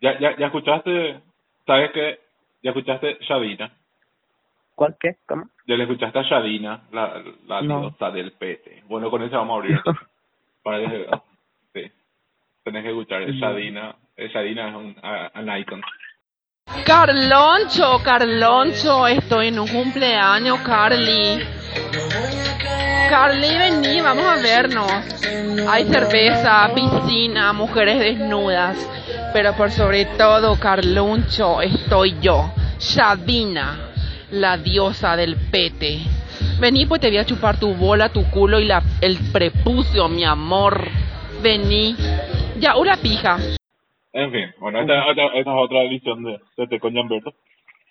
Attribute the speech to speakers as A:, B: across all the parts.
A: ¿Ya, ya, ya escuchaste, sabes que, ya escuchaste Shadina?
B: ¿Cuál qué? ¿Cómo?
A: Ya le escuchaste a Shadina, la, la
B: No.
A: diosa del pete. Bueno, con eso vamos a abrir. para que, sí. Tenés que escuchar,
B: No.
A: Shadina, eh, Shadina es un, a- an icon.
C: Carloncho, Carloncho, estoy en un cumpleaños, Carly. Carly, vení, vamos a vernos. Hay cerveza, piscina, mujeres desnudas. Pero por sobre todo, Carloncho, estoy yo, Shadina, la diosa del pete. Vení, pues te voy a chupar tu bola, tu culo y la, el prepucio, mi amor. Vení. Ya, una pija.
A: En fin, bueno, esta, es otra edición de, de Te Gianberto.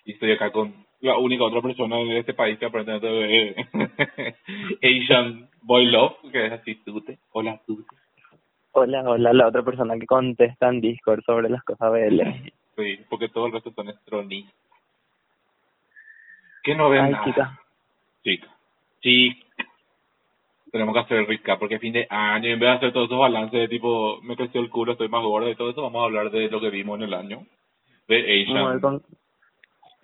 A: Y estoy acá con la única otra persona de este país que aparentemente ve Asian Boy Love, que es así, Tute. Hola, Tute.
B: Hola, hola, la otra persona que contesta en Discord sobre las cosas BL.
A: Sí, porque todo el resto son estronistas. ¿Qué no ven
B: Ay,
A: nada?
B: chica.
A: Chica. Chica. Tenemos que hacer rica porque es fin de año. En vez de hacer todos esos balances de tipo, me creció el culo, estoy más gorda y todo eso, vamos a hablar de lo que vimos en el año. De Asian.
B: ¿con,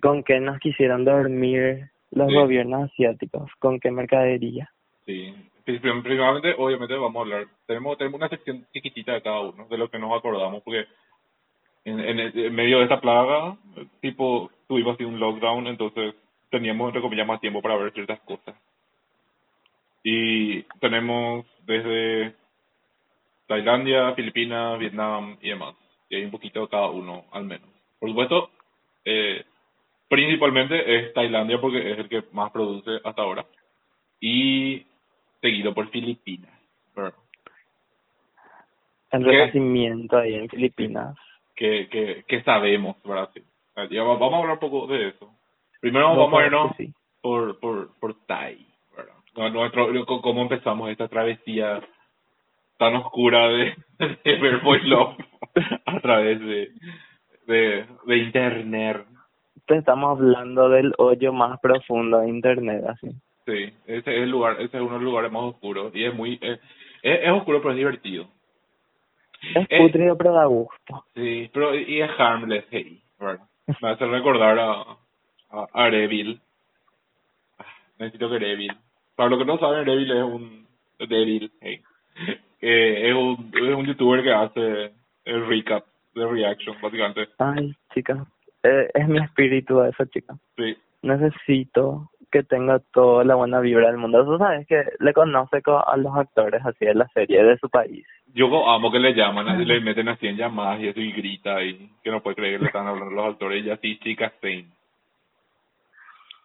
B: ¿Con qué nos quisieron dormir los
A: Sí.
B: gobiernos asiáticos? ¿Con qué mercadería?
A: Sí. Prim- prim- Primeramente, obviamente, vamos a hablar. Tenemos, tenemos una sección chiquitita de cada uno, de lo que nos acordamos, porque en, en, en medio de esta plaga, tipo, tuvimos así un lockdown, entonces teníamos, entre comillas, más tiempo para ver ciertas cosas. Y tenemos desde Tailandia, Filipinas, Vietnam y demás. Y hay un poquito cada uno, al menos. Por supuesto, eh, principalmente es Tailandia porque es el que más produce hasta ahora. Y seguido por Filipinas.
B: El renacimiento ahí en Filipinas.
A: Que, que, que sabemos, va- vamos a hablar un poco de eso. Primero
B: No,
A: vamos a
B: sí.
A: por, por, por Tai, ¿verdad? No- Nuestro, cómo empezamos esta travesía tan oscura de, de Love a través de, de, de internet.
B: Te estamos hablando del hoyo más profundo de internet, así.
A: Sí, ese es el lugar, ese es uno de los lugares más oscuros y es muy, es, es, es oscuro pero es divertido.
B: Es
A: Eh.
B: putrido, pero da gusto.
A: Sí, pero y es harmless, hey, ¿verdad? Me hace recordar a, a, a Revil. Ah, Necesito que Revil. Para los que no saben, Revil es un Devil, hey. Eh, es, un, es un youtuber que hace el recap de reaction, básicamente.
B: Ay, chica. Eh, es mi espíritu eso, chica.
A: Sí,
B: Necesito que tenga toda la buena vibra del mundo. Tú sabes que le conoce co- a los actores así de la serie de su país.
A: yo amo que le llaman, así le meten así en llamadas y eso y grita y que no puede creer que le están hablando los actores y así, chicas.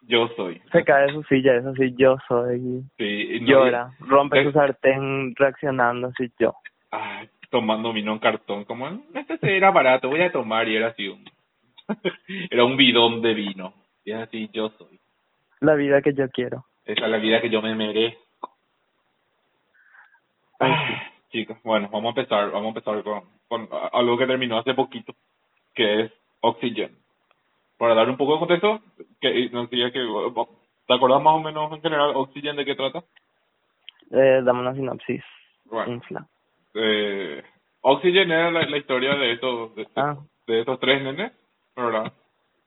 A: Yo soy.
B: Se cae de su silla, eso sí, yo soy.
A: Sí, y no-
B: Llora, rompe
A: es-
B: su sartén reaccionando así yo.
A: Ay, tomando vino en cartón, como este era barato, voy a tomar y era así un era un bidón de vino. Y es así, yo soy.
B: La vida que yo quiero.
A: Esa es la vida que yo me merezco.
B: Ay,
A: Ay, chicos, bueno, vamos a empezar, vamos a empezar con, con algo que terminó hace poquito, que es Oxygen. Para dar un poco de contexto, que nos decía que ¿te acordás más o menos en general Oxygen de qué trata?
B: Eh, dame una sinopsis.
A: Bueno,
B: Infla.
A: eh, Oxygen era la, la historia de estos de,
B: Ah.
A: de estos tres nenes, ¿verdad?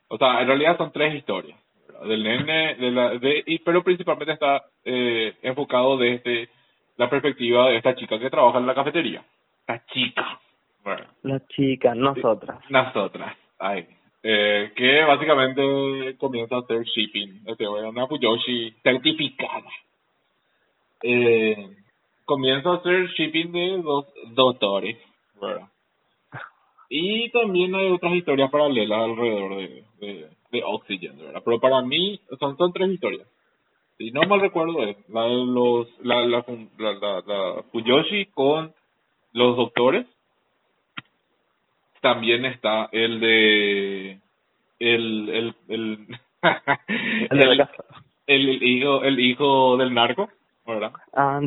A: O sea, en realidad son tres historias. Del nene, de la, de, y, pero principalmente está eh, enfocado desde la perspectiva de esta chica que trabaja en la cafetería. La chica, ¿verdad?
B: La chica, nosotras.
A: Nosotras, ay. Eh, que básicamente comienza a hacer shipping, este, una Fuyoshi certificada. Eh, comienza a hacer shipping de dos doctores. Y también hay otras historias paralelas alrededor de, de, de Oxygen, ¿verdad? Pero para mí son, son tres historias. Si no mal recuerdo es la de los, la, la, la, la, la Fuyoshi con los doctores. También está el de el el el
B: El
A: hijo el hijo del narco, ¿verdad?
B: Ah,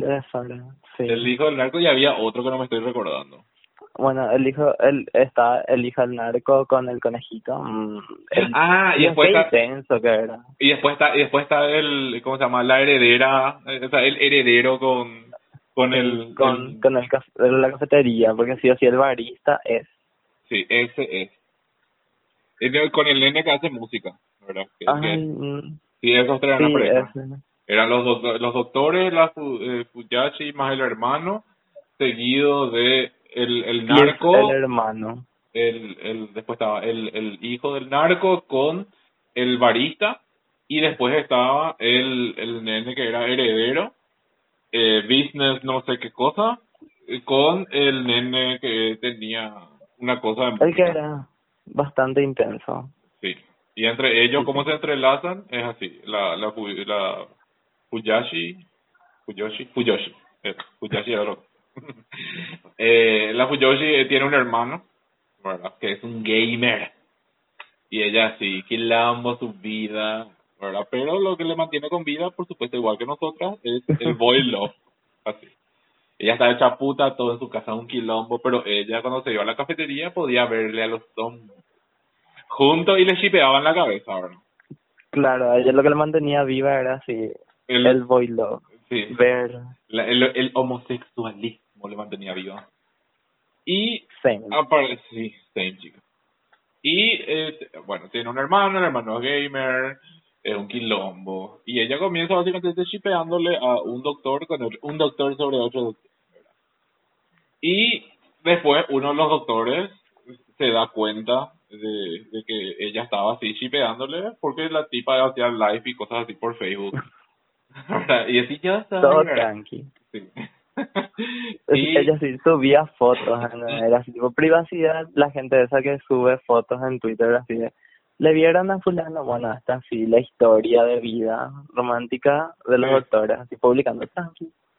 B: sí.
A: El hijo del narco y había otro que no me estoy recordando.
B: Bueno, el hijo, el, está el hijo del narco con el conejito. mm, el,
A: Ah, y después está,
B: intenso que era.
A: y después está y después está el ¿cómo se llama? La heredera, eh, o sea, el heredero con con el
B: con,
A: el-
B: con el caf- la cafetería, porque sí o sí el barista es.
A: Sí, ese es. Es con el nene que hace música, ¿verdad? Que-
B: Ay,
A: que- sí, esos tres eran
B: sí,
A: pareja.
B: ese.
A: Eran los, los doctores, la eh, Fuyashi más el hermano, seguido de el, el narco,
B: el hermano.
A: el, el, después estaba el, el hijo del narco con el barista y después estaba el, el nene que era heredero, eh, business no sé qué cosa, eh, con el nene que tenía una cosa de
B: El que era bastante intenso.
A: Sí. Y entre ellos, ¿cómo se entrelazan? Es así. La, la, la Fuyashi, Fuyoshi, Fuyoshi. Fuyashi era. eh, la Fuyoshi tiene un hermano, ¿verdad? Que es un gamer. Y ella sí, quilombo su vida, ¿verdad? Pero lo que le mantiene con vida, por supuesto, igual que nosotras, es el boy love. Así. Ella está hecha puta, todo en su casa un quilombo, pero ella cuando se iba a la cafetería podía verle a los dos juntos y le chipeaban la cabeza, ¿verdad?
B: Claro, ella lo que le mantenía viva era así,
A: El,
B: el boy love.
A: sí,
B: Ver
A: la- el, el homosexualismo le mantenía viva. Y
B: same.
A: aparte, sí, same chica. Y, eh, bueno, tiene un hermano, el hermano es gamer, es un quilombo. Y ella comienza básicamente chipeándole a un doctor con un doctor sobre otro doctor. Y después uno de los doctores se da cuenta de, de que ella estaba así chipeándole porque la tipa hacía live y cosas así por Facebook. y así ya está.
B: Todo tranqui.
A: Sí. Y,
B: Ella sí subía fotos, ¿no? era así tipo privacidad, la gente esa que sube fotos en Twitter así de, le vieron a fulano, bueno, hasta así la historia de vida romántica de los
A: Sí.
B: doctores, así publicando.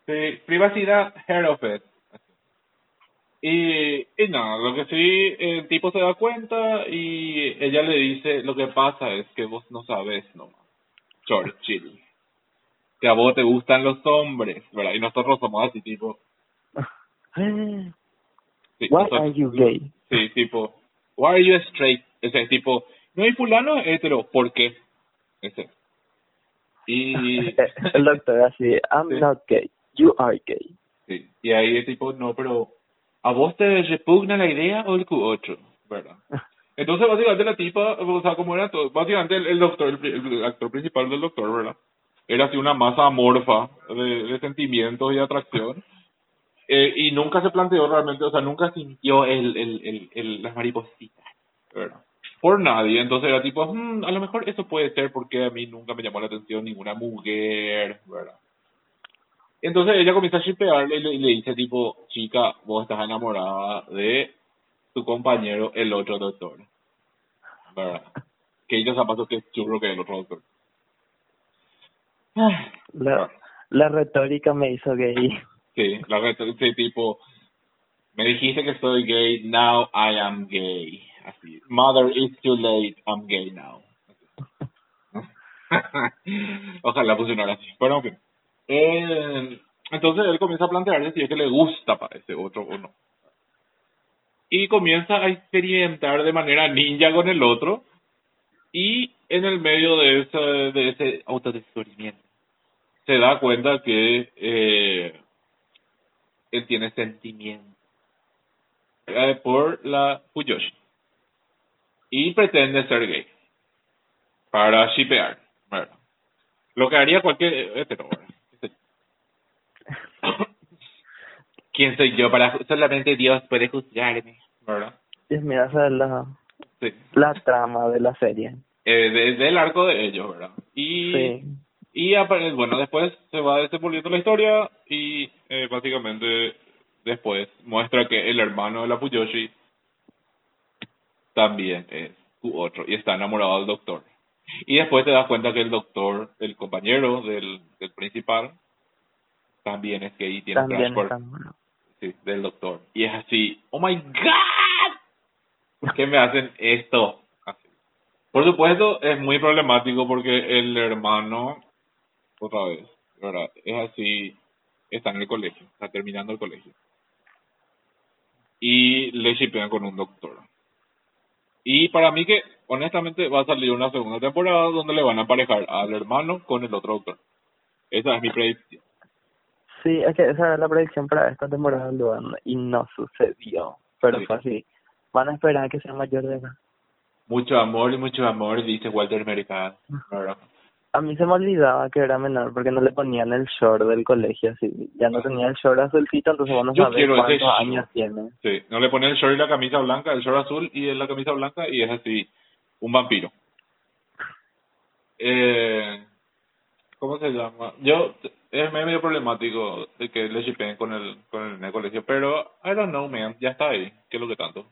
A: Sí, privacidad, hair of it. Y, y no, lo que sí, el tipo se da cuenta y ella le dice, lo que pasa es que vos no sabes nomás, Churchill, que a vos te gustan los hombres, ¿verdad? Y nosotros somos así, tipo, sí,
B: Why
A: nosotros-
B: are you gay?
A: Sí, tipo, why are you straight? Ese tipo, no hay fulano es hetero, ¿por qué? Ese. Y,
B: El doctor así, I'm
A: Sí.
B: not gay, you are gay.
A: Sí, y ahí el tipo, no, pero ¿a vos te repugna la idea o el Q8? ¿Verdad? Entonces, básicamente la tipa, o sea, como era todo, básicamente el, el doctor, el, el actor principal del doctor, ¿verdad? Era así una masa amorfa de, de sentimientos y atracción. Eh, y nunca se planteó realmente, o sea, nunca sintió el, el, el, el, las maripositas, ¿verdad? Por nadie. Entonces era tipo, "Hmm, a lo mejor eso puede ser porque a mí nunca me llamó la atención ninguna mujer, ¿verdad? Entonces ella comienza a shipearle y le, le dice tipo, chica, vos estás enamorada de tu compañero, el otro doctor. ¿Verdad? Que ella zapatos que es churro que el otro doctor.
B: La, la retórica me hizo gay.
A: Sí, la sí, tipo, me dijiste que soy gay, now I am gay. Así, mother, it's too late, I'm gay now. Ojalá funcionara así, fin. Eh, entonces él comienza a plantearse si es que le gusta para ese otro o no. Y comienza a experimentar de manera ninja con el otro. Y en el medio de ese, de ese autodescubrimiento se da cuenta que eh, él tiene sentimientos eh, por la Fuyoshi. Y pretende ser gay. Para shipear. ¿verdad? Lo que haría cualquier hetero. ¿verdad? ¿Qué sé yo? ¿Quién soy yo para solamente Dios puede juzgarme? ¿Verdad?
B: Es la,
A: Sí.
B: la trama de la serie.
A: Eh, de- del arco de ellos, ¿verdad? Y
B: Sí.
A: Y bueno, después se va desenvolviendo la historia y eh, básicamente después muestra que el hermano de la Fuyoshi también es su otro y está enamorado del doctor. Y después te das cuenta que el doctor, el compañero del, del principal, también es gay y tiene
B: También
A: sí, del doctor. Y es así, oh my god, ¿por qué me hacen esto? Así. Por supuesto, es muy problemático porque el hermano, otra vez, ¿verdad? Es así, está en el colegio, está terminando el colegio. Y le shipean con un doctor. Y para mí que, honestamente, va a salir una segunda temporada donde le van a aparejar al hermano con el otro doctor. Esa es mi predicción.
B: Sí, es que esa era la predicción para esta temporada y no sucedió. Pero
A: Sí.
B: fue así. van a esperar a que sea mayor de edad.
A: Mucho amor y mucho amor, dice Walter Mercado.
B: A mí se me olvidaba que era menor porque no le ponían el short del colegio así. Ya no tenía el short azulcito, entonces
A: Yo
B: sabés
A: quiero ese
B: cuántos años tiene.
A: Sí, no le pone el short y la camisa blanca, el short azul y la camisa blanca y es así, un vampiro. Eh, ¿Cómo se llama? Yo, es medio problemático de que le shippeen con el, con el, en el colegio, pero I don't know, man, ya está ahí, ¿qué es lo que tanto?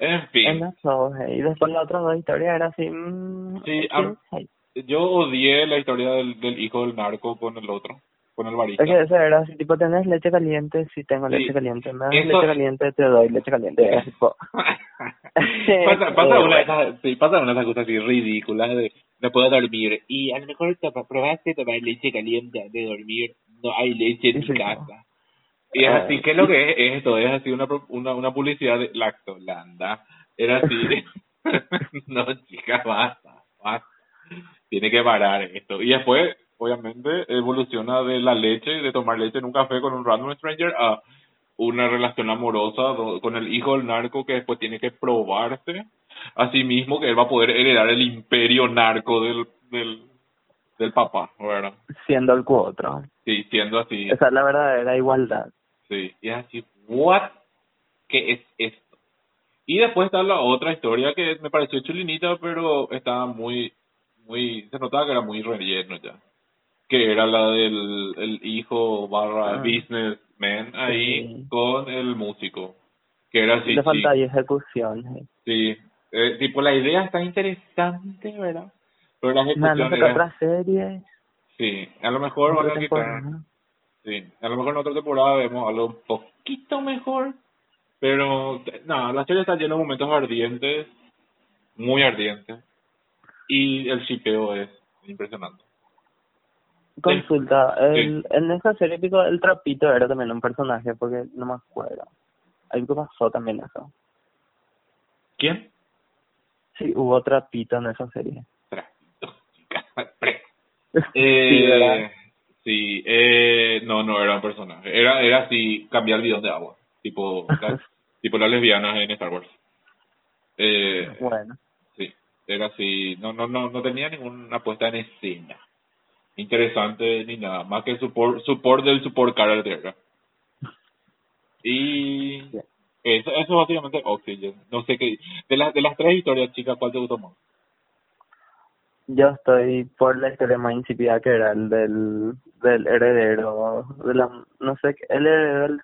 A: En
B: En
A: fin,
B: eh. Y después la otra dos historias era así... mm,
A: Sí,
B: hey.
A: yo odié la historia del, del hijo del narco con el otro, con el barista.
B: Es que ese era así, tipo, ¿tenés leche caliente? Sí, tengo
A: Sí.
B: leche caliente. ¿Me das
A: Eso-
B: leche caliente? Te doy leche caliente. Es tipo...
A: pasa, pasa
B: Eh,
A: una de
B: bueno.
A: esas, sí, pasa una de esas cosas así ridículas de no puedo dormir y a lo mejor te probaste tomar leche caliente antes de dormir, no hay leche en
B: Sí,
A: mi
B: sí.
A: casa. Y es
B: Ah.
A: así, ¿qué es lo que es esto? Es así una, una, una publicidad de Lactolanda. Era así, no chica, basta, basta. Tiene que parar esto. Y después, obviamente, evoluciona de la leche, de tomar leche en un café con un random stranger a una relación amorosa con el hijo del narco que después tiene que probarse a sí mismo que él va a poder heredar el imperio narco del, del, del papá, ¿verdad?
B: Siendo el cuotro.
A: Sí, siendo así,
B: Esa es la verdadera igualdad.
A: Sí, y es así, ¿what? ¿Qué es esto? Y después está la otra historia que me pareció chulinita, pero estaba muy, muy, se notaba que era muy relleno ya. Que era la del el hijo barra
B: Ah.
A: businessman ahí
B: Sí.
A: con el músico. Que era así, sí,
B: falta ahí ejecución.
A: sí. Eh, tipo, la idea está interesante, ¿verdad? Pero la ejecución
B: a sacar
A: era-
B: otra serie.
A: Sí, a lo mejor van a quitar... Sí, a lo mejor en otra temporada vemos algo un poquito mejor, pero no, la serie está llena de momentos ardientes, muy ardientes, y el shipeo es impresionante.
B: Consulta,
A: Sí.
B: el, en esa serie pico, el trapito era también un personaje, porque no me acuerdo. Algo pasó también eso.
A: ¿Quién?
B: Sí, hubo trapito en esa serie.
A: Trapito, pre.
B: sí.
A: Eh, sí, eh, no, no era un personaje, era, era así, cambiar bidón de agua, tipo, la- tipo las lesbianas en Star Wars. Eh,
B: Bueno,
A: Sí, era así, no, no, no, no tenía ninguna puesta en escena interesante ni nada, más que el support, support del support character. Y eso, eso básicamente Oxygen. No sé qué, de las de las tres historias, chicas, ¿cuál te gustó más?
B: Yo estoy por la historia más insípida que era el del, del heredero, de la, no sé, el heredero del-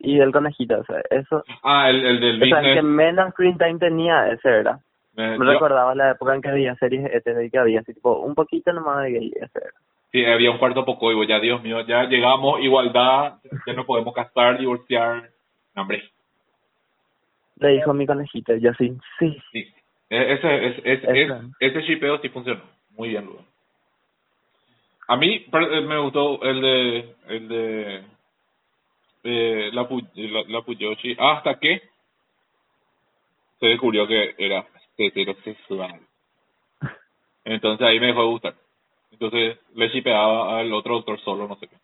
B: y del conejito, o sea, eso,
A: Ah, el, el del
B: o sea, el que menos screen time tenía, ese era.
A: me-
B: Me
A: yo-
B: recordaba la época en que había series ETV y que había así, tipo, un poquito nomás de gay, ese era.
A: sí, había un cuarto poco, y ya, Dios mío, ya llegamos, igualdad, ya no podemos casar, divorciar. No, hombre,
B: Le dijo mi conejito, yo así, sí,
A: Sí, E- ese, es, es, es-
B: Eso.
A: ese shipeo sí funcionó. Muy bien, Ludo. A mí eh, me gustó el de el de eh, la, la, la Puyoshi hasta que se descubrió que era heterosexual. Entonces ahí me dejó de gustar. Entonces le shipeaba al otro autor solo, no sé qué.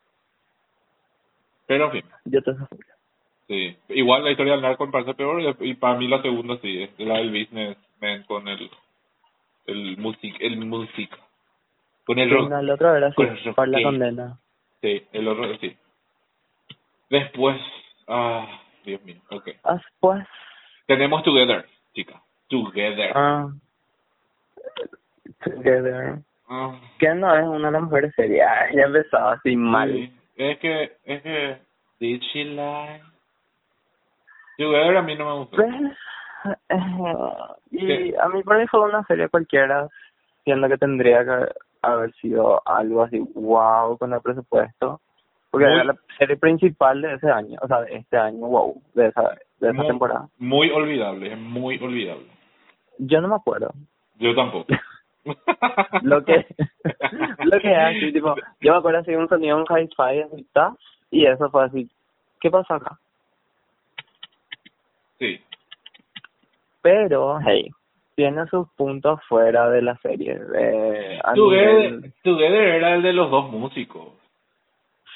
A: Pero en fin.
B: yo te
A: Sí, igual la historia del narco me parece peor y- para mí la segunda sí, es la del businessman con el el music, el músico. Con el rock.
B: No, el otro era
A: Con rock
B: por la condena.
A: Sí, el otro sí. Después, ah, Dios mío, ok.
B: Después,
A: Tenemos Together, chica. Together.
B: ah, Together.
A: Ah,
B: Que no es una de las mejores series. Ay, ya empezaba así mal.
A: sí. Es que, es que, did she lie? Together a mí no me gustó.
B: Eh, y
A: ¿Qué?
B: a mí para mí fue una serie cualquiera, siendo que tendría que haber sido algo así wow con el presupuesto. Porque
A: Muy-
B: era la serie principal de ese año, o sea, de este año, wow, de esa, de esa
A: Muy-
B: temporada.
A: Muy olvidable, es muy olvidable.
B: Yo no me acuerdo.
A: Yo tampoco.
B: lo que lo que es así tipo yo me acuerdo así un sonido un hi-fi así y eso fue así ¿qué pasó acá?
A: Sí,
B: pero hey tiene sus puntos fuera de la serie eh,
A: Together,
B: nivel-
A: Together era el de los dos músicos.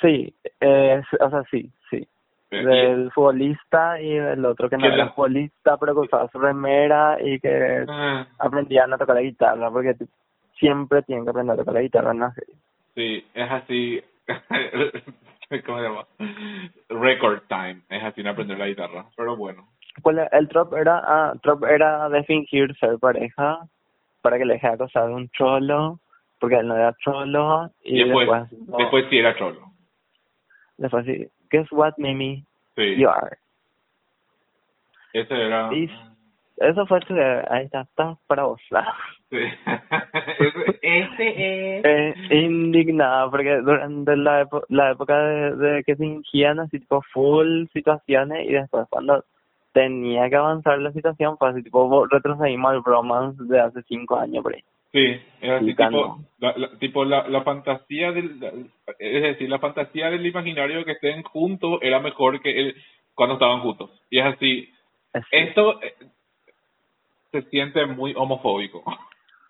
B: sí eh, o sea sí sí del futbolista y del otro que no era
A: la-
B: futbolista pero que usaba su remera y que
A: ah,
B: aprendían a tocar la guitarra porque siempre tienen que aprender a tocar la guitarra en la serie.
A: Sí, es así. ¿Cómo se llama? Record time. Es así en aprender la guitarra. Pero bueno.
B: ¿Cuál era? El trop era, ah, trop era de fingir ser pareja para que le deje acosar un trolo porque él no era trolo y,
A: después,
B: después, no,
A: después sí era cholo.
B: después sí, guess what Mimi
A: Sí.
B: you are
A: Ese era.
B: Y- eso fue ahí está, está para vos
A: Sí. ese, ese es.
B: eh, indignada porque durante la, la época de, de que fingían así tipo full situaciones y después cuando tenía que avanzar la situación fue así tipo retrocedimos al bromance de hace cinco años por ahí
A: Sí, era así
B: Sí,
A: tipo, la, la- tipo la, la fantasía del, la- es decir, la fantasía del imaginario que estén juntos era mejor que el, cuando estaban juntos. Y es así,
B: Así.
A: esto eh, se siente muy homofóbico.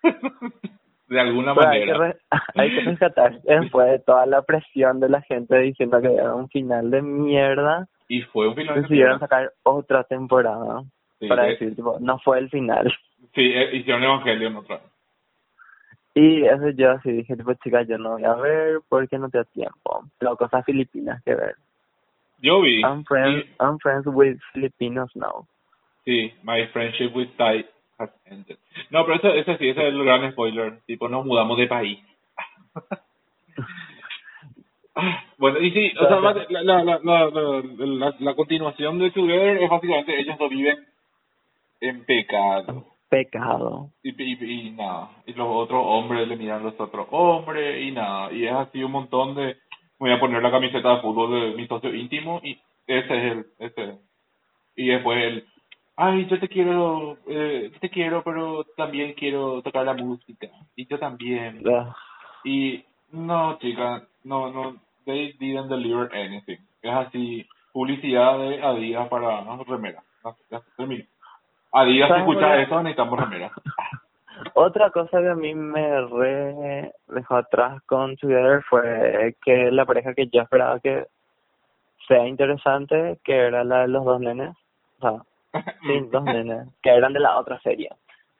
A: de alguna
B: Pero hay que,
A: manera.
B: hay que rescatar después de toda la presión de la gente diciendo que era un final de mierda
A: Y fue un final de
B: decidieron sacar otra temporada
A: Sí,
B: para
A: eh,
B: decir tipo no fue el final
A: sí, eh, hicieron Evangelion otra vez.
B: Y eso yo así dije, tipo, chica, yo no voy a ver porque no tengo tiempo. Tengo cosas filipinas que ver.
A: Yo vi.
B: I'm friends,
A: y-
B: I'm friends with Filipinos now.
A: Sí, my friendship with Thai has ended. No, pero eso, eso sí, ese es el gran spoiler. Tipo, nos mudamos de país. Ah, bueno, y sí, o sea, la, la, la, la, la, continuación de Together es básicamente ellos no viven en pecado.
B: Pecado.
A: Y, y, y nada, y los otros hombres le miran a los otros hombres y nada, y es así un montón de, voy a poner la camiseta de fútbol de mi socio íntimo y ese es el, ese es. Y después el, ay, yo te quiero, eh, yo te quiero, pero también quiero tocar la música, y yo también.
B: Ugh.
A: Y no, chica, no, no, they didn't deliver anything. Es así, publicidad de Adidas para no, remera. No, ya termino. Adidas, si
B: ¿Sabes
A: escucha
B: una-
A: eso, necesitamos remera.
B: Otra cosa que a mí me re dejó atrás con Together fue que la pareja que yo esperaba que sea interesante, que era la de los dos nenes. O sea, sí, dos nenes, que eran de la otra serie.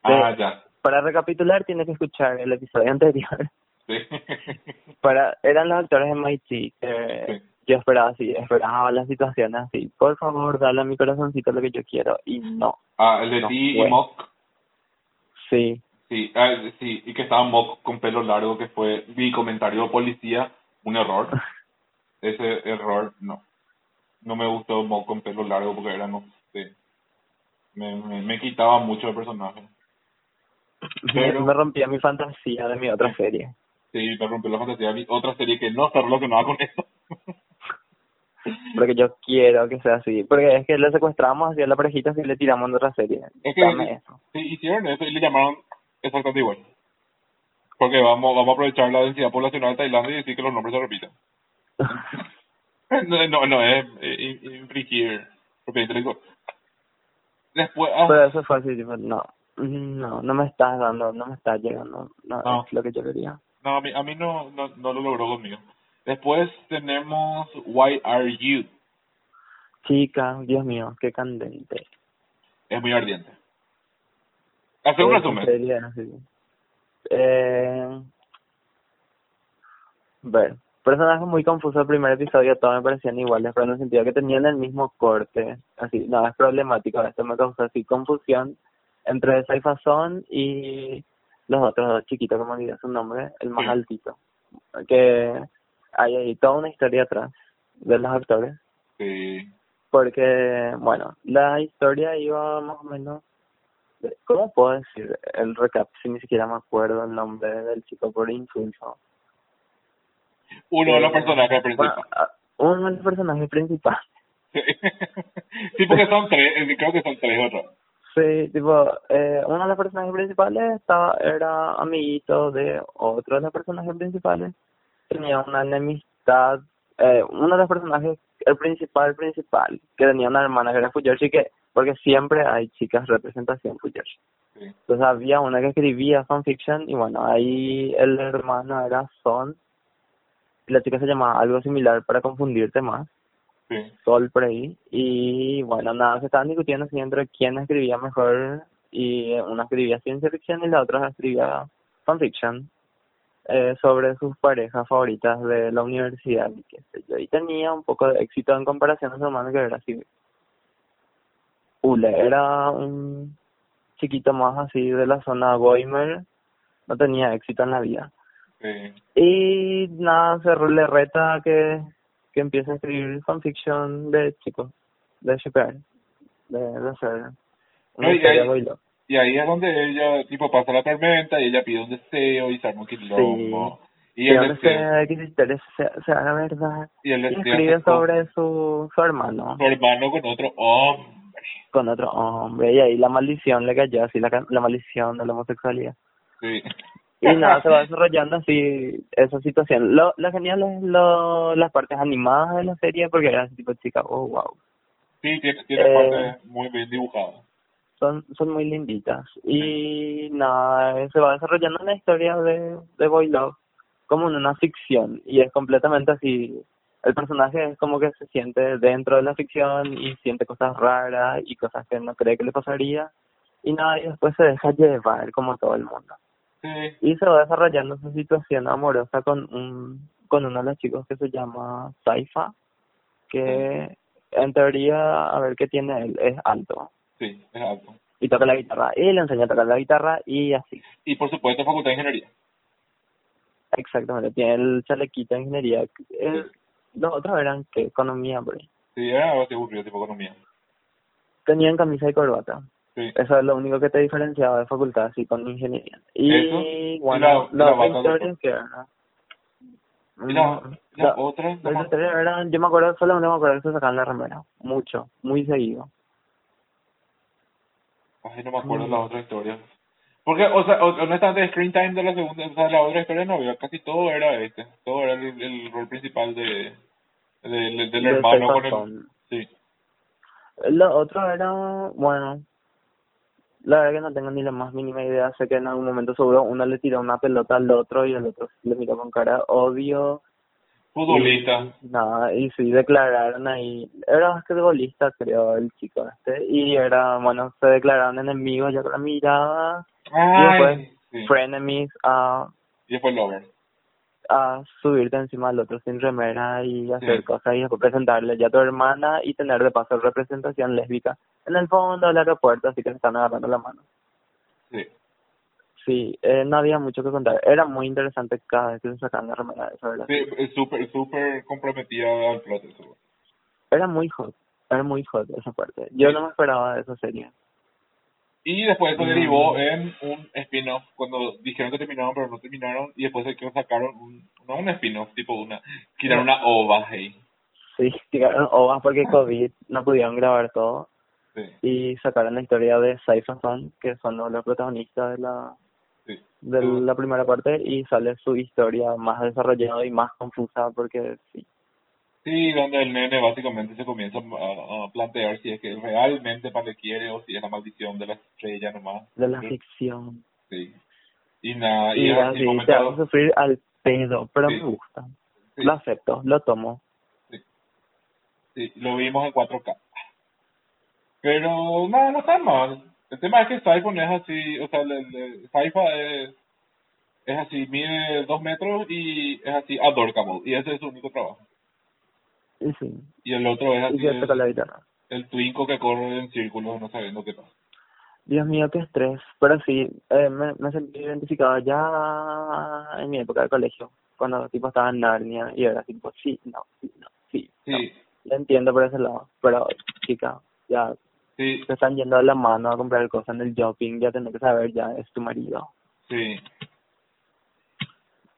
A: Ah, ya.
B: Para recapitular, tienes que escuchar el episodio anterior.
A: Sí.
B: para eran los actores de Mighty que
A: Sí.
B: yo esperaba así esperaba las situaciones así por favor dale a mi corazoncito lo que yo quiero y no
A: Ah, el de
B: No
A: ti y. Mock.
B: sí
A: Sí, ah, sí, y que estaba Mock con pelo largo, que fue mi comentario policía, un error. Ese error, no. No me gustó Mock con pelo largo porque era, no sé. Me, me, me quitaba mucho el personaje. Pero-
B: me rompía mi fantasía de mi otra serie
A: Sí, me rompió la fantasía. Vi Otra serie que no está relacionada con esto.
B: porque yo quiero que sea así porque es que le secuestramos así a la parejita si le tiramos en otra serie
A: Es que-
B: dame eso
A: Sí, hicieron eso y le llamaron exactamente igual. Porque vamos, vamos a aprovechar la densidad poblacional de Tailandia y decir que los nombres se repiten. No, no, no es eh, in- infringir propiedad intelectual. Después, ah,
B: pero eso así tipo no no no me estás dando no me estás llegando no,
A: No.
B: es lo que yo quería
A: no, a mí, a mí no, no, no lo logró conmigo. Después tenemos Why Are You.
B: chica Dios mío qué candente
A: Es muy ardiente. Hacer un
B: Esa
A: resumen.
B: era así. Eh, ver, personajes muy confusos el primer episodio, todos me parecían iguales, pero en el sentido que tenían el mismo corte. Así, no, es problemático, esto me causó así confusión entre Saifazón y los otros dos chiquitos, como olvidé su nombre, el más altito. Que hay ahí toda una historia atrás de los actores
A: Sí.
B: porque, bueno, la historia iba más o menos... ¿Cómo puedo decir el recap si ni siquiera me acuerdo el nombre del chico por insulto?
A: Uno de los
B: Eh,
A: personajes principales.
B: ah, uno de los personajes principales.
A: Sí. sí, porque son tres, creo que son tres otros.
B: Sí, tipo, eh, uno de los personajes principales estaba, era amiguito de otro de los personajes principales. Tenía una enemistad, eh, uno de los personajes, el principal principal, que tenía una hermana que era Fuyoshi, que, porque siempre hay chicas representación Fuyoshi. Entonces había una que escribía fanfiction y bueno, ahí el hermano era Son y la chica se llamaba algo similar para confundirte más.
A: Sí.
B: Sol por ahí. Y bueno, nada, se estaban discutiendo así entre quién escribía mejor. Y una escribía ciencia ficción y la otra escribía fanfiction. Eh, sobre sus parejas favoritas de la universidad y qué sé yo. Y tenía un poco de éxito en comparación a su hermano que era así. Ule era un chiquito más así de la zona Goimer. No tenía éxito en la vida.
A: Sí.
B: Y nada, se le reta que, que empiece a escribir fanfiction de chicos, de shipear, de, de hacer una historia
A: ay.
B: boilo.
A: Y ahí es donde ella, tipo, pasa la tormenta y ella pide un deseo y se arma un quilombo. Y
B: Y
A: deseo,
B: se, que historia se, se haga verdad.
A: y
B: Y escribe sobre su, su hermano
A: su hermano con otro hombre.
B: con otro hombre. Y ahí la maldición le cayó, así la, la maldición de la homosexualidad.
A: Sí.
B: Y nada, se va desarrollando así esa situación. Lo, lo genial es lo, las partes animadas de la serie porque era así tipo chica, oh wow.
A: Sí, tiene, tiene
B: Eh,
A: partes muy bien dibujadas.
B: son son muy linditas y nada se va desarrollando una historia de de Boy Love como en una ficción y es completamente así el personaje es como que se siente dentro de la ficción y siente cosas raras y cosas que no cree que le pasaría y nada y después se deja llevar como todo el mundo
A: Sí.
B: y se va desarrollando su situación amorosa con un con uno de los chicos que se llama Saifa que en teoría a ver qué tiene él es alto
A: Sí, es alto.
B: y toca la guitarra y le enseña a tocar la guitarra y así
A: Y por supuesto, Facultad de Ingeniería.
B: exactamente tiene el chalequito de ingeniería Eh, los otros eran que economía por ahí
A: Sí, era algo aburrido, tipo economía.
B: tenían camisa y corbata
A: Sí.
B: eso es lo único que te diferenciaba de facultad así con ingeniería y
A: Eso,
B: bueno
A: la- de
B: que eran
A: Y la,
B: Mm,
A: la otra, no
B: eran yo me acuerdo solamente me acuerdo que se sacaban la remera mucho muy seguido
A: ay, no me acuerdo
B: Mm.
A: las otras historias. Porque, o sea, o- honestamente, el screen time de la segunda, o sea, de la otra historia no había, casi todo era este. Todo era el, el rol principal de, de- del- del
B: De
A: hermano con el... Sí.
B: Lo otro era, bueno, la verdad que no tengo ni la más mínima idea. Sé que en algún momento seguro uno le tiró una pelota al otro y el otro le miró con cara de odio.
A: Futbolista.
B: Nada, y sí, declararon ahí. Era basquetbolista, creo, el chico este. Y era, bueno, se declararon enemigos ya con la mirada. Y
A: Ay,
B: después,
A: sí.
B: frenemies a,
A: Y después Lover.
B: a subirte encima del otro sin remera y hacer
A: Sí.
B: cosas y después presentarle ya a tu hermana y tener de paso representación lésbica en el fondo del aeropuerto, así que se están agarrando la mano.
A: Sí.
B: Sí, eh, no había mucho que contar. Era muy interesante cada vez que se sacaban la remera, esa verdad.
A: Sí, es súper, súper comprometida al plot eso.
B: Era muy hot, era muy hot esa parte. Yo no me esperaba de esa serie.
A: Y después eso
B: Mm.
A: derivó en un spin-off, cuando dijeron que terminaron, pero no terminaron, y después de que sacaron un, no un spin-off, tipo una, tiraron una ova ahí.
B: Sí, tiraron ovas porque COVID no pudieron grabar todo
A: Sí,
B: y sacaron la historia de Cypher Son, que son los, los protagonistas de la
A: sí.
B: de la primera parte y sale su historia más desarrollada y más confusa porque sí
A: Sí, donde el nene básicamente se comienza a, a plantear si es que realmente para le quiere o si es la maldición de la estrella nomás.
B: de la
A: Sí.
B: ficción
A: Sí. Y nada, y,
B: y así te hace sufrir al pedo pero
A: Sí.
B: me gusta
A: Sí.
B: lo acepto lo tomo
A: Sí, lo vimos en 4K. Pero no, no está mal. El tema es que Siphon es así, o sea, el, el, Saifa es, es así, mide dos metros y es así adorable. Y ese es su único trabajo.
B: y sí
A: Y el otro es así, el,
B: la guitarra
A: el twinco que corre en círculos no sabiendo qué pasa.
B: Dios mío qué estrés pero sí eh, me, me sentí identificado ya en mi época de colegio cuando tipo estaba en Narnia y era tipo sí no sí no sí no.
A: Sí,
B: lo entiendo por ese lado pero chica ya
A: sí,
B: te están yendo de la mano a comprar cosas en el shopping ya tenés que saber ya es tu marido
A: sí.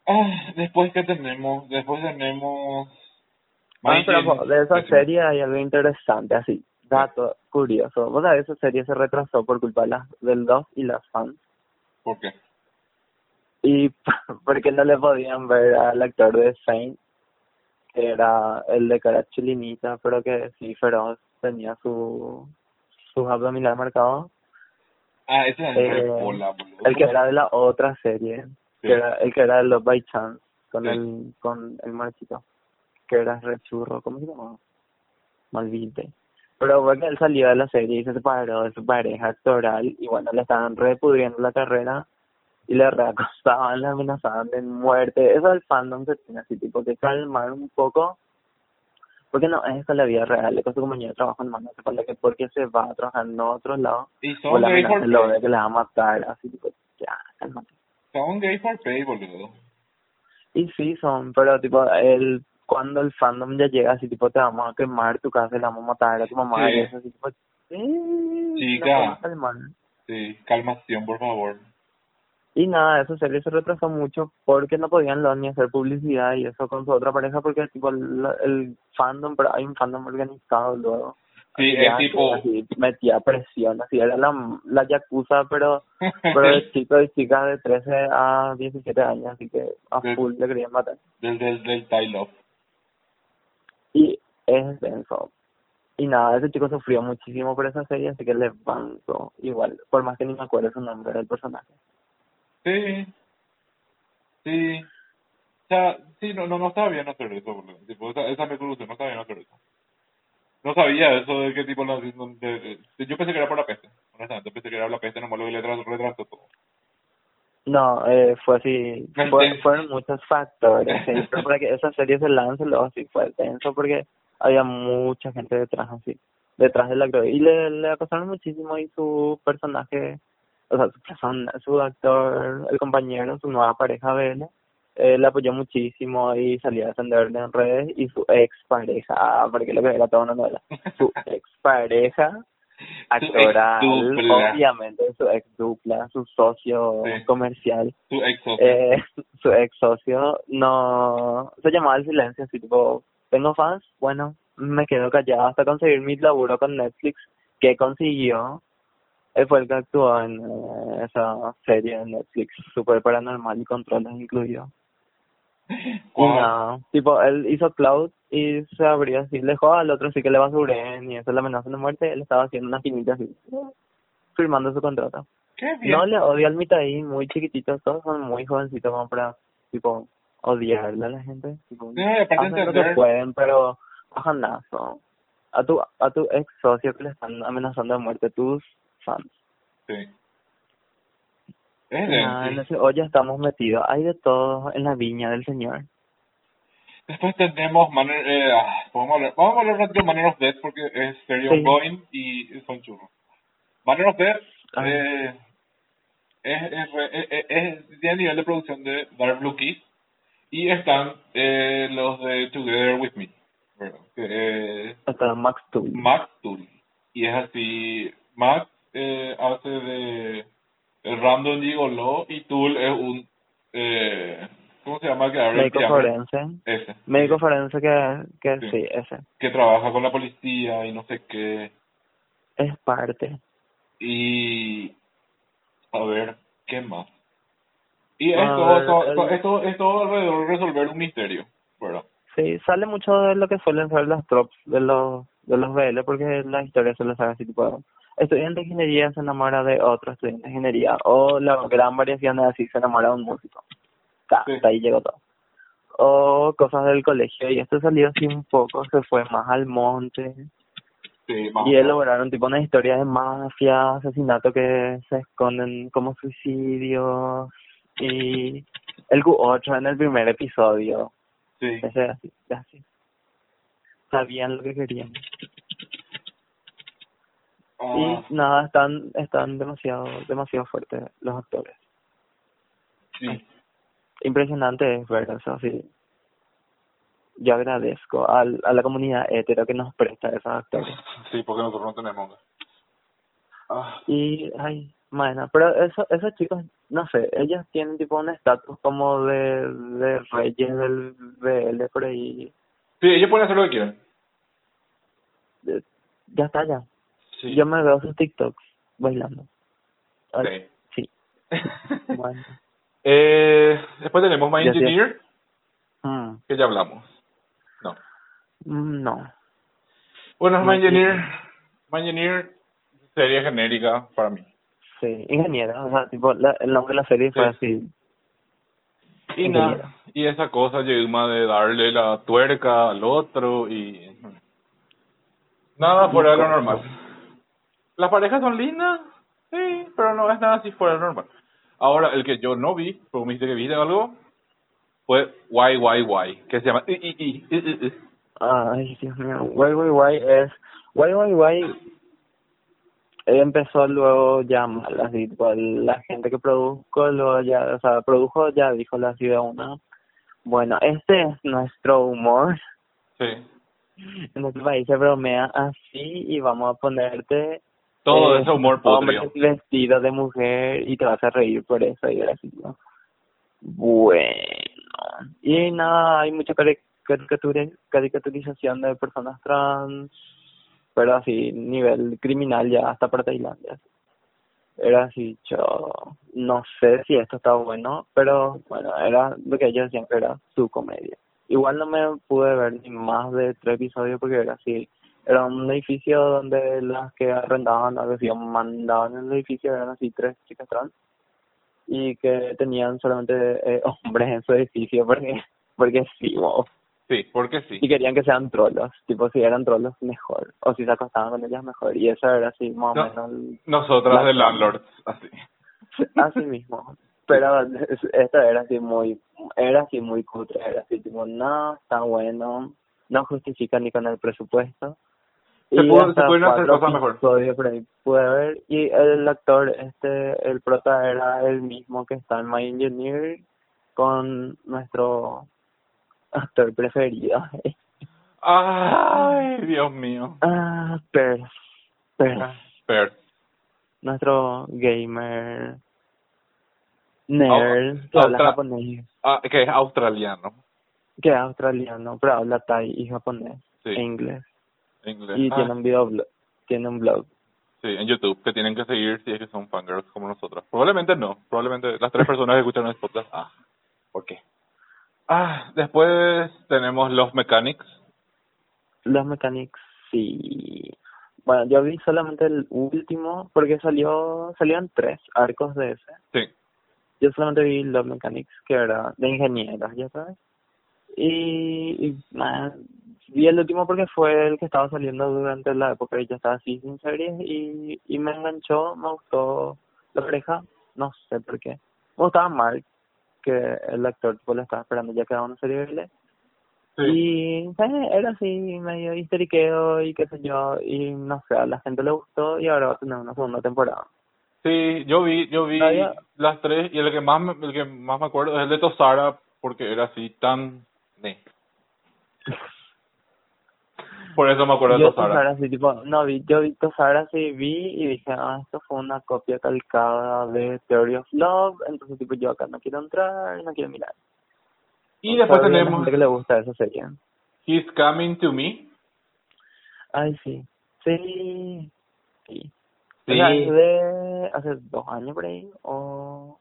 A: Ah, después que tenemos, después tenemos...
B: Ah, pero po, de esa serie hay algo interesante, así, dato curioso. Vos sabés, esa serie se retrasó por culpa de las, del 2 y las fans.
A: ¿Por qué?
B: Y porque no le podían ver al actor de Saint, que era el de cara chilinita, pero que sí, feroz, tenía su sus abdominales marcados.
A: Ah, ese es
B: Eh,
A: el bola, boludo.
B: El que era de la otra serie,
A: Sí.
B: que era el que era de Love by Chance, con
A: Sí.
B: el con el marchito, que era re churro, ¿cómo se llamaba? Malvite. Pero fue que él salió de la serie y se separó de su pareja actoral y bueno, le estaban repudriendo la carrera y le reacostaban, le amenazaban de muerte. Eso el fandom se tiene así, tipo que calmar un poco. Porque no, es la vida real, con su compañero de trabajo no se para que porque se va a trabajar en otro lado,
A: Y
B: o
A: son
B: la
A: gay for
B: lo de que le va a matar, así tipo, ya, cálmate.
A: Son gay for pay, boludo.
B: Y sí son, pero tipo, el, cuando el fandom ya llega así, tipo, te vamos a quemar tu casa y le vamos a matar a tu mamá
A: Sí.
B: y eso, así tipo, eh,
A: Chica.
B: no.
A: Sí, calmación, por favor.
B: Y nada, esa serie se retrasó mucho porque no podían lo, ni hacer publicidad y eso con su otra pareja porque tipo el, el fandom, pero hay un fandom organizado luego.
A: Sí, es tipo...
B: Así, metía presión, así era la, la yakuza, pero pero de chicos y chicas de 13 a 17 años, así que a full le querían matar.
A: del, del, del.
B: Y es denso. Y nada, ese chico sufrió muchísimo por esa serie, así que le banco igual, por más que ni me acuerdo su nombre del personaje.
A: Sí. Sí. O sea, sí, no, no, no estaba bien hacer eso, boludo. Tipo, esa, esa es mi conclusión, no estaba bien hacer eso. No sabía eso de qué tipo... la- de- de- de- yo pensé que era por la peste. Honestamente, pensé que era la peste, nomás lo que le retrasó, todo.
B: No, eh, fue así, fue- fueron muchos factores, sí, para que esa serie se lance luego así fue tenso porque había mucha gente detrás así, detrás del actor, y le, le acosaron muchísimo y su personaje, o sea, su persona, su actor, el compañero, su nueva pareja Belle, eh, le apoyó muchísimo y salía a defenderle en redes y su ex pareja, porque lo que era toda una novela, su ex pareja actoral, obviamente su ex dupla, su socio
A: Sí.
B: comercial,
A: Su ex socio.
B: eh, su ex socio, no, se llamaba el silencio, así tipo, tengo fans, bueno, me quedo callado hasta conseguir mi laburo con Netflix, que consiguió, él fue el que actuó en eh, esa serie de Netflix, super paranormal y controles incluido. Y nada, tipo, él hizo Cloud y se abrió así, le dejó al otro sí que le basuren y eso le amenaza de muerte, él estaba haciendo una finita así, firmando su contrato.
A: Qué bien.
B: No le odio al Mitaí, muy chiquitito, todos son muy jovencitos como para, tipo, odiarle a la gente. Tipo,
A: Sí,
B: hacen lo que pueden, pero bajanazo. A tu, a tu ex socio que le están amenazando de muerte tus fans.
A: Sí.
B: Ah, en ese hoyo estamos metidos. Hay de todo en la viña del Señor.
A: Después tenemos Manner, eh, ah, vamos a hablar un ratito de Manner of Death porque es serie
B: Sí.
A: ongoing y son churros. Manner of Death eh, es, es, re- es, es, es- tiene nivel de producción de Dark Blue Kiss y están eh, los de Together With Me, ¿verdad? Que
B: Hasta Max Tool.
A: Max Tool. Y es así, Max eh, hace de el Random Gigolo y Tool es un, eh, ¿cómo se llama?
B: Médico forense.
A: Ese.
B: Médico forense que, que
A: Sí.
B: sí, ese.
A: que trabaja con la policía y no sé qué.
B: Es parte.
A: Y a ver, ¿qué más? Y
B: A
A: esto,
B: ver, el-
A: esto, esto alrededor de resolver un misterio, ¿verdad?
B: Sí, sale mucho de lo que suelen ser las tropes de los de los BL porque la historia suele ser así tipo estudiante de ingeniería se enamora de otro estudiante de ingeniería o la gran variación es así se enamora de un músico. Ta,
A: Sí.
B: hasta ahí llegó todo. O cosas del colegio y esto salió así un poco, se fue más al monte
A: Sí, más
B: y elaboraron tipo una historia de mafia, asesinato que se esconden como suicidios y el Q8 en el primer episodio
A: Sí.
B: ese así, así. Sabían lo que querían.
A: Ah,
B: Y nada, están están demasiado demasiado fuertes los actores.
A: sí.
B: Impresionante es ver eso, sí. Yo agradezco al, a la comunidad hetero que nos presta esos actores.
A: Sí, porque nosotros no tenemos. Ah,
B: Y, ay, bueno, pero eso, esos chicos, no sé, ellos tienen tipo un estatus como de, de reyes del BL por ahí.
A: sí, ellos pueden hacer lo que quieran.
B: Eh, Ya está, ya.
A: Sí.
B: Yo me veo sus TikToks bailando.
A: Sí.
B: Sí, bueno.
A: eh, después tenemos My. Engineer,
B: Mm,
A: que ya hablamos. No.
B: mm, no.
A: Bueno,
B: No,
A: My. Engineer, My Engineer, serie genérica para mí.
B: Sí, ingeniero. O sea, tipo, la, el nombre de la serie fue
A: Sí.
B: así.
A: Y nada, y esa cosa Yuma de darle la tuerca al otro y Nada fuera de lo normal. Las parejas son lindas, sí, pero no es nada así fuera normal. Ahora, el que yo no vi, porque me dijiste que viste algo, fue YYY, que se llama... I, I, I.
B: Ay, Dios mío. Guay, guay, guay es... Guay, guay, guay empezó luego ya mal, así, tipo, la gente que produjo, luego ya, o sea, produjo ya dijo la ciudad una, bueno, este es nuestro humor.
A: Sí.
B: En nuestro país se bromea así y vamos a ponerte
A: Todo
B: eh,
A: ese humor
B: hombre
A: podrido.
B: vestido de mujer y te vas a reír por eso y era así, ¿no? Bueno, y nada, hay mucha cari- caricatura, caricaturización de personas trans, pero así, nivel criminal ya hasta para Tailandia. Era así, yo no sé si esto está bueno, pero bueno, era lo que ellos decían que era su comedia. Igual no me pude ver ni más de tres episodios porque era así, era un edificio donde las que arrendaban, algo así, mandaban en el edificio, eran así tres chicas trans y que tenían solamente eh, hombres en su edificio porque porque sí, wow.
A: Sí, porque sí.
B: y querían que sean trolos, tipo si eran trolos mejor, o si se acostaban con ellas mejor, y eso era así más o
A: No.
B: menos el-
A: Nosotras de Landlords, así.
B: así mismo. Pero es- esto era así muy, era así muy cutre, era así tipo, no, está bueno, no justifica ni con el presupuesto.
A: Se pudo-
B: hasta
A: se pudieron hacer cosas mejor.
B: pude ver, y el actor, este, el prota era el mismo que está en My Engineer, con nuestro actor preferido.
A: Ay, Dios mío.
B: Ah, Perth. Perth.
A: Pero,
B: Nuestro gamer nerd que
A: Ah,
B: habla japonés,
A: ah, que es australiano.
B: que es australiano, pero habla thai y japonés
A: Sí,
B: e inglés.
A: Inglés.
B: Y
A: Ah,
B: tiene un video, tiene un blog.
A: Sí, en YouTube, que tienen que seguir si es que son fangirls como nosotros. Probablemente no, probablemente las tres personas que escuchan el podcast. Ah, ¿por qué? Ah, después tenemos Los Mechanics.
B: Los Mechanics, sí. Bueno, yo vi solamente el último porque salió, salieron tres arcos de ese.
A: Sí,
B: Yo solamente vi Love Mechanics, que era de ingenieros, ya sabes. Y, y nada, vi el último porque fue el que estaba saliendo durante la época que yo estaba así sin series y, y me enganchó, me gustó la pareja, no sé por qué. Me gustaba Mark, que el actor pues lo estaba esperando ya que era una serie de él.
A: sí.
B: Y eh, era así, medio histeriqueo y qué sé yo, y no sé, a la gente le gustó y ahora va a tener una segunda temporada.
A: Sí, yo vi, yo vi
B: Todavía-
A: las tres y el que más me, el que más me acuerdo es el de Tosara porque era así tan ne. Por eso me acuerdo de
B: Yo
A: Tosara.
B: Tosara así, tipo, no vi, yo vi Tosara así, vi y dije, ah, esto fue una copia calcada de Theory of Love, entonces tipo yo acá no quiero entrar, no quiero mirar.
A: Y después tenemos
B: gente que le gusta esa serie.
A: He's Coming to Me.
B: Ay, sí, sí, sí.
A: Sí.
B: O sea, es de hace dos años por ahí, o...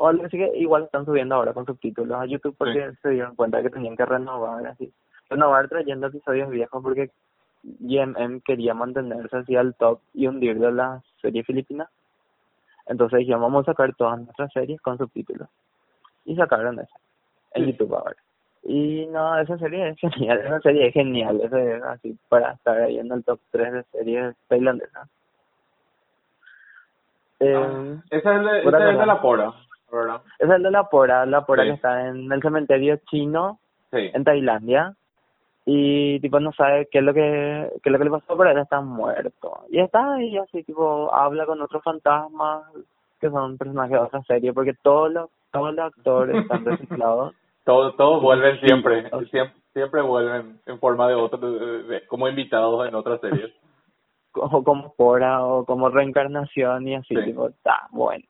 B: O algo así que igual están subiendo ahora con subtítulos a YouTube porque se dieron cuenta que tenían que renovar así. Renovar trayendo episodios viejos porque GMM quería mantenerse así al top y hundir de la serie filipina. Entonces dijeron, vamos a sacar todas nuestras series con subtítulos. Y sacaron eso en
A: Sí.
B: YouTube ahora. Y no, esa serie es genial, esa serie es genial, esa es así para estar ahí en el top 3 de series tailandesas. Eh,
A: Ah, esa es, de, esa es de la Pora, ¿verdad?
B: es el de la Pora, la Pora
A: Sí.
B: que está en el cementerio chino
A: Sí.
B: en Tailandia y tipo no sabe qué es lo que qué es lo que le pasó pero él está muerto y está ahí así tipo habla con otros fantasmas que son personajes de otra serie porque todos los todos los actores están reciclados
A: Todos, todos vuelven
B: Sí,
A: siempre, siempre, siempre vuelven en forma de otro, de- de- como invitados en otras series.
B: o como Pora o como reencarnación y así
A: Sí.
B: tipo está bueno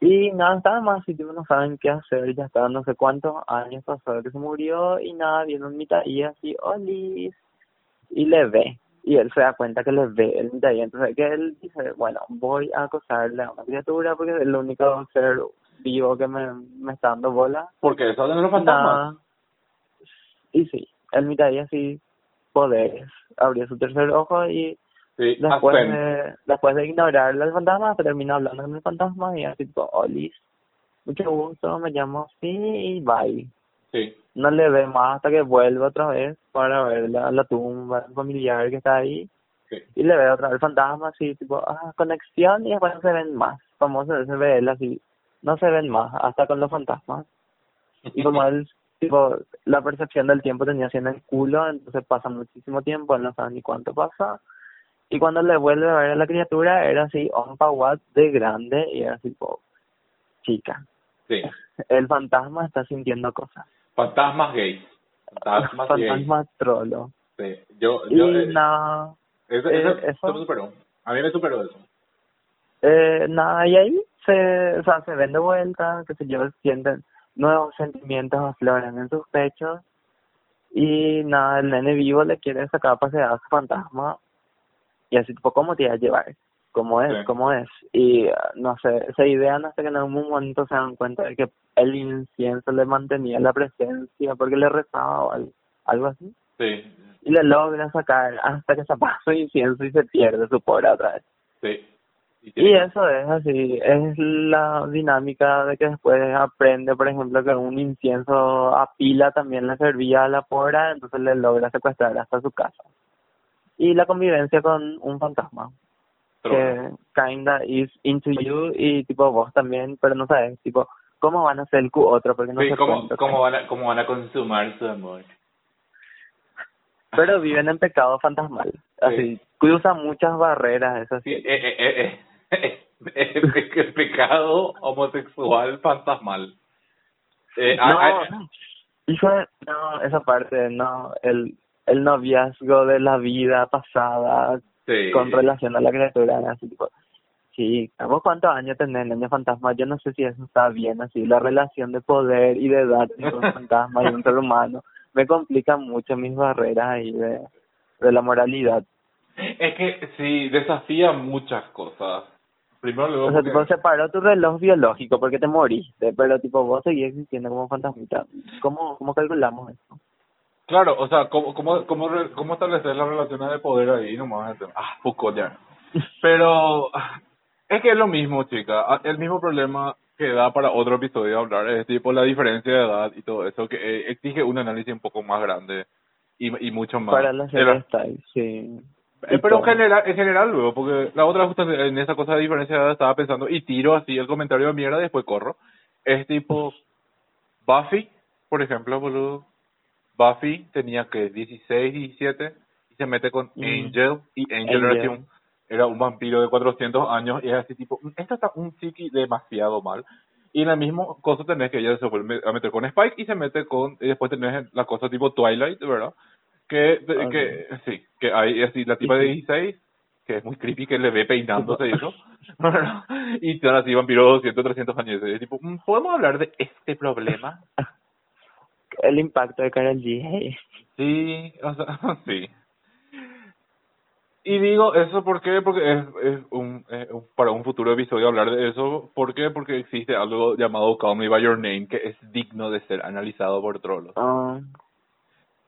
B: y nada está más tipo no saben qué hacer ya está no sé cuántos años pasó que se murió y nada viene un mitad y así olis y le ve. Y él se da cuenta que le ve el mitad y entonces que él dice bueno voy a acosarle a una criatura porque es el único ser vivo que me, me está dando bola
A: Porque eso hacen los fantasmas.
B: Y sí el mitad y así poderes abrió su tercer ojo y
A: Sí,
B: después de, después de ignorar al fantasma, termina hablando con el fantasma y así tipo, Olis, mucho gusto, me llamo así y bye.
A: Sí,
B: No le ve más hasta que vuelve otra vez para ver la, la tumba familiar que está ahí
A: Sí.
B: Y le veo otra vez el fantasma así, tipo, ah, conexión y después no se ven más. Famoso se ve él así, no se ven más, hasta con los fantasmas. Y como él, tipo, la percepción del tiempo tenía así en el culo, entonces pasa muchísimo tiempo, él no sabe ni cuánto pasa. Y cuando le vuelve a ver a la criatura, era así, un watt de grande y era así, tipo, chica.
A: Sí.
B: El fantasma está sintiendo cosas.
A: Fantasmas gays. Fantasmas gays.
B: Fantasma trolo.
A: Sí. Yo, yo,
B: Y
A: eh, eso,
B: eh,
A: eso me superó. A mí me superó eso.
B: eh, nada, y ahí se, o sea, se ven de vuelta, que se yo, sienten nuevos sentimientos afloran en sus pechos y nada, el nene vivo le quiere sacar a pasear a su fantasma y así tipo, ¿cómo te iba a llevar? ¿Cómo es?
A: Sí.
B: ¿Cómo es? Y ah, no sé, se idean hasta que en algún momento se dan cuenta de que el incienso le mantenía la presencia porque le rezaba o al- algo así
A: Sí.
B: y le logra sacar hasta que se apaga su incienso y se pierde su pobre otra vez.
A: Sí. Y,
B: Y eso es así, es la dinámica de que después aprende, por ejemplo, que un incienso a pila también le servía a la pora, entonces le logra secuestrar hasta su casa. Y la convivencia con un fantasma, que kinda is into you y tipo vos también, pero no sabes, tipo, ¿cómo van a hacer el otro? Porque no
A: Sí,
B: se
A: ¿cómo,
B: cuenta.
A: cómo, van a, ¿Cómo van a consumar su amor?
B: Pero viven en pecado fantasmal, así, cruza muchas barreras, eso
A: Sí,
B: sí.
A: eh, eh, eh, eh, eh, pe- el pecado homosexual fantasmal. Eh,
B: No,
A: ah, ah,
B: hijo de- no, esa parte, no, el, el noviazgo de la vida pasada
A: sí.
B: con relación a la criatura, así tipo, sí, ¿vos cuántos años tenés, niño fantasma? Yo no sé si eso está bien, así, la relación de poder y de edad entre un fantasma y un ser humano me complica mucho mis barreras ahí de, de la moralidad.
A: Es que sí, desafía muchas cosas. Primero luego
B: O sea, tipo, separó tu reloj biológico porque te moriste, pero tipo, vos seguís existiendo como fantasmita. ¿Cómo, cómo calculamos eso?
A: Claro, o sea, ¿cómo, cómo, cómo, cómo establecer las relaciones de poder ahí nomás? Ah, Foucault ya. Pero es que es lo mismo, chica. Ah, El mismo problema que da para otro episodio hablar es tipo la diferencia de edad y todo eso, que eh, exige un análisis un poco más grande y, y mucho más.
B: Para la
A: de
B: serie
A: la-
B: style, sí.
A: Eh, pero en general, en general luego, porque la otra justo en esa cosa de diferencia de edad estaba pensando y tiro así el comentario de mierda y después corro. Es tipo, Buffy, por ejemplo, boludo. Buffy tenía que 16, 17 y se mete con
B: Mm.
A: Angel y Angel,
B: Angel.
A: Era, un, era un vampiro de 400 años y es así tipo, "Mm, esto está un chiqui demasiado mal. Y el mismo cosa tenés que ella se vuelve a meter con Spike y se mete con, y después tenés la cosa tipo Twilight, ¿verdad? Que,
B: Ah,
A: que sí, que hay así la tipa de 16, que es muy creepy, que le ve peinándose y eso, y son así vampiros 200, 300 años. Y es tipo, "Mm, ¿podemos hablar de este problema?
B: El impacto de Karol G.
A: Sí, o sea, sí. Y digo eso ¿por qué? porque es, es un, es un- para un futuro episodio hablar de eso. ¿Por qué? Porque existe algo llamado Call Me By Your Name que es digno de ser analizado por trolos.
B: Ah,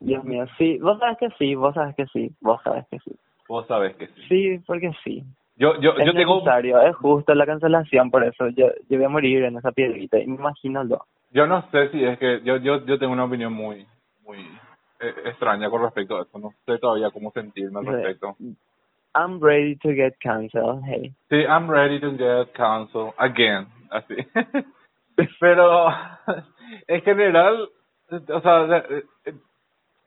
B: Dios mío, sí, vos sabes que sí, vos sabes que sí, vos sabes que sí.
A: Vos sabes que sí.
B: Sí, porque sí.
A: Yo, yo,
B: Es
A: yo tengo,
B: necesario, es justo la cancelación, por eso yo, yo voy a morir en esa piedrita, y me imagino lo.
A: yo no sé si es que, yo, yo, yo tengo una opinión muy, muy eh, extraña con respecto a eso. No sé todavía cómo sentirme al respecto.
B: I'm ready to get canceled, hey.
A: Sí, I'm ready to get counsel again, así. Pero en general, o sea, eh,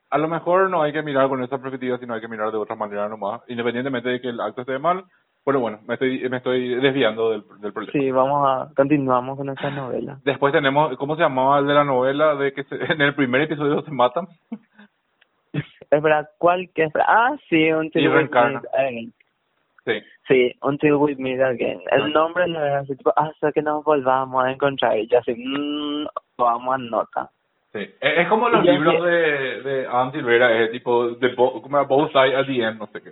A: a lo mejor no hay que mirar con esa perspectiva, sino hay que mirar de otra manera nomás, independientemente de que el acto esté mal. Pero bueno, me estoy me estoy desviando del, del problema.
B: Sí, vamos a, continuamos con esta novela.
A: Después tenemos, ¿cómo se llamaba el de la novela de que se- en el primer episodio se matan?
B: Espera, ¿cuál que es? Ah, sí, Until We. Meet Again.
A: Sí.
B: Sí, Until We Meet Again. El nombre es así, tipo, hasta que nos volvamos a encontrar. Y yo así, mmm, vamos a nota.
A: Sí, es como los libros
B: que-
A: de, de Silvera, es tipo, de bo, como Both Sides at the End, no sé qué.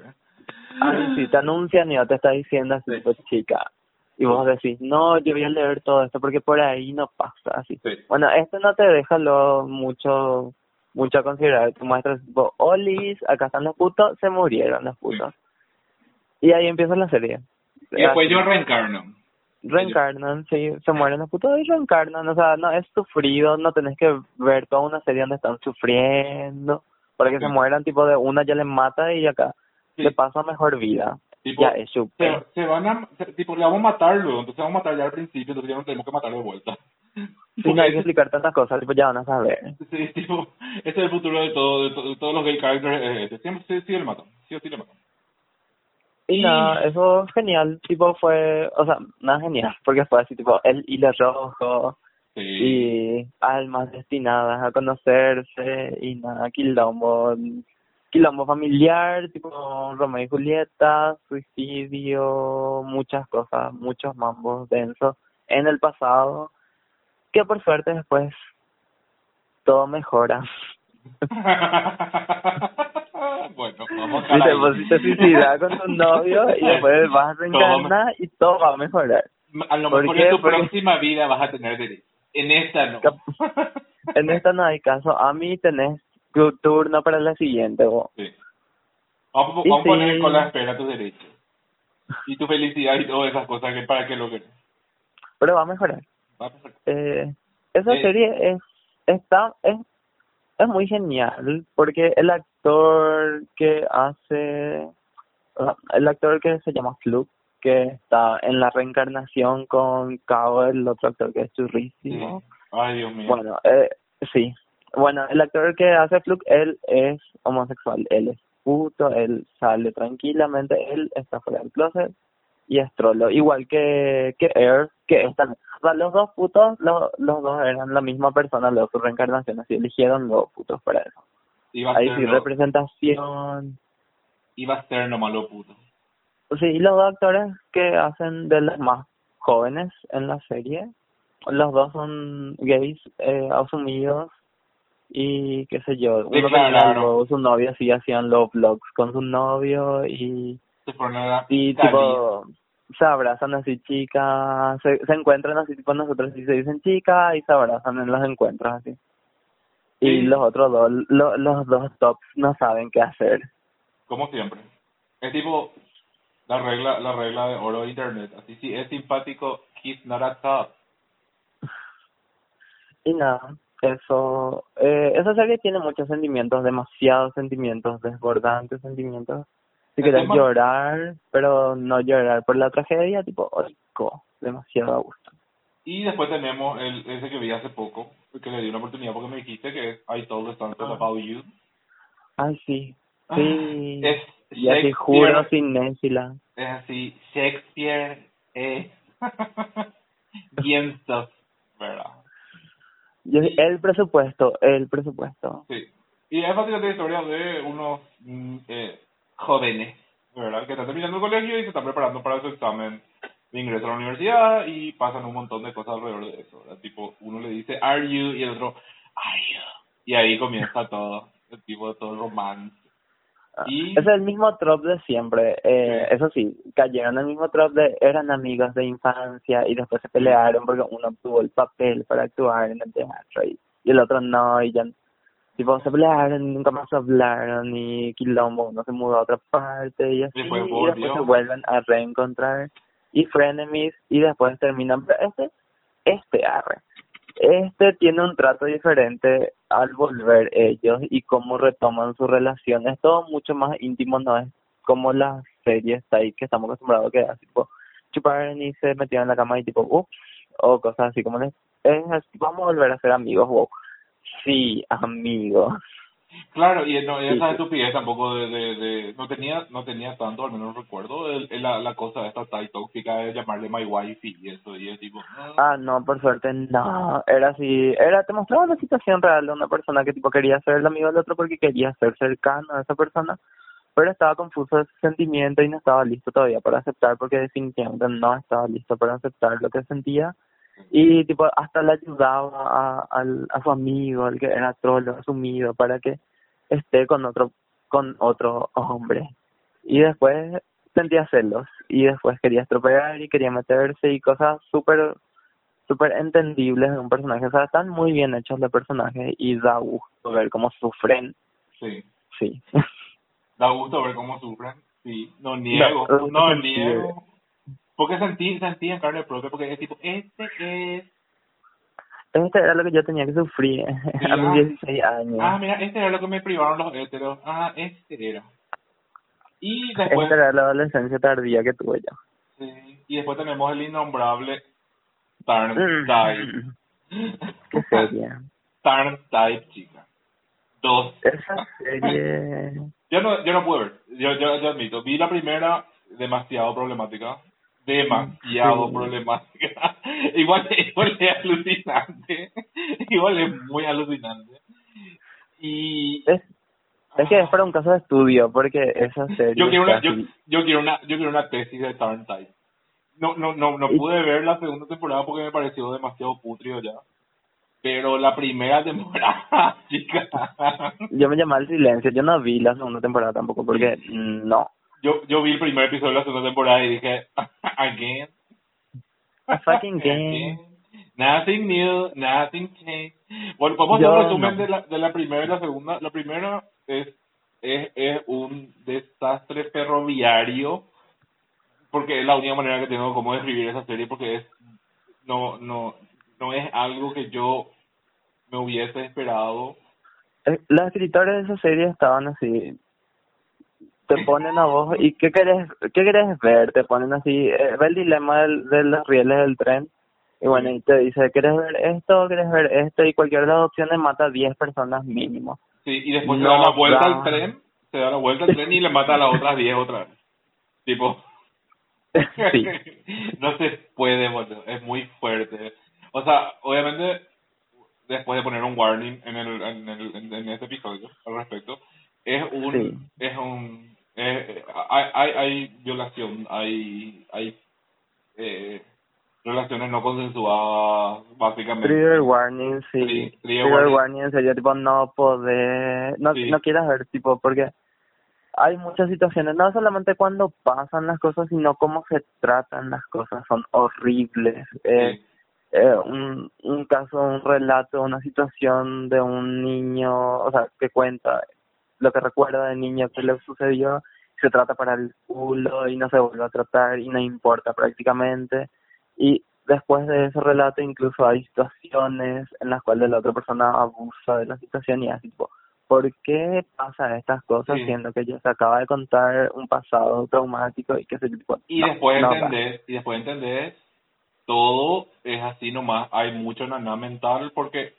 B: Ay, sí, te anuncian y ya te está diciendo así,
A: Sí.
B: pues chica. Y vos decís, no, yo voy a leer todo esto porque por ahí no pasa así.
A: Sí.
B: Bueno, esto no te deja lo mucho, mucho a considerar. Tu muestra es tipo, olis, acá están los putos, se murieron los putos. Y ahí empieza la serie.
A: Y después
B: Así.
A: yo reencarno.
B: Reencarnan, sí, se mueren los putos y reencarnan, o sea, no es sufrido, no tenés que ver toda una serie donde están sufriendo, para que
A: Sí.
B: se mueran, tipo de una ya les mata y acá.
A: Sí.
B: le paso a mejor vida.
A: Tipo,
B: ya es
A: se,
B: súper.
A: se van a, se- tipo, le vamos a matar luego, entonces vamos a matar ya al principio, entonces ya no tenemos que matar de vuelta.
B: Sí, no hay que explicar tantas cosas, tipo, ya van a saber.
A: Sí, tipo, ese es el futuro de todo, de, to- de todos los gay characters, eh, este. siempre sí, sí le matan, sí o sí le matan.
B: Y
A: Y-
B: nada, eso genial, tipo, fue, o sea, nada genial, porque fue así, tipo, el hilo rojo
A: Sí.
B: y almas destinadas a conocerse y nada, quilombo, quilombo familiar, tipo Romeo y Julieta, suicidio, muchas cosas, muchos mambos densos en el pasado, que por suerte después todo mejora.
A: bueno, vamos a
B: te pusiste suicida con tu novio y después vas a reencarnar y todo va a mejorar.
A: A lo
B: ¿Por
A: mejor en tu
B: Porque-
A: próxima vida vas a tener derecho. En esta no.
B: En esta no hay caso. A mí tenés tu turno para la siguiente. vos.
A: sí. Vamos, vamos a poner
B: sí.
A: con la espera tus derechos. Y tu felicidad y todas esas cosas que para que lo quieras.
B: Pero va a mejorar.
A: Va a.
B: Eh, esa
A: Eh.
B: serie es está es, es muy genial porque el actor que hace el actor que se llama Fluke que está en la reencarnación con Cabo el otro actor que es
A: Sí.
B: churrísimo
A: Ay, Dios mío.
B: Bueno, eh, sí. Bueno, el actor que hace Fluke, él es homosexual, él es puto, él sale tranquilamente, él está fuera del closet y es trolo, igual que, que Air, que están, o sea, los dos putos, los, los dos eran la misma persona, los su reencarnación, así eligieron los putos para eso.
A: iba
B: Ahí sí,
A: lo-
B: representación,
A: iba a ser nomás lo puto.
B: sí, y los dos actores que hacen de los más jóvenes en la serie, los dos son gays eh, asumidos y qué sé yo, uno tenía
A: Declararon.
B: algo, su novio sí hacían los vlogs con su novio y, y tipo se abrazan así chicas, se, se encuentran así tipo nosotros sí se dicen chicas y se abrazan en los encuentros así. Y los otros dos, lo- los dos tops no saben qué hacer.
A: Como siempre. Es tipo la regla, la regla de oro de internet. Así si es simpático, he's not a top.
B: Y nada, eso, eh, esa serie tiene muchos sentimientos, demasiados sentimientos, desbordantes sentimientos. Si querés
A: tema-
B: llorar, pero no llorar por la tragedia, tipo, oico, demasiado a gusto.
A: Y después tenemos el ese que vi hace poco, que le di una oportunidad porque me dijiste que es I Told the Sunset
B: Ah.
A: About You.
B: Ay, sí,
A: Ah,
B: sí.
A: Es
B: y así juro sin Nésila.
A: es así, Shakespeare es bien stuff, ¿verdad?
B: Yo, el presupuesto, el presupuesto.
A: Sí. Y es básicamente historia de unos mm, eh, jóvenes, ¿verdad? Que están terminando el colegio y se están preparando para su examen de ingreso a la universidad y pasan un montón de cosas alrededor de eso, ¿verdad? Tipo, uno le dice, are you? Y el otro, are you? Y ahí comienza todo, el tipo, todo el romance.
B: Ah,
A: Y-
B: Es el mismo trop de siempre. Eh,
A: Sí.
B: Eso sí, cayeron en el mismo trop de eran amigos de infancia y después se pelearon porque uno obtuvo el papel para actuar en el teatro y, y el otro no. Y ya, tipo, se pelearon y nunca más hablaron y quilombo, uno se mudó a otra parte y así.
A: Después
B: y después se vuelven a reencontrar y frenemies y después terminan. Pero este, este arre. Este tiene un trato diferente al volver ellos y cómo retoman su relación. Es todo mucho más íntimo, no es como las series ahí que estamos acostumbrados que así, tipo, chuparon y se metieron en la cama y tipo, ups, o cosas así como les, es vamos a volver a ser amigos, wow. Sí, amigos.
A: Claro, y no, esa estupidez tampoco de, de, de, no tenía, no tenía tanto, al menos recuerdo, el, el- la, la cosa esta tan tóxica de llamarle my wife y eso, y es tipo, ah,
B: Ah, no, por suerte no. Era así, era, te mostraba la situación real de una persona que tipo quería ser el amigo del otro porque quería ser cercano a esa persona, pero estaba confuso de su sentimiento y no estaba listo todavía para aceptar porque definitivamente no estaba listo para aceptar lo que sentía y tipo hasta le ayudaba a, al, a su amigo, el que era trolo, asumido, para que esté con otro, con otro hombre. Y después sentía celos y después quería estropear y quería meterse y cosas súper súper entendibles de un personaje, o sea, están muy bien hechos los personajes y da gusto ver cómo sufren,
A: sí.
B: sí.
A: Da gusto ver cómo sufren, sí, no niego, no niego. Porque sentí, sentí en carne propia, porque es tipo, este es,
B: Este era lo que yo tenía que sufrir a mis
A: ah.
B: 16 años.
A: ah, mira, este era lo que me privaron los héteros, ah, este era. Y después,
B: Esta era la adolescencia tardía que tuve yo.
A: sí, y después tenemos el innombrable Tarn Type.
B: Mm. Qué serie.
A: Tarn Type, chica. Dos.
B: Esa serie...
A: Yo no, yo no pude ver, yo, yo, yo admito, vi la primera demasiado problemática, demasiado problemática, igual, igual es alucinante, igual es muy alucinante. Y
B: Es, es que es para un caso de estudio, porque esa serie...
A: yo quiero una, yo, yo quiero una, yo quiero una tesis de Tarn Type. No, no, no, no pude ver la segunda temporada porque me pareció demasiado putrio ya. Pero la primera temporada, chica,
B: Yo me llamaba el silencio, yo no vi la segunda temporada tampoco, porque no.
A: Yo, yo vi el primer episodio de la segunda temporada y dije, again.
B: A fucking game.
A: Nothing new, nothing changed. Bueno, podemos hacer un resumen
B: no.
A: de, la, de la primera y la segunda. La primera es, es, es un desastre ferroviario, porque es la única manera que tengo como describir esa serie, porque es no no no es algo que yo me hubiese esperado.
B: Eh, Los escritores de esa serie estaban así, te ponen a vos, ¿y qué querés, qué querés ver? Te ponen así, eh, ve el dilema del, de los rieles del tren, y bueno, y te dice, ¿querés ver esto? ¿Querés ver esto? Y cualquiera de las opciones mata a 10 personas mínimo.
A: Sí, y después
B: No
A: se da la vuelta al tren, se da la vuelta al tren y le mata a las otras 10 otra vez. Tipo,
B: sí.
A: no se puede, boludo. Es muy fuerte. O sea, obviamente, después de poner un warning en el en, el, en, en este episodio al respecto, es un
B: Sí.
A: es un eh, hay, hay hay violación, hay hay eh, relaciones no consensuadas, básicamente.
B: Trigger warning, sí.
A: Trigger
B: trigger
A: warning.
B: serio, tipo, no poder, no,
A: Sí.
B: no quieras ver, tipo, porque hay muchas situaciones, no solamente cuando pasan las cosas, sino cómo se tratan las cosas, son horribles. Eh,
A: Sí.
B: eh, un, un caso, un relato, una situación de un niño, o sea, que cuenta lo que recuerda del niño que le sucedió, se trata para el culo y no se vuelve a tratar y no importa prácticamente. Y después de ese relato incluso hay situaciones en las cuales la otra persona abusa de la situación y así, tipo, ¿por qué pasa estas cosas
A: Sí.
B: siendo que ella se acaba de contar un pasado traumático y que se tipo,
A: Y
B: no,
A: después
B: no,
A: entendés, y después entendés, todo es así nomás, hay mucho naná mental porque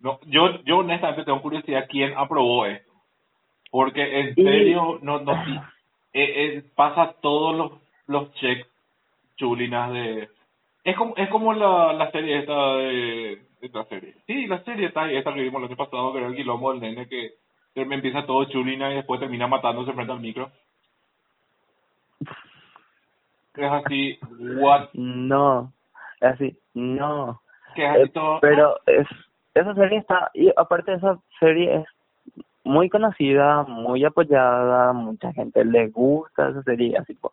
A: no yo yo honestamente tengo curiosidad quién aprobó esto. Porque en
B: Y-
A: serio no no eh, eh, pasa todos los los checks chulinas de es como es como la la serie esta de esta serie. Sí, la serie está esta que vimos el año pasado que era el quilombo del nene que me empieza todo chulina y después termina matándose frente al micro. Es así, what
B: No, es así, no.
A: que es así
B: Eh,
A: todo.
B: pero es esa serie está y aparte esa serie es muy conocida, muy apoyada, mucha gente le gusta esa serie, así tipo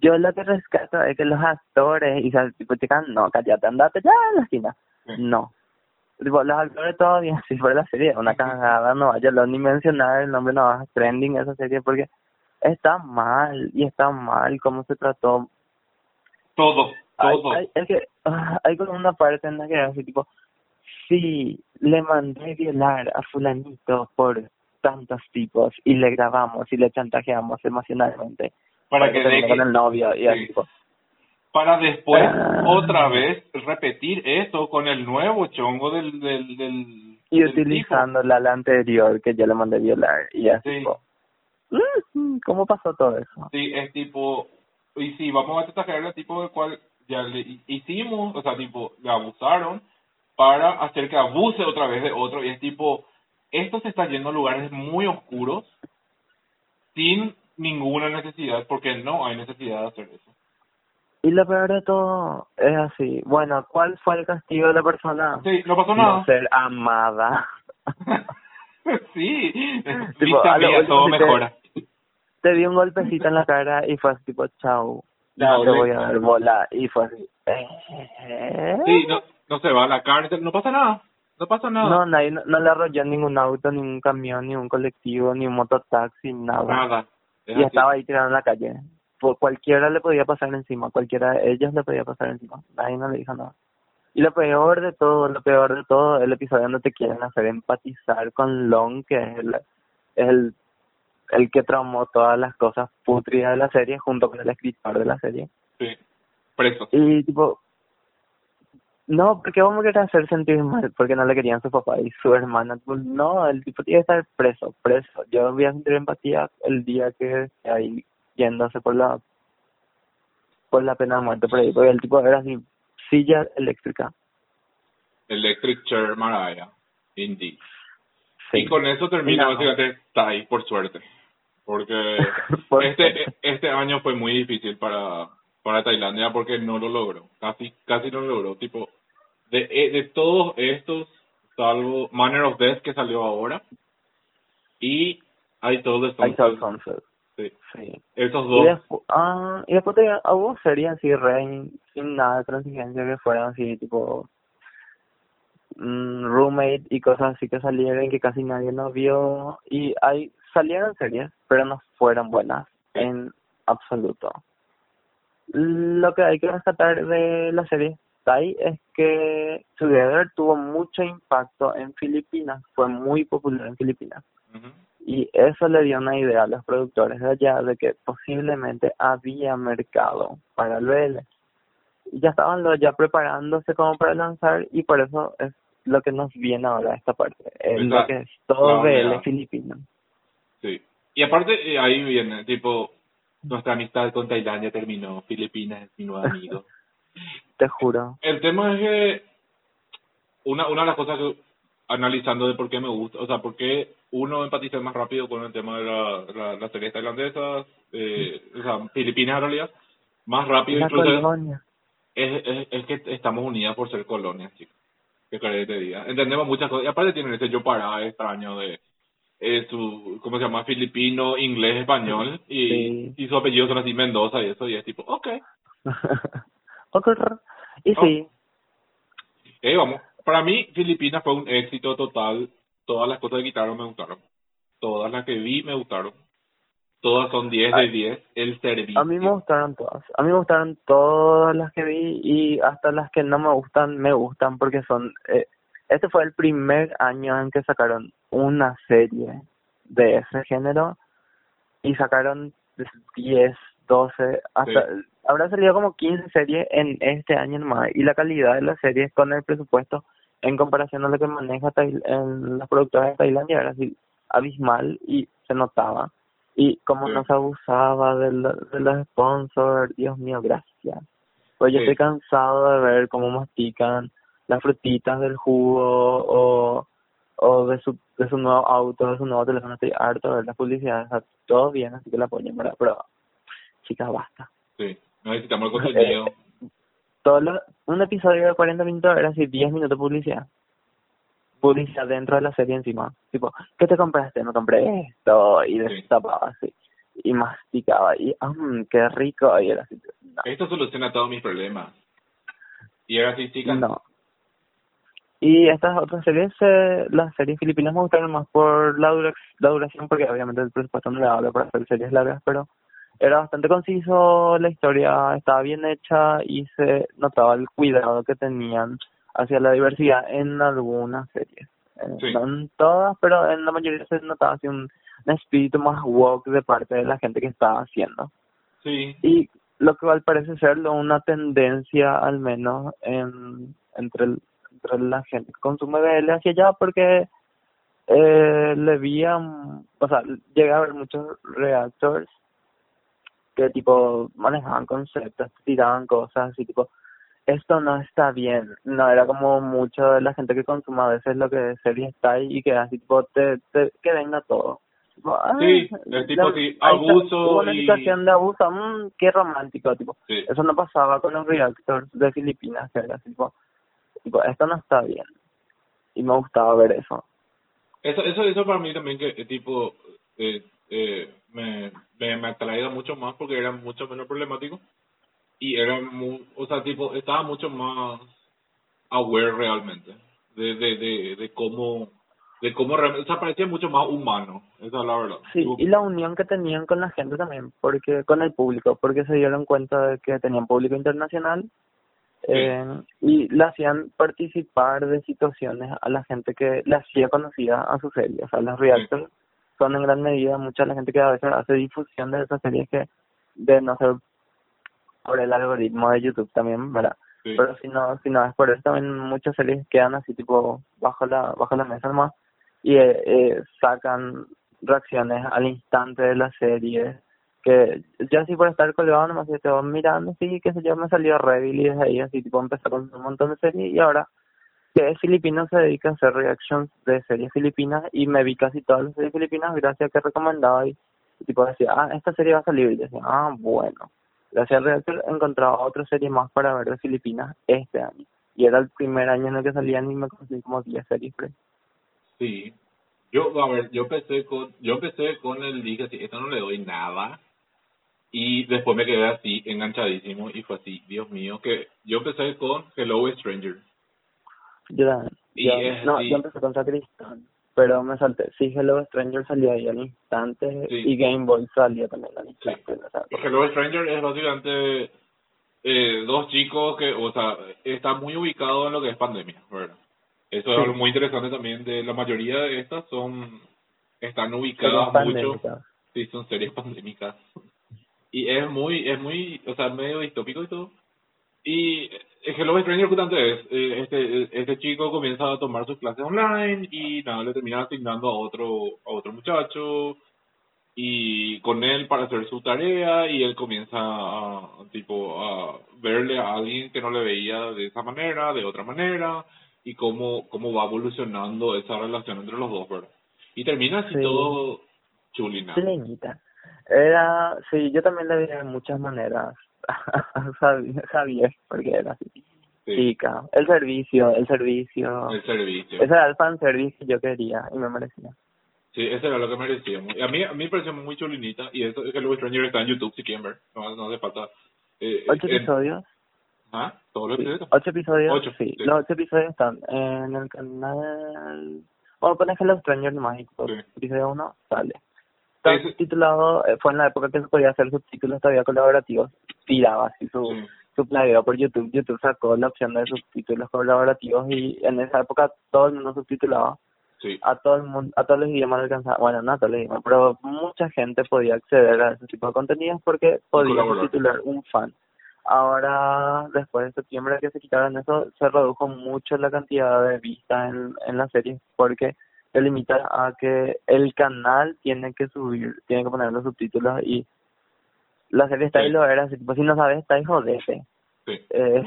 B: yo lo que rescato es que los actores y o tipo chicas no, cállate, andate ya en la esquina. No. Tipo, los actores todavía, si fuera la serie, una cagada, no vaya ni mencionar el nombre, no va trending esa serie porque está mal, y está mal cómo se trató
A: todo, todo.
B: hay, es que ah, hay como una parte en la que así tipo sí le mandé violar a fulanito por tantos tipos y le grabamos y le chantajeamos emocionalmente
A: para que
B: termine
A: deje,
B: con el novio y así
A: Sí.
B: tipo
A: para después
B: Ah.
A: otra vez repetir eso con el nuevo chongo del del del
B: y
A: del
B: utilizando la, la anterior que yo le mandé violar y así
A: Sí.
B: tipo ¿cómo pasó todo eso?
A: tipo. Sí, es tipo y sí, vamos a exagerar el tipo de cual ya le hi- hicimos, o sea, tipo le abusaron para hacer que abuse otra vez de otro y es tipo esto se está yendo a lugares muy oscuros sin ninguna necesidad porque no hay necesidad de hacer eso.
B: Y lo peor de todo es así, bueno, ¿cuál fue el castigo de la persona?
A: Sí, no pasó
B: No
A: nada.
B: ser amada.
A: sí,
B: Tipo, a
A: mía, todo
B: sí te-
A: mejora.
B: te di un golpecito en la cara y fue así tipo, chau,
A: Ya,
B: no te voy a dar bola. Y fue así, ¿eh?
A: Sí, no, no se va a la cárcel, no pasa nada, no pasa nada.
B: No, nadie, no, no le arrolló ningún auto, ningún camión, ni un colectivo, ni un mototaxi, nada.
A: Nada. Es
B: Y
A: así.
B: estaba ahí tirado en la calle. Por cualquiera le podía pasar encima, cualquiera de ellos le podía pasar encima. Nadie no le dijo nada. Y lo peor de todo, lo peor de todo, el episodio donde te quieren hacer empatizar con Long, que es el, el el que tramó todas las cosas putridas de la serie junto con el escritor de la serie.
A: Sí, preso.
B: Y tipo, no, porque vos me querés hacer sentir mal porque no le querían su papá y su hermana. Pues, no, el tipo tiene que estar preso, preso. Yo voy a sentir empatía el día que esté ahí yéndose por la por la pena de muerte por ahí, porque el tipo era así, silla eléctrica.
A: Electric Chair Mariah, indeed.
B: Sí.
A: Y con eso termina
B: No.
A: básicamente ahí por suerte. Porque
B: Por
A: este
B: suerte.
A: este año fue muy difícil para para Tailandia porque no lo logró. Casi casi no lo logró. Tipo, de, eh, de todos estos, salvo Manner of Death que salió ahora, y I Told the Sunset. Sí.
B: Sí. Y
A: Esos dos.
B: después, ah, y después te, hubo series así re sin nada de transigencia que fueran así tipo mm, roommate y cosas así que salieron que casi nadie nos vio y hay salieron series pero no fueron buenas en absoluto lo que hay que rescatar de la serie Tai es que Together tuvo mucho impacto en Filipinas fue muy popular en Filipinas y eso le dio una idea a los productores de allá de que posiblemente había mercado para el BL. Y ya estaban los ya preparándose como para lanzar y por eso es lo que nos viene ahora esta parte, es lo que es todo BL filipino.
A: Sí. Y aparte, eh, ahí viene, tipo, nuestra amistad con Tailandia terminó. Filipinas es mi nuevo amigo.
B: Te juro.
A: El tema es que una, una de las cosas que analizando de por qué me gusta, o sea, por qué uno empatiza más rápido con el tema de la, la, las series tailandesas, eh, o sea, Filipinas en realidad, más rápido
B: La colonia.
A: es, es, es que estamos unidas por ser colonias, chicos. ¿Qué querés que te diga? Entendemos muchas cosas. Y aparte tienen ese yo para extraño de eh, su, ¿cómo se llama? Filipino, inglés, español. Y,
B: Sí.
A: y su apellido son así Mendoza y eso. Y es tipo, ok.
B: Y sí,
A: Eh, vamos. Para mí, Filipinas fue un éxito total. Todas las cosas que quitaron me gustaron. Todas las que vi me gustaron. Todas son 10 de
B: Ay.
A: 10. El servicio.
B: a mí me gustaron todas. A mí me gustaron todas las que vi y hasta las que no me gustan, me gustan porque son... Eh, este fue el primer año en que sacaron una serie de ese género y sacaron 10, 12, hasta... Habrá salido como 15 series en este año nomás y la calidad de las series con el presupuesto en comparación a lo que maneja en las productoras de Tailandia era así abismal y se notaba y como
A: Sí.
B: no se abusaba de, lo- de los sponsors, Dios mío, gracias. Pues yo estoy cansado de ver cómo mastican las frutitas del jugo o, o de su de su nuevo auto, de su nuevo teléfono, estoy harto de ver las publicidades, o sea, todo bien, así que la apoyen, ¿verdad? Pero, chicas, basta.
A: Sí. Necesitamos el contenido.
B: Todo lo- un episodio de 40 minutos era así 10 minutos de publicidad. Publicidad dentro de la serie encima. Tipo, ¿qué te compraste? Me compré esto. Y destapaba así. Y masticaba. Y, mmm, qué rico. Y era así. No.
A: Esto soluciona todos mis problemas. Y ahora sí, chicas.
B: No. Y estas otras series, eh, las series filipinas me gustaron más por la, dura- la duración, porque obviamente el presupuesto no le daba para hacer series largas, pero era bastante conciso, la historia estaba bien hecha y se notaba el cuidado que tenían hacia la diversidad en algunas series. Eh,
A: Sí.
B: No en todas, pero en la mayoría se notaba así un, un espíritu más woke de parte de la gente que estaba haciendo
A: Sí.
B: y lo que al parece ser una tendencia al menos en, entre, el- entre la gente que consume BL hacia allá porque eh, le vi a, o sea, llegué a ver muchos reactors que tipo manejaban conceptos, tiraban cosas así tipo esto no está bien, no era como mucho de la gente que consume a veces lo que serie está ahí y que así tipo te, te que venga todo. Tipo, ah,
A: Sí, es tipo
B: está,
A: abuso
B: una
A: y-
B: situación de abuso, mm, qué romántico, tipo,
A: Sí.
B: eso no pasaba con los reactors de Filipinas, que era tipo, tipo, esto no está bien. Y me gustaba ver eso.
A: Eso, eso, eso para mí también que eh, tipo eh, eh, me, me, me atraía mucho más porque era mucho menos problemático. Y era muy, o sea, tipo, estaba mucho más aware realmente de, de, de, de cómo, de cómo realmente, o sea, parecía mucho más humano, esa es la verdad.
B: Sí, y la unión que tenían con la gente también, porque con el público, porque se dieron cuenta de que tenían público internacional eh, y le hacían participar de situaciones a la gente que le hacía conocida a su serie, o sea, los reactors son en gran medida mucha la gente que a veces hace difusión de esas series que de no ser por el algoritmo de YouTube también, ¿verdad?
A: Sí.
B: Pero si no, si no es por eso también muchas series quedan así tipo bajo la bajo la mesa nomás y eh, eh, sacan reacciones al instante de la serie que yo así por estar colgado nomás estaba mirando sí qué sé yo me salió Revil y desde ahí así tipo empecé con un montón de series y ahora que es filipino se dedica a hacer reactions de series filipinas y me vi casi todas las series filipinas gracias a que recomendaba y tipo decía ah esta serie va a salir y decía ah bueno gracias al reactor encontraba otra serie más para ver de Filipinas este año y era el primer año en el que salían y me conseguí como 10 series pues.
A: Sí. Yo, a ver, yo empecé con, yo empecé con el dije así, esto no le doy nada. Y después me quedé así, enganchadísimo, y fue así, Dios mío, que yo empecé con Hello Stranger.
B: Yo también.
A: Y
B: Yo-
A: es
B: no, yo empecé con Sacristán, pero me salté. Sí, Hello Stranger salió ahí al instante
A: Sí.
B: y Game Boy salió también al instante.
A: Sí.
B: o sea,
A: Hello Stranger es básicamente eh, dos chicos que, o sea, está muy ubicado en lo que es pandemia, ¿verdad? Eso es
B: Sí.
A: algo muy interesante también de la mayoría de estas son, están ubicadas mucho. Sí, son series pandémicas. Y es muy, es muy, o sea, medio distópico y todo. Y Hello Stranger justamente es, eh, este, este chico comienza a tomar sus clases online y nada, le termina asignando a otro, a otro muchacho y con él para hacer su tarea y él comienza a, tipo, a verle a alguien que no le veía de esa manera, de otra manera y cómo, cómo va evolucionando esa relación entre los dos, ¿verdad? Y termina así
B: Sí.
A: todo chulina.
B: Era, sí, yo también le vi de muchas maneras Javier, porque era así.
A: Sí,
B: Chica, el servicio, el servicio.
A: el servicio.
B: Ese era el fanservice que yo quería y me merecía.
A: Sí, eso era lo que merecíamos. Y a mí, a mí me pareció muy chulinita y eso es que Hello Stranger está en YouTube si quieren ver. No, no hace falta. Eh,
B: ¿Ocho
A: en- ¿Ah? ¿Todos los
B: Sí,
A: episodios?
B: ¿Ocho episodios?
A: Ocho,
B: sí.
A: sí.
B: Los ocho episodios están en el canal... Bueno, pones Hello Stranger nomás y
A: Sí.
B: episodio uno sale. Está
A: Ese-
B: subtitulado, eh, fue en la época que se podía hacer subtítulos todavía colaborativos. Tiraba así su,
A: Sí.
B: su plagueo por YouTube. YouTube sacó la opción de subtítulos colaborativos y en esa época todo el mundo subtitulaba.
A: Sí.
B: A todo el mundo, a todos los idiomas alcanzaba. Bueno, no a todos los idiomas, pero mucha gente podía acceder a ese tipo de contenidos porque podía subtitular un fan. Ahora, después de septiembre que se quitaron eso, se redujo mucho la cantidad de vistas en, en la serie porque se limita a que el canal tiene que subir, tiene que poner los subtítulos y la serie está ahí
A: Sí.
B: lo era, así, tipo, si no sabes, está ahí jodete.
A: Sí.
B: Eh,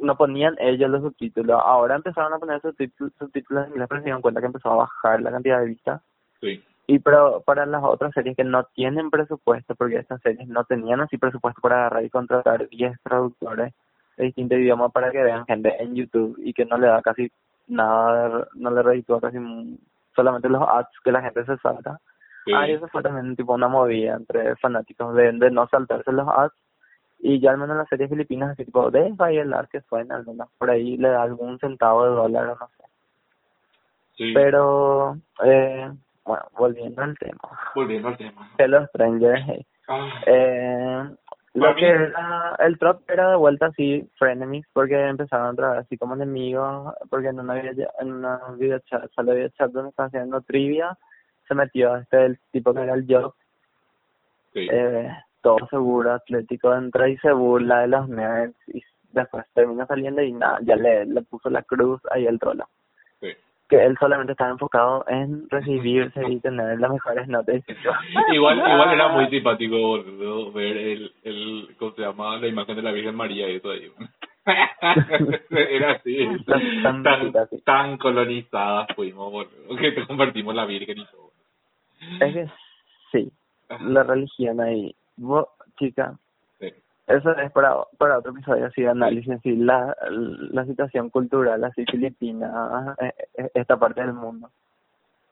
B: no ponían ellos los subtítulos, ahora empezaron a poner subtítulos, subtítulos en inglés, pero se dieron cuenta que empezó a bajar la cantidad de vistas.
A: Sí.
B: Y pero para las otras series que no tienen presupuesto, porque estas series no tenían así presupuesto para agarrar y contratar 10 traductores de distintos idiomas para que vean gente en YouTube y que no le da casi nada, de- no le reditúa casi solamente los ads que la gente se salta.
A: Sí.
B: Ah, y eso fue también tipo una movida entre fanáticos de, de no saltarse los ads y ya al menos en las series filipinas así tipo deja ahí el ad que suena alguna por ahí le da algún centavo de dólar o no sé.
A: Sí.
B: Pero, eh, bueno, volviendo al tema.
A: Volviendo al tema.
B: Hello Stranger. hey.
A: Ah,
B: Eh, lo que era, el trop era de vuelta así, frenemies, porque empezaron a entrar así como enemigos, porque en una, video, en una videochat, solo videochat donde estaban haciendo trivia, se metió este el tipo que era el Job,
A: sí.
B: eh, todo seguro, atlético, entra y se burla de los nerds, y después termina saliendo y nada, ya le, le puso la cruz ahí el trolo. Que él solamente estaba enfocado en recibirse y tener las mejores notas.
A: igual igual era muy simpático boludo, ver el, el cómo se llama la imagen de la Virgen María y eso ahí. Era así.
B: Tan-
A: tan,
B: tan-
A: colonizadas fuimos boludo, que te convertimos en la Virgen y todo.
B: Es que sí, la religión ahí. Vos, chica, eso es para, para otro episodio así de análisis, así la, la situación cultural así filipina, eh, eh, esta parte del mundo.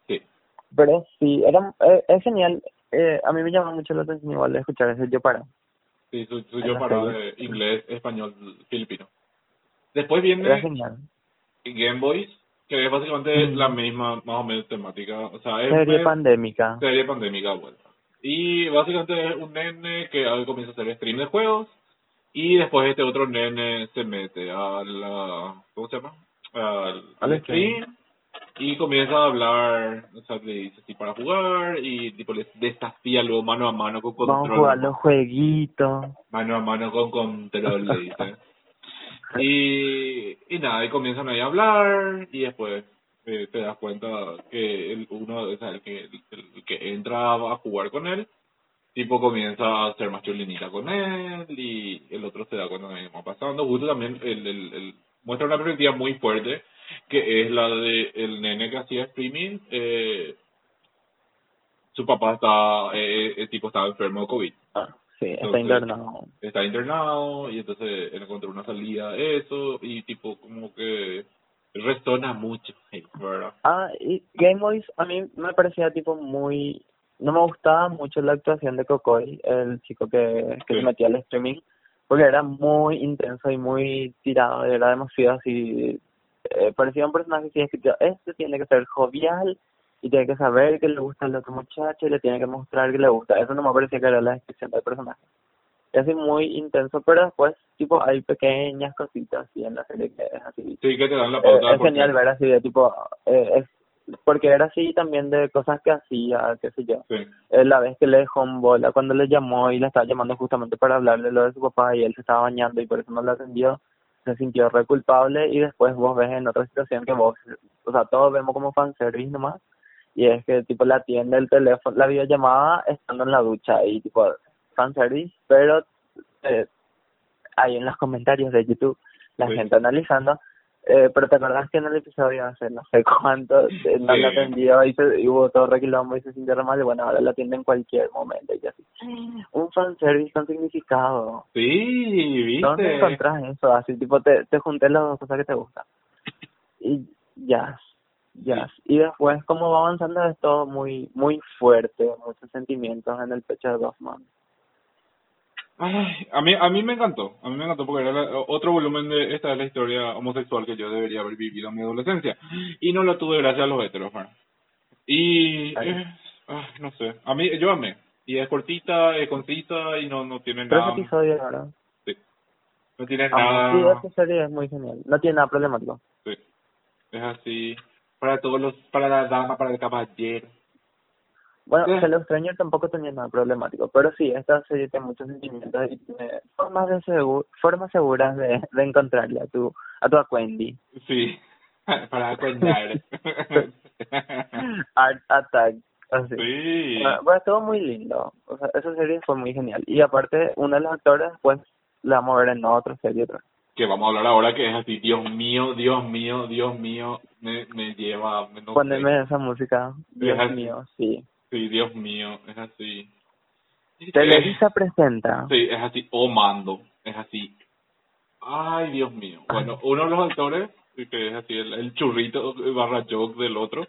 A: sí,
B: Pero sí, era, eh, es genial. Eh, a mí me llama mucho la atención igual de escuchar ese yo para.
A: sí su, su yo para de inglés, español, filipino después
B: Era
A: viene
B: genial.
A: Game Boys que es básicamente
B: Mm.
A: la misma más o menos temática o sea es
B: Serie
A: es-
B: pandémica.
A: serie pandémica vuelta. Y básicamente es un nene que comienza a hacer stream de juegos y después este otro nene se mete a la, ¿cómo se llama? Al,
B: Al
A: al stream Y comienza a hablar, o sea, le dice así para jugar y tipo le desafía luego mano a mano con control.
B: Vamos a jugar los jueguitos.
A: Mano a mano con control, le dice. y, y nada, y comienzan ahí a hablar y después eh, te das cuenta que el, uno, o sea, el que, el, el que entra a jugar con él, tipo comienza a hacer más chulinita con él y el otro se da cuenta de que va pasando. Justo también el, el, el, muestra una perspectiva muy fuerte que es la de el nene que hacía streaming. Eh, su papá está, eh, el tipo estaba enfermo de COVID.
B: Ah, sí, está internado.
A: Está internado y entonces él encontró una salida a eso y tipo como que resona mucho, ¿verdad?
B: Ah, y Game Boys a mí me parecía tipo muy... No me gustaba mucho la actuación de Cocoy, el chico que, que
A: Sí.
B: se metía al streaming, porque era muy intenso y muy tirado, era demasiado así... Eh, parecía un personaje así escrito, este tiene que ser jovial y tiene que saber que le gusta al otro muchacho y le tiene que mostrar que le gusta. Eso no me parecía que era la descripción del personaje. Es así muy intenso, pero después, tipo, hay pequeñas cositas así en la serie que es así
A: Sí, que te dan la
B: eh,
A: pauta.
B: es genial ver así de tipo eh, es porque era así también de cosas que hacía qué sé yo
A: Sí,
B: Eh, la vez que le dejó en bola cuando le llamó y le estaba llamando justamente para hablarle lo de su papá y él se estaba bañando y por eso no lo atendió se sintió re culpable y después vos ves en otra situación que vos o sea todos vemos como fanservice nomás y es que tipo le atiende el teléfono la videollamada estando en la ducha y tipo fanservice pero eh, ahí en los comentarios de YouTube la
A: Sí.
B: gente analizando eh, pero te acordás que en el episodio hace no sé cuánto eh, no
A: Sí.
B: lo atendió y, se, y hubo todo requilombo y se sintió re mal y bueno ahora lo atiende en cualquier momento y así un fanservice con significado
A: sí
B: ¿Dónde
A: viste.
B: encontrás eso? Así, tipo, te, te junté las dos cosas que te gustan. Y ya, ya. Y después, como va avanzando, es todo muy muy fuerte, muchos sentimientos en el pecho de Goffman.
A: Ay, a mí a mí me encantó, a mí me encantó porque era la- otro volumen de esta es la historia homosexual que yo debería haber vivido en mi adolescencia y no la tuve gracias a los heteros. Y
B: Ay.
A: eh, no sé, a mí yo amé y es cortita, es concisa y no no tiene nada,
B: ese episodio, ¿verdad?
A: sí, no tiene
B: Ah, sí,
A: nada,
B: esa serie es muy genial. No tiene nada problemático.
A: sí, es así para todos los, para la dama, para el caballero,
B: Bueno,
A: Sí.
B: Hello Stranger tampoco tenía nada problemático, pero sí, esta serie tiene muchos sentimientos y tiene formas de segu- formas seguras de, de encontrarle a tu a tu Aquendi.
A: sí, para contar,
B: Art Attack, así.
A: sí,
B: Bueno, bueno, estuvo muy lindo. O sea, esa serie fue muy genial. Y aparte, uno de los actores, pues, la vamos a ver en otra serie otra.
A: que vamos a hablar ahora que es así, Dios mío, Dios mío, Dios mío, me, me lleva, me- no sé.
B: Poneme esa música. Dios
A: así.
B: mío, sí.
A: Sí, Dios mío, es así.
B: Televisa presenta.
A: Sí, es así, oh mando, es así. Ay, Dios mío. Bueno, uno de los actores, que es así, el, el churrito barra joke del otro,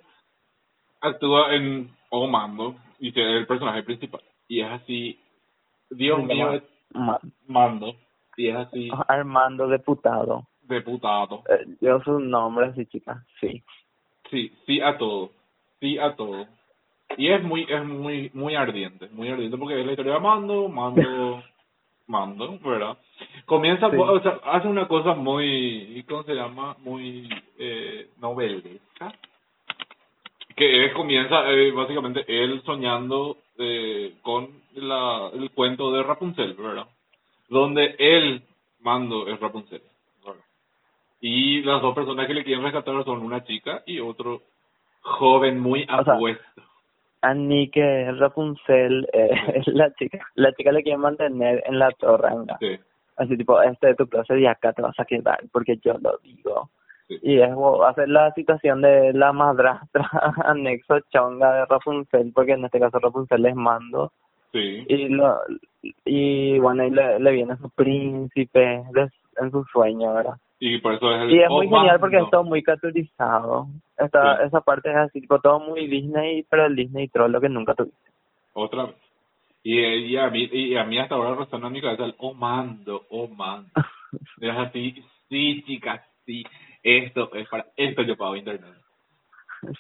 A: actúa en Oh Mando, y es el personaje principal. Y es así, Dios mío, es
B: Ma-
A: Mando, y es así,
B: Armando Deputado.
A: deputado.
B: Eh, yo su nombre así, chica. Sí.
A: Sí, sí a todo, sí a todo. Y es muy, es muy, muy ardiente, muy ardiente porque es la historia de Mando, Mando, Mando, ¿verdad? Comienza,
B: Sí.
A: o sea, hace una cosa muy, ¿cómo se llama? Muy eh, novelesca. Que es, comienza eh, básicamente él soñando eh, con la, el cuento de Rapunzel, ¿verdad? Donde él, Mando, es Rapunzel. ¿verdad? Y las dos personas que le quieren rescatar son una chica y otro joven muy
B: O sea,
A: apuesto.
B: Annie, que es Rapunzel, eh, es la chica. La chica le quiere mantener en la torre.
A: Sí,
B: Así tipo, este es tu closet y acá te vas a quedar porque yo lo digo.
A: sí.
B: Y es bo- hacer la situación de la madrastra anexo chonga de Rapunzel, porque en este caso Rapunzel es mando.
A: Sí,
B: Y lo y bueno, y le, le viene su príncipe de- en su sueño, ¿verdad?
A: y por eso es el
B: Y es muy genial porque es todo muy caracterizado. Esta,
A: Sí.
B: Esa parte es así, tipo todo muy Disney, pero el Disney troll lo que nunca tuviste.
A: Otra vez. Y, y, a mí, y a mí hasta ahora resonó en mi cabeza el oh mando, oh mando. Es así, sí, chicas, sí. Esto es para, esto yo pago internet.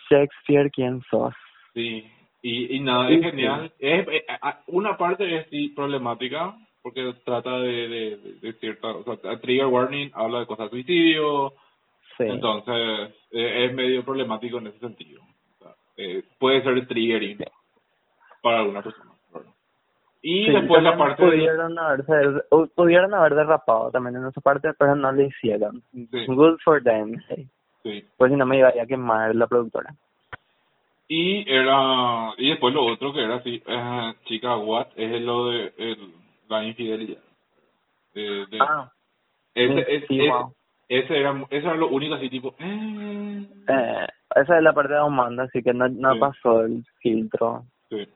B: Shakespeare, ¿quién sos?
A: Sí, y, y nada,
B: Sí,
A: es
B: sí.
A: genial. Es, eh, una parte es sí problemática, porque trata de, de, de, de cierta, o sea, trigger warning habla de cosas de suicidio,
B: Sí.
A: Entonces, eh, es medio problemático en ese sentido. O sea, eh, puede ser triggering para alguna persona. Y
B: Sí,
A: después la parte de...
B: pudieron haberse u- pudieron haber derrapado también en esa parte pero no lo hicieron good for them sí. pues si no me iba a quemar la productora
A: Y era y después lo otro que era así, eh, chica, what es lo de el, la infidelidad. De, de-
B: ah
A: ese,
B: sí,
A: es-
B: sí,
A: es-
B: wow.
A: ese era ese era lo único así tipo eh,
B: eh, esa es la parte de Amanda así que no no
A: Sí.
B: pasó el filtro
A: sí,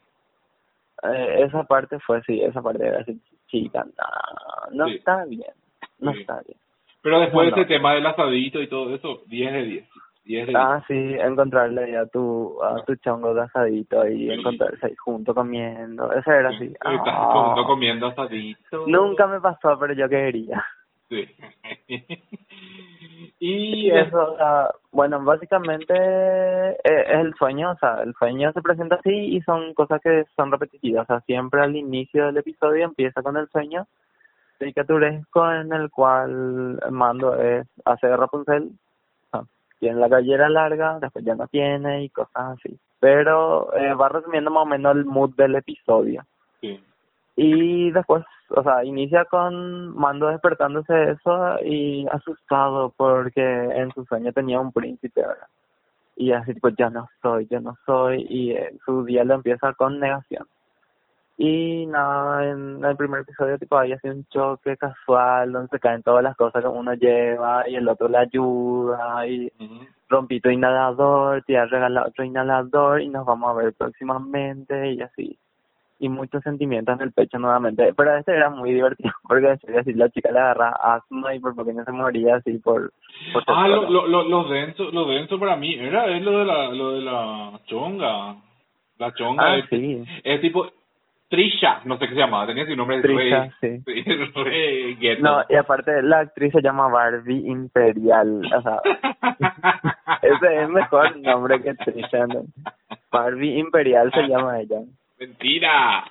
B: eh, esa parte fue sí esa parte era así chica no no está bien no está bien
A: pero después
B: No,
A: ese
B: no.
A: tema del asadito y todo eso, 10 de 10. 10 de 10.
B: ah sí encontrarle a tu a tu chongo de asadito y
A: Sí.
B: encontrarse ahí junto comiendo ese era así ah.
A: junto comiendo asadito.
B: nunca me pasó pero yo quería
A: Sí.
B: Y eso, o sea, bueno, básicamente eh, es el sueño, o sea, el sueño se presenta así y son cosas que son repetitivas, o sea, siempre al inicio del episodio empieza con el sueño caricaturesco en el cual Mando es, hace Rapunzel, tiene la gallera larga, después ya no tiene y cosas así. Pero eh, va resumiendo más o menos el mood del episodio.
A: sí.
B: Y después, o sea, inicia con Mando despertándose de eso y asustado porque en su sueño tenía un príncipe, ¿verdad? Y así, pues yo no soy, yo no soy, y eh, su día lo empieza con negación. Y nada, en el primer episodio, tipo, hay así un choque casual donde se caen todas las cosas que uno lleva y el otro le ayuda y tu inhalador, te voy a regalar otro inhalador y nos vamos a ver próximamente y así. Y muchos sentimientos en el pecho nuevamente. Pero este era muy divertido porque así, así la chica le agarra asma y por pequeño se moría así por... por
A: Ah, lo, lo, lo, lo denso, lo denso para mí era es lo de la, lo de la chonga. La chonga
B: Ah,
A: es,
B: sí.
A: es tipo Trisha, no sé qué se llamaba, tenía su nombre
B: Trisha,
A: re,
B: sí.
A: re ghetto.
B: No, y aparte la actriz se llama Barbie Imperial. O sea, ese es mejor nombre que Trisha. ¿no? Barbie Imperial se llama ella.
A: Mentira.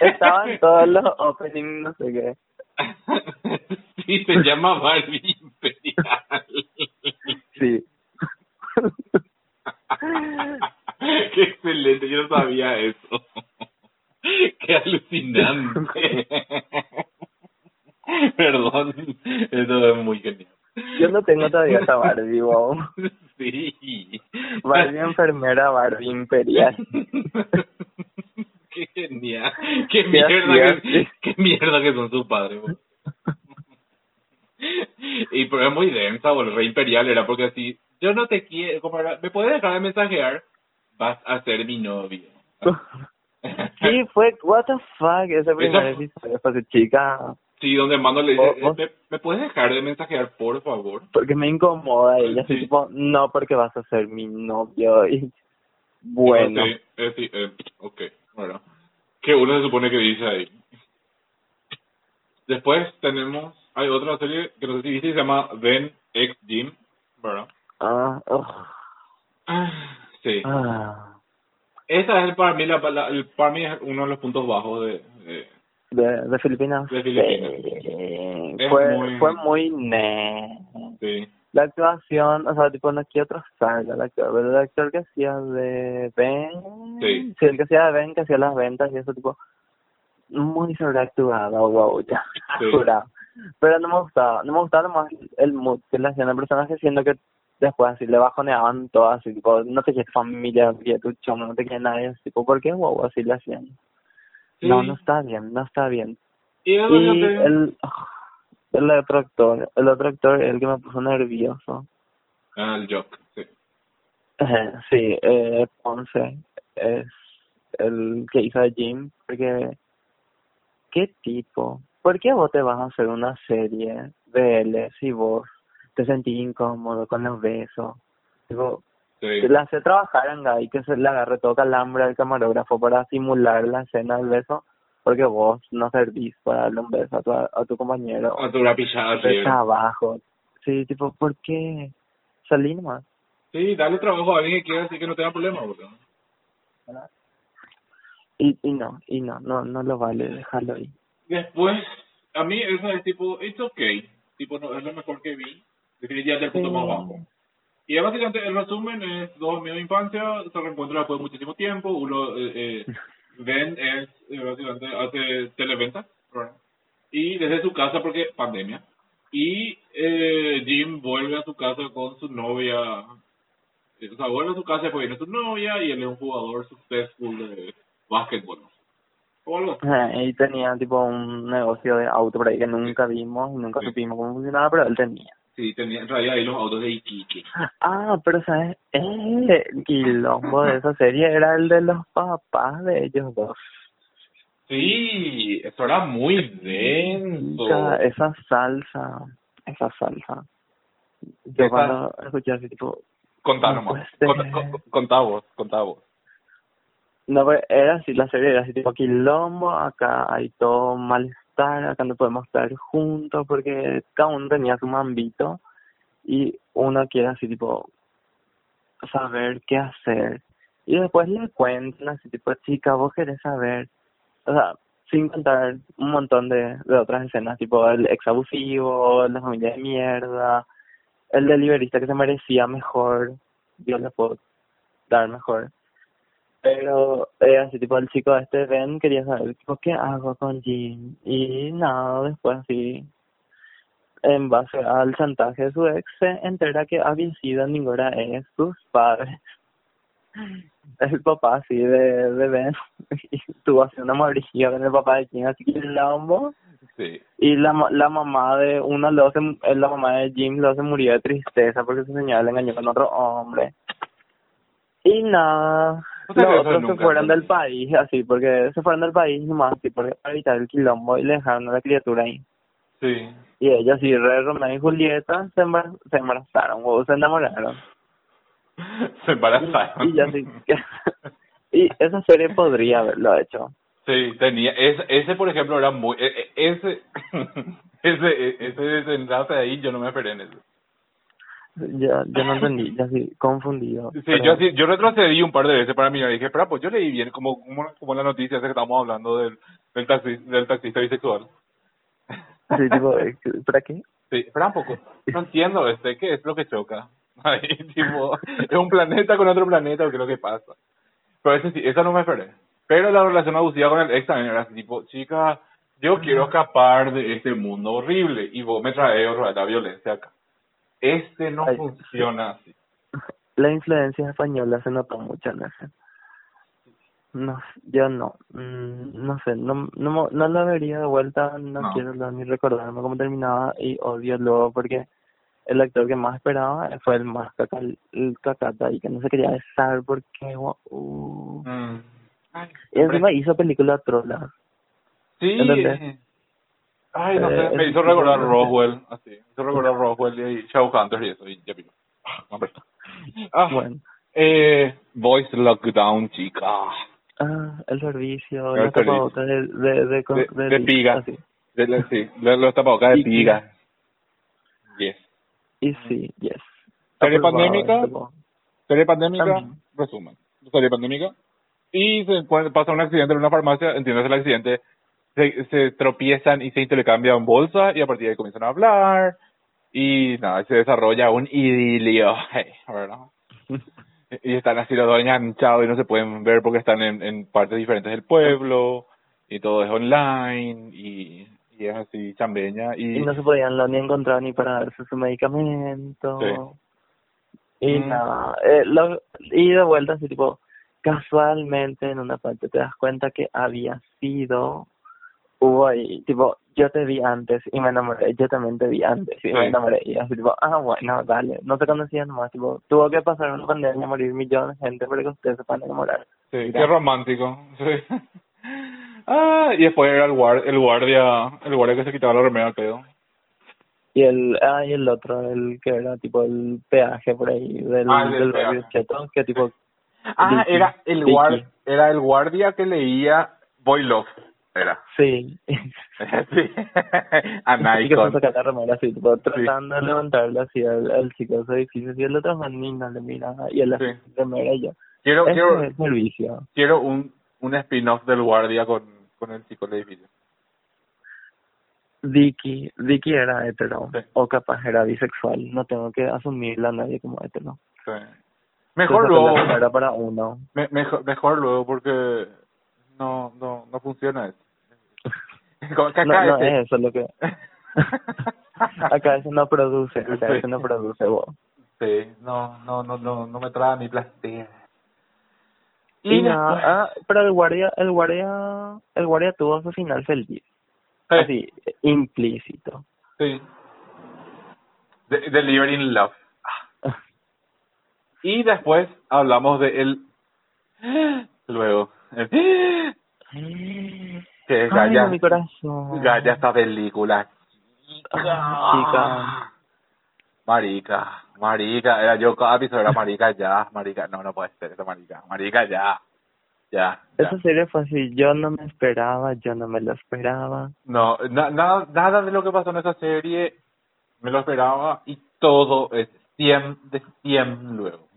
B: Estaban todos los openings, no sé qué.
A: sí, se llama Barbie Imperial.
B: Sí.
A: Qué excelente, yo no sabía eso. Qué alucinante. Perdón, eso es muy genial.
B: Yo no tengo todavía esa Barbie, wow.
A: Sí.
B: Barbie enfermera, Barbie imperial.
A: Qué genial. Qué
B: Qué
A: mierda que, qué mierda que son sus padres. boludo. Y pero es muy densa, boludo. Re imperial era porque así, yo no te quiero, como era, me puedes dejar de mensajear, vas a ser mi novio.
B: Sí, fue, what the fuck, ese primer
A: Eso-
B: episodio fue chica,
A: Sí, donde Mando le dice,
B: ¿Vos- vos?
A: ¿Me, ¿me puedes dejar de mensajear, por favor?
B: porque me incomoda ella, así
A: Sí.
B: tipo, no, porque vas a ser mi novio, y bueno,
A: Sí, eh, sí, eh, ok, bueno. Que uno se supone que dice ahí. Después tenemos, hay otra serie que no sé si viste, se llama Ben X Jim, ¿verdad?
B: ah,
A: Ah, Sí.
B: ah,
A: Esa es para mí, la, la- el- para mí es uno de los puntos bajos de... de-
B: de, de Filipinas,
A: De Filipinas.
B: Sí. Fue,
A: muy-
B: fue muy ne.
A: sí.
B: La actuación, o sea, tipo, no quiero trazarla, la pero el actor que hacía de Ben,
A: Sí.
B: el que hacía de Ben, que hacía las ventas y eso, tipo, muy sobreactuado, wow, ya,
A: Sí.
B: Pero no me gustaba, no me gustaba nomás el mood que le hacían al personaje, siendo que después así le bajoneaban todo, así, tipo, no te quieres familia, no te quieres tu chamo, no te quieres nadie, así, tipo, ¿por qué, wow, así le hacían?
A: Sí.
B: No, no está bien, no está bien.
A: Y,
B: el, el otro actor, el otro actor, el que me puso nervioso.
A: Ah, el Jock, sí.
B: Sí, eh, Ponce es el que hizo a Jim, porque ¿qué tipo? ¿Por qué vos te vas a hacer una serie de él si vos te sentís incómodo con los besos? Tipo,
A: Sí.
B: que le hace trabajar Guy, que se le agarre todo calambre al camarógrafo para simular la escena del beso, porque vos no servís para darle un beso a tu, a tu compañero
A: A tu rapillada, sí.
B: de trabajo. Sí, tipo, ¿por qué? Salí nomás.
A: Sí, dale trabajo a alguien que quiera así que no tenga problema, boludo.
B: Y, y no, y no, no, no lo vale, déjalo ahí.
A: Después, a mí eso es tipo, it's okay. Tipo, no es lo mejor que vi. Definitivamente el punto más bajo. Y básicamente el resumen es dos amigos de infancia, se reencuentran después de muchísimo tiempo, uno, eh, eh, Ben es, eh, básicamente hace televenta, y desde su casa porque pandemia, y eh, Jim vuelve a su casa con su novia, o sea, vuelve a su casa y viene su novia, y él es un jugador successful de básquetbol. O algo así.
B: Y tenía tipo un negocio de auto por ahí que nunca vimos, nunca
A: Sí.
B: supimos cómo funcionaba, pero él tenía.
A: Sí, tenía, en realidad ahí los autos de Iquique.
B: Ah, pero ¿sabes? El quilombo de esa serie era el de los papás de ellos dos.
A: Sí, eso era muy denso.
B: Chica, esa salsa, esa salsa. Yo
A: Esa-
B: cuando escuché así tipo,
A: Contá
B: no
A: nomás. Contá, vos, contá vos.
B: no, pues, era así, la serie era así tipo quilombo, acá hay todo malestar, acá no podemos estar juntos porque cada uno tenía su mambito y uno quiere así tipo saber qué hacer. Y después le cuentan así tipo, chica, vos querés saber, o sea, sin contar un montón de, de otras escenas, tipo el ex abusivo, la familia de mierda, el deliberista que se merecía mejor, yo le puedo dar mejor. Pero eh, así tipo el chico este Ben quería saber tipo qué hago con Jim y nada, después así en base al chantaje de su ex se entera que había sido ninguna es sus padres. El papá así de, de Ben y tuvo así una amorío con el papá de Jim así que lombo
A: Sí.
B: y la la mamá de uno lo se, eh, la mamá de Jim lo se murió de tristeza porque su señora le engañó con otro hombre y nada
A: O sea,
B: los otros se
A: nunca
B: fueron del
A: entendí.
B: país así porque se fueron del país nomás así porque para evitar el quilombo y le dejaron a la criatura ahí
A: Sí.
B: y ella así re Romeo y Julieta se, embar- se embarazaron o se enamoraron
A: Se embarazaron.
B: y ya así que y esa serie podría haberlo hecho
A: Sí, tenía. Ese, ese por ejemplo, era muy. e- e- Ese. ese ese desenlace de ahí, yo no me esperé en eso.
B: Yo yo no entendí ya así confundido
A: Sí,
B: pero-
A: yo así, yo retrocedí un par de veces para mirar y dije, espera, pues yo leí bien como, como, como la noticia esa que estábamos hablando del, del, taxi, del taxista bisexual.
B: Sí, tipo, eh, ¿para qué?
A: Sí, espera un poco. No entiendo, este, ¿qué es lo que choca? Ahí, tipo, ¿es un planeta con otro planeta o qué es lo que pasa? Pero ese sí, esa no me esperé. Pero la relación abusiva con el ex también era así, tipo, chica, yo quiero escapar de este mundo horrible y vos me traes la violencia acá. Este no
B: Ay.
A: funciona así.
B: La influencia española se notó mucho en ese. No, yo no, mm, no sé, no, no, no la vería de vuelta, no,
A: No.
B: quiero ni recordarme cómo terminaba y odio luego porque el actor que más esperaba fue el más caca, el cacata y que no se quería besar porque uh.
A: Mm. Ay,
B: y encima hizo película trola.
A: Sí.
B: ¿Entendés?
A: Ay, no sé,
B: Eh,
A: me hizo recordar. Roswell, así. Me hizo recordar Roswell y Shadowhunter y eso, y ya vino. Ah, hombre. Ah,
B: Bueno,
A: eh, Voice Lockdown, chica.
B: ah, el servicio,
A: El
B: tapabocas de, de, de,
A: De,
B: de,
A: de piga.
B: así.
A: De, la- sí, de los tapabocas de piga. Yes.
B: Y sí, yes.
A: Serie pandémica. Serie pandémica, resumen. Serie pandémica. Y se encuentra- pasa un accidente en una farmacia, entiendes el accidente, se, se tropiezan y se intercambian bolsa y a partir de ahí comienzan a hablar y nada, se desarrolla un idilio, ¿verdad? y están así los dos enganchados y no se pueden ver porque están en, en partes diferentes del pueblo y todo es online y, y es así chambeña y,
B: y no se podían ni encontrar ni para darse su medicamento. Y
A: Mm.
B: nada, eh, lo, y de vuelta así tipo, casualmente en una parte te das cuenta que había sido, hubo ahí, tipo, yo te vi antes y me enamoré, yo también te vi antes y
A: Sí.
B: me enamoré, y así tipo, ah, bueno, dale, no te conocían nomás, tipo, tuvo que pasar una pandemia, morir millones de gente para que ustedes se puedan enamorar.
A: Sí,
B: Mira.
A: qué romántico. Sí. Ah, y después era el, guar- el guardia, el guardia que se quitaba la remera al pedo.
B: Y el, ah, y el otro, el que era tipo el peaje por ahí del,
A: Ah, el del
B: del barrio
A: peaje.
B: cheto, que tipo,
A: Ah, era el guardia, era el guardia que leía Boy Love, era.
B: sí.
A: sí.
B: y
A: A
B: que la remera así, tipo, tratando de levantarle así al, al chico de edificio, y el otro manino le mira, y él así,
A: Sí.
B: remera y yo.
A: Quiero,
B: Ese
A: quiero,
B: es el servicio.
A: quiero un, un spin-off del guardia con, con el chico del edificio.
B: Vicky, Vicky era hetero,
A: Sí.
B: o capaz era bisexual, no tengo que asumirla a nadie como hetero.
A: Sí. Mejor
B: Entonces,
A: luego,
B: Era para uno.
A: me- mejor, mejor luego porque no, no, no funciona eso. Como que
B: No,
A: acá
B: no
A: este-
B: es eso lo que... acá eso no produce, acá
A: Sí.
B: eso no produce vos.
A: Sí, no, no, no, no, no me trae ni placer.
B: Y,
A: después-
B: nada, ah, pero el guardia, el guardia, el guardia tuvo su final feliz,
A: Sí,
B: así, implícito.
A: sí. De- Delivering Love. Y después hablamos de el... Luego, el... Que es
B: Ay,
A: Gaya,
B: mi corazón.
A: Gaya esta película.
B: chica.
A: Marica, marica, era yo cada episodio era marica ya, marica, no, no puede ser eso, marica, marica ya, ya, ya.
B: Esa serie fue así, yo no me esperaba, yo no me lo esperaba.
A: No, na, nada, nada de lo que pasó en esa serie me lo esperaba y todo es 100 de 100 luego.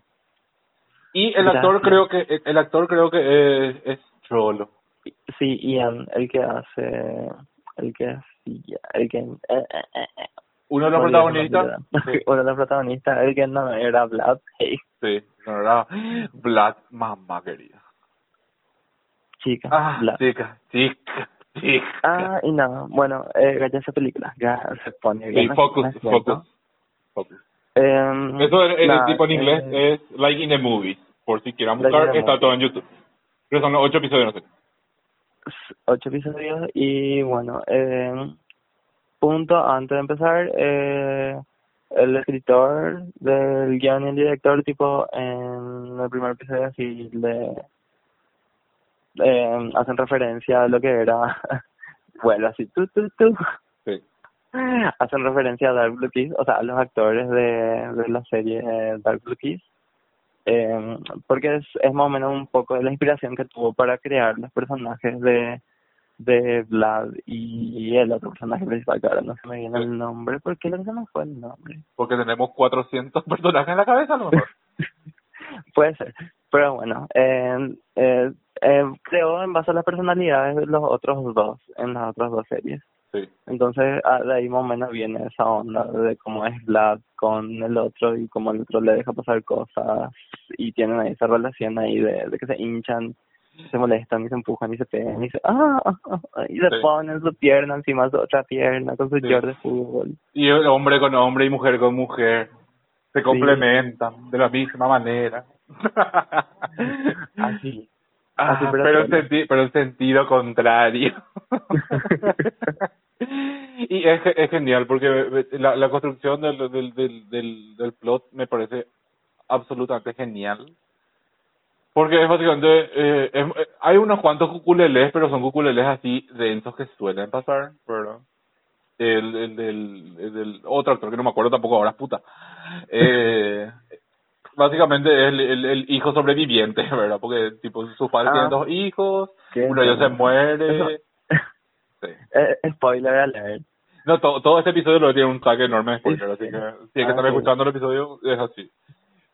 A: Y el actor creo que, el actor creo que es, es.
B: Sí, Ian, el que hace, el que hacía, el que... eh, eh, eh, eh.
A: Uno de los protagonistas, sí,
B: Uno de los protagonistas, el que no era Vlad, hey,
A: sí, no era Vlad, mamá querida.
B: chica,
A: Ah,
B: Vlad.
A: chica, chica, chica.
B: Ah, y nada, bueno, eh, ya esa película, ya se pone
A: Sí,
B: bien.
A: focus,
B: ¿no es cierto?
A: focus, focus.
B: Em,
A: Eso en, en
B: nada,
A: el tipo en inglés
B: eh,
A: es Like in the Movie. Por si quieran
B: Like
A: buscar,
B: the
A: está todo en YouTube. Pero son los ocho episodios, no sé.
B: Ocho episodios y bueno, eh, punto antes de empezar, eh, el escritor del guion y el director tipo en el primer episodio así le eh, hacen referencia a lo que era, bueno, así tú, tú, tú,
A: Sí.
B: hacen referencia a Dark Blue Kiss, o sea, a los actores de, de la serie Dark Blue Kiss, eh, porque es, es más o menos un poco de la inspiración que tuvo para crear los personajes de de Vlad y el otro personaje principal, que ahora no se me viene el nombre, ¿por qué lo que se me fue el nombre?
A: Porque tenemos 400 personajes en la cabeza, a lo mejor.
B: Puede ser, pero bueno, eh, eh, eh, creó en base a las personalidades de los otros dos, en las otras dos series.
A: Sí.
B: Entonces, ah, de ahí más o menos viene esa onda de cómo es Vlad con el otro y cómo el otro le deja pasar cosas y tienen ahí esa relación ahí de, de que se hinchan, se molestan y se empujan y se pegan y se, ah, ah, ah, y se
A: Sí.
B: ponen su pierna encima de su otra pierna con su
A: Sí.
B: short de fútbol.
A: Y el hombre con hombre y mujer con mujer se complementan de la misma manera.
B: Así.
A: Ah,
B: pero
A: senti- pero en sentido contrario. y es, es genial porque la, la construcción del, del, del, del, del plot me parece absolutamente genial. Porque es básicamente, eh, es- eh, hay unos cuantos cuculeles, pero son cuculeles así densos que suelen pasar, ¿verdad? El, el, del, el otro actor que no me acuerdo tampoco ahora, puta. Eh, básicamente es el, el, hijo sobreviviente, ¿verdad? Porque tipo sus padres
B: Ah.
A: tienen dos hijos, uno de ellos se muere.
B: Eso-
A: Sí.
B: Eh, spoiler alert.
A: No, to- todo este episodio lo tiene un tag enorme de spoiler, así que si es que
B: Ah, sí.
A: escuchando el episodio, es así.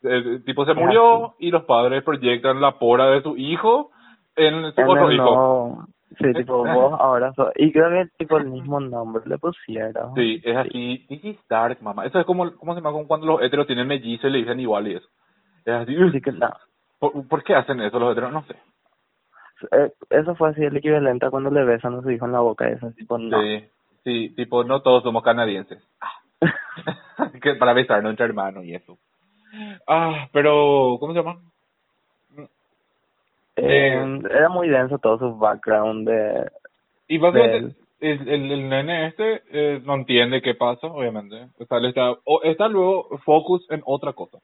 A: El tipo se murió y los padres proyectan la pora de su hijo en su otro hijo.
B: Sí, tipo, vos ahora sos... Y creo que tipo el mismo nombre le pusieron.
A: Sí, es así. Is dark, mamá. Eso es como, ¿cómo se llama? Como cuando los heteros tienen mellizos y le dicen igual y eso. Es así.
B: Así que no.
A: ¿Por, por qué hacen eso los heteros? No sé.
B: Eh, eso fue así el equivalente a cuando le besan a su hijo en la boca. Eso, tipo, no.
A: Sí, sí, tipo, no todos somos canadienses. Ah. que para besarnos entre hermanos y eso. Ah, pero, ¿cómo se llama?
B: Eh, era muy denso todo su background de...
A: Y básicamente, el, el, el nene este eh, no entiende qué pasa, obviamente. O sea, está, o está luego focus en otra cosa.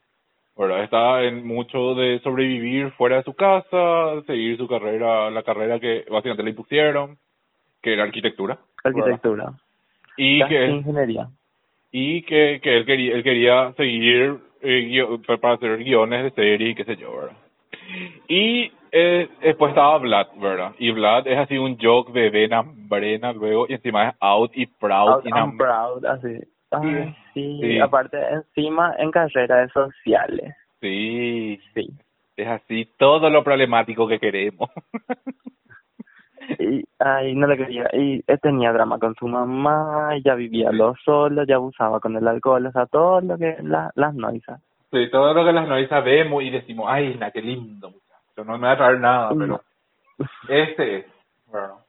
A: ¿Verdad? Está en mucho de sobrevivir fuera de su casa, seguir su carrera, la carrera que básicamente le impusieron, que era arquitectura. ¿verdad?
B: arquitectura.
A: Y
B: Casi
A: que,
B: ingeniería.
A: y que, que él quería, él quería seguir eh, para hacer guiones de serie y qué sé yo, ¿verdad? Y eh, después estaba Vlad, ¿verdad? Y Vlad es así un joke de Vena Brena luego y encima es out y proud
B: Out
A: y
B: and proud, así. Ay, sí.
A: Sí.
B: Aparte, encima en carreras sociales.
A: Sí,
B: Sí.
A: es así todo lo problemático que queremos.
B: Y ay, no le quería. Y él tenía drama con su mamá, ya vivía lo solo, ya abusaba con el alcohol, o sea, todo lo que la, las noisas.
A: Sí, todo lo que las noisas vemos y decimos, ay, na, qué lindo, muchacho. No me va a traer nada, pero este es, bueno.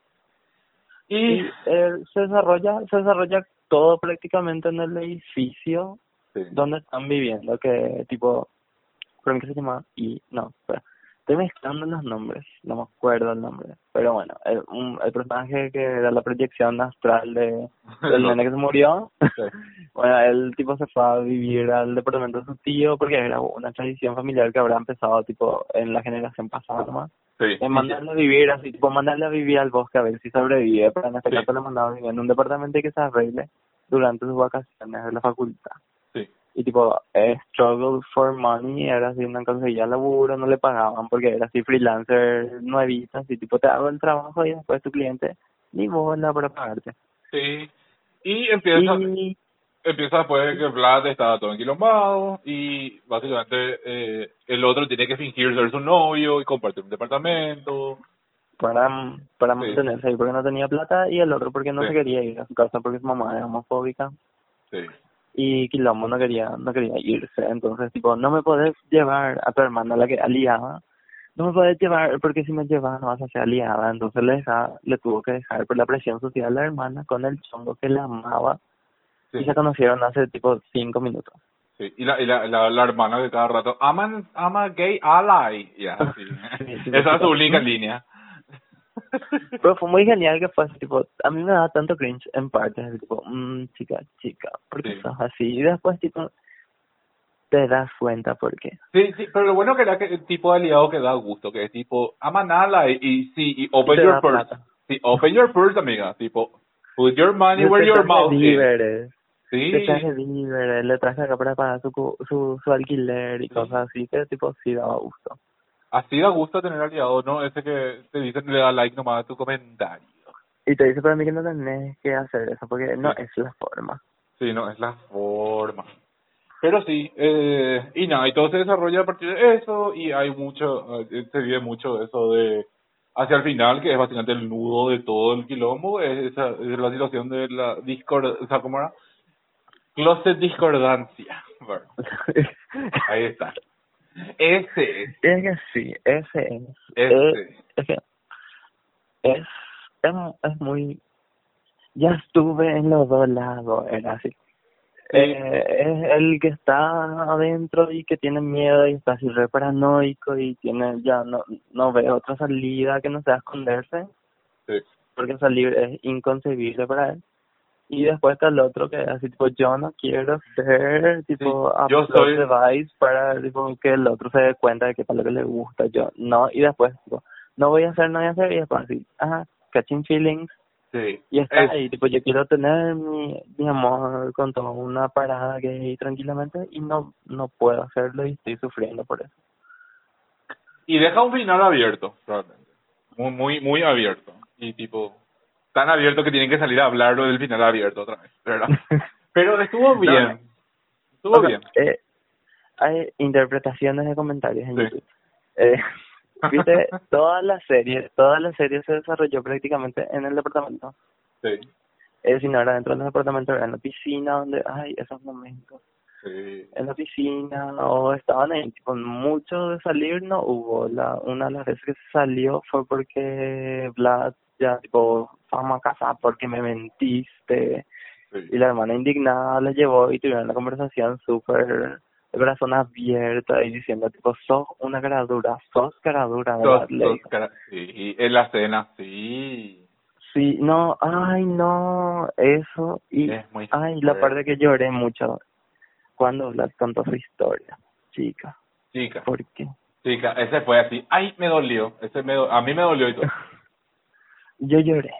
B: Y
A: Y,
B: él se desarrolla, se desarrolla todo prácticamente en el edificio
A: sí,
B: donde están viviendo, que tipo, creo que se llama, y no, espera, estoy mezclando los nombres, no me acuerdo el nombre, pero bueno, el, un, el personaje que era la proyección astral de, del nene que se murió,
A: Sí.
B: bueno, el tipo se fue a vivir al departamento de su tío porque era una tradición familiar que habrá empezado tipo en la generación pasada nomás,
A: sí.
B: en mandarle a vivir así, tipo mandarle a vivir al bosque a ver si sobrevive, pero en este
A: Sí.
B: caso le mandaba a vivir en un departamento y que se arregle durante sus vacaciones de la facultad
A: Sí.
B: y tipo eh, struggle for money era así una conseguía laburo no le pagaban porque era así freelancer nuevita así tipo te hago el trabajo y después tu cliente ni bola para pagarte
A: Sí. Y empieza,
B: y
A: empieza después de que Vlad estaba todo enquilombado y básicamente eh, el otro tiene que fingir ser su novio y compartir un departamento.
B: para para
A: Sí.
B: mantenerse ahí porque no tenía plata y el otro porque no
A: Sí.
B: se quería ir a su casa porque su mamá era homofóbica
A: Sí.
B: y Quilombo no quería no quería irse entonces tipo no me podés llevar a tu hermana la que aliada no me podés llevar porque si me llevas no vas a ser aliada entonces le deja, le tuvo que dejar por la presión social a la hermana con el chongo que la amaba
A: Sí.
B: y se conocieron hace tipo cinco minutos
A: Sí, y la, y la, la, la hermana de cada rato, aman, ama gay ally. Ya, sí.
B: Sí,
A: Esa es su única línea.
B: pero fue muy genial que fue tipo a mí me da tanto cringe en partes tipo mm, chica chica ¿por qué sos así? y después tipo te das cuenta por qué
A: Sí, sí, pero lo bueno que era que el tipo de aliado que da gusto, que es tipo, aman ally y sí, y open
B: te
A: your purse. Sí, open your purse, amiga. Tipo, put your money where your mouth is. Sí,
B: le traje víveres, le traje acá para su, su, su alquiler y
A: Sí.
B: cosas así, que tipo sí daba gusto.
A: así da gusto tener aliados, ¿no? Ese que te dicen le da like nomás a tu comentario.
B: Y te dice para mí que no tenés que hacer eso, porque no
A: Sí.
B: es la forma.
A: Sí, no, es la forma. Pero sí, eh, y nada, y todo se desarrolla a partir de eso, y hay mucho, eh, se vive mucho eso de, hacia el final, que es básicamente el nudo de todo el quilombo, es, esa, es la situación de la discord, o sea, ¿cómo era? Closet discordancia. Bueno, ahí está. Ese es,
B: es que sí, ese es.
A: ese.
B: Eh, es que es, es, es muy... Ya estuve en los dos lados, era así. Eh, es el que está adentro y que tiene miedo y está así re paranoico y tiene ya no no ve otra salida que no sea esconderse
A: Sí.
B: porque salir es inconcebible para él y después está el otro que es así tipo yo no quiero ser tipo
A: Sí, yo soy-
B: device para tipo que el otro se dé cuenta de que para lo que le gusta yo no y después tipo no voy a hacer no voy a hacer y después así ajá catching feelings
A: Sí.
B: y está
A: Es-
B: ahí, tipo, yo quiero tener mi, mi amor con toda una parada gay tranquilamente y no no puedo hacerlo y estoy sufriendo por eso.
A: y deja un final abierto, realmente. Muy, muy, muy abierto. Y tipo, tan abierto que tienen que salir a hablarlo del final abierto otra vez, ¿verdad? Pero estuvo bien.
B: no.
A: Estuvo bien.
B: eh, hay interpretaciones de comentarios en
A: Sí.
B: YouTube. Eh, Viste, toda la serie, toda la serie se desarrolló prácticamente en el departamento.
A: Sí.
B: Eh, si no era dentro del departamento, era en la piscina, donde, ay, esos momentos.
A: Sí.
B: en la piscina o estaban ahí, tipo, mucho de salir no hubo. La, una de las veces que se salió fue porque Vlad ya, tipo, vamos a casa porque me mentiste.
A: sí.
B: Y la hermana indignada le llevó y tuvieron una conversación súper de corazón abierto y diciendo, tipo, sos una cara dura, sos cara dura, ¿verdad?
A: Dos
B: dijo.
A: cara- sí, en la cena, sí.
B: Sí, no, ay, no, eso. Y,
A: Es muy
B: ay, la parte que lloré mucho cuando Vlad contó su historia, chica.
A: Chica,
B: ¿Por qué?
A: chica, ese fue así. Ay, me dolió. Ese me do- a mí me dolió y todo.
B: Yo lloré.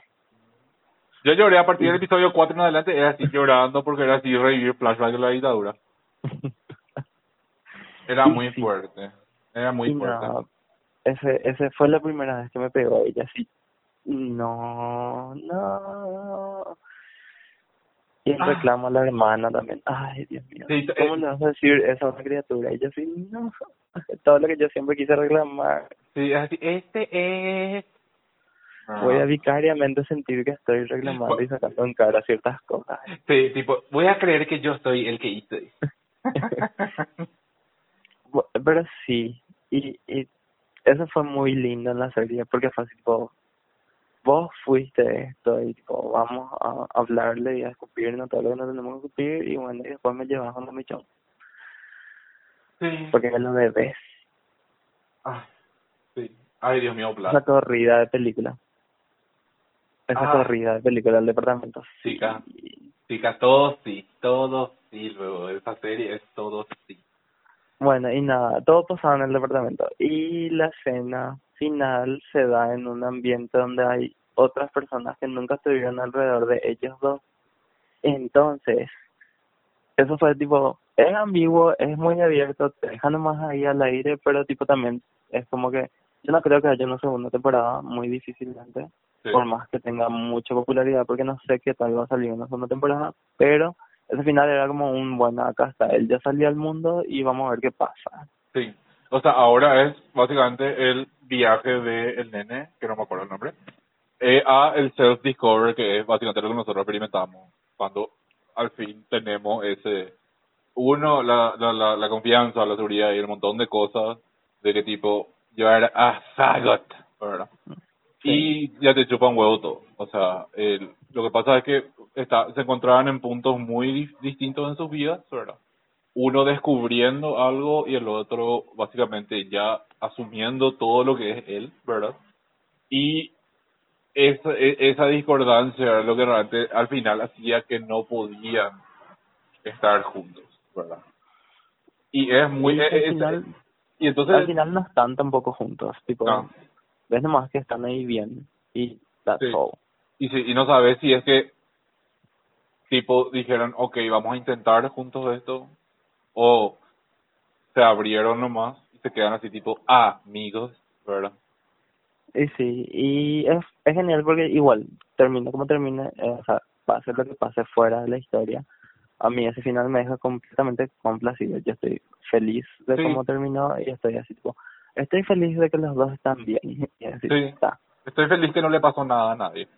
A: Yo lloré a partir del episodio 4 en adelante, era así llorando porque era así revivir flashback de la dictadura. Era muy
B: sí.
A: fuerte. Era muy fuerte.
B: no, ese, ese fue la primera vez que me pegó ella así. No, no. Y el
A: Ah.
B: reclamo a la hermana también. Ay, Dios mío.
A: Sí, eh,
B: ¿Cómo le vas a decir eso a una criatura? Y yo así, no. Todo lo que yo siempre quise reclamar.
A: Sí, es así, este es...
B: Voy a
A: Ah.
B: vicariamente sentir que estoy reclamando y sacando en cara ciertas cosas.
A: Sí, tipo, voy a creer que yo soy el que hice.
B: Pero sí, y, y eso fue muy lindo en la serie, porque fue así, tipo, vos fuiste esto y tipo, vamos a hablarle y a escupirnos todo lo que no tenemos que escupir y bueno, y después me llevas a mi chon,
A: sí.
B: porque me lo debes.
A: Ay, sí. Ay, Dios mío,
B: Esa
A: Blas.
B: corrida de película. Esa
A: Ah.
B: corrida de película del departamento.
A: Chica. Chica, todo sí, todo sí, luego, esa serie es todo sí.
B: Bueno, y nada, todo pasaba en el departamento. Y la escena final se da en un ambiente donde hay otras personas que nunca estuvieron alrededor de ellos dos. Entonces, eso fue tipo, es ambiguo, es muy abierto, te deja nomás ahí al aire, pero tipo también es como que yo no creo que haya una segunda temporada, muy difícilmente,
A: Sí.
B: por más que tenga mucha popularidad, porque no sé qué tal va a salir una segunda temporada, pero ese final era como un bueno, acá está, él ya salió al mundo y vamos a ver qué pasa.
A: Sí. O sea, ahora es básicamente el viaje del nene, que no me acuerdo el nombre, eh, a el self-discover, que es básicamente lo que nosotros experimentamos cuando al fin tenemos ese, uno, la, la, la, la confianza, la seguridad y el montón de cosas de que tipo, llevar a Sagot, ¿verdad? Y ya te chupa un huevo todo. O sea, el, lo que pasa es que está, se encontraban en puntos muy di- distintos en sus vidas, ¿verdad? Uno descubriendo algo y el otro básicamente ya asumiendo todo lo que es él, ¿verdad? Y esa, e- esa discordancia era lo que realmente al final hacía que no podían estar juntos, ¿verdad? Y es muy...
B: Y
A: e-
B: al
A: e-
B: final-
A: y entonces...
B: Al final no están tampoco juntos, tipo,
A: No.
B: Ves nomás que están ahí bien y that's
A: Sí.
B: all.
A: y si, y no sabes si es que tipo dijeron ok vamos a intentar juntos esto o se abrieron nomás y se quedan así tipo amigos verdad
B: Y sí, y es, es genial porque igual, termina como termine, eh, o sea, pase lo que pase fuera de la historia, a mí ese final me deja completamente complacido. Yo estoy feliz de
A: Sí.
B: cómo terminó y estoy así tipo, estoy feliz de que los dos están bien. Y así
A: Sí.
B: está.
A: estoy feliz que no le pasó nada a nadie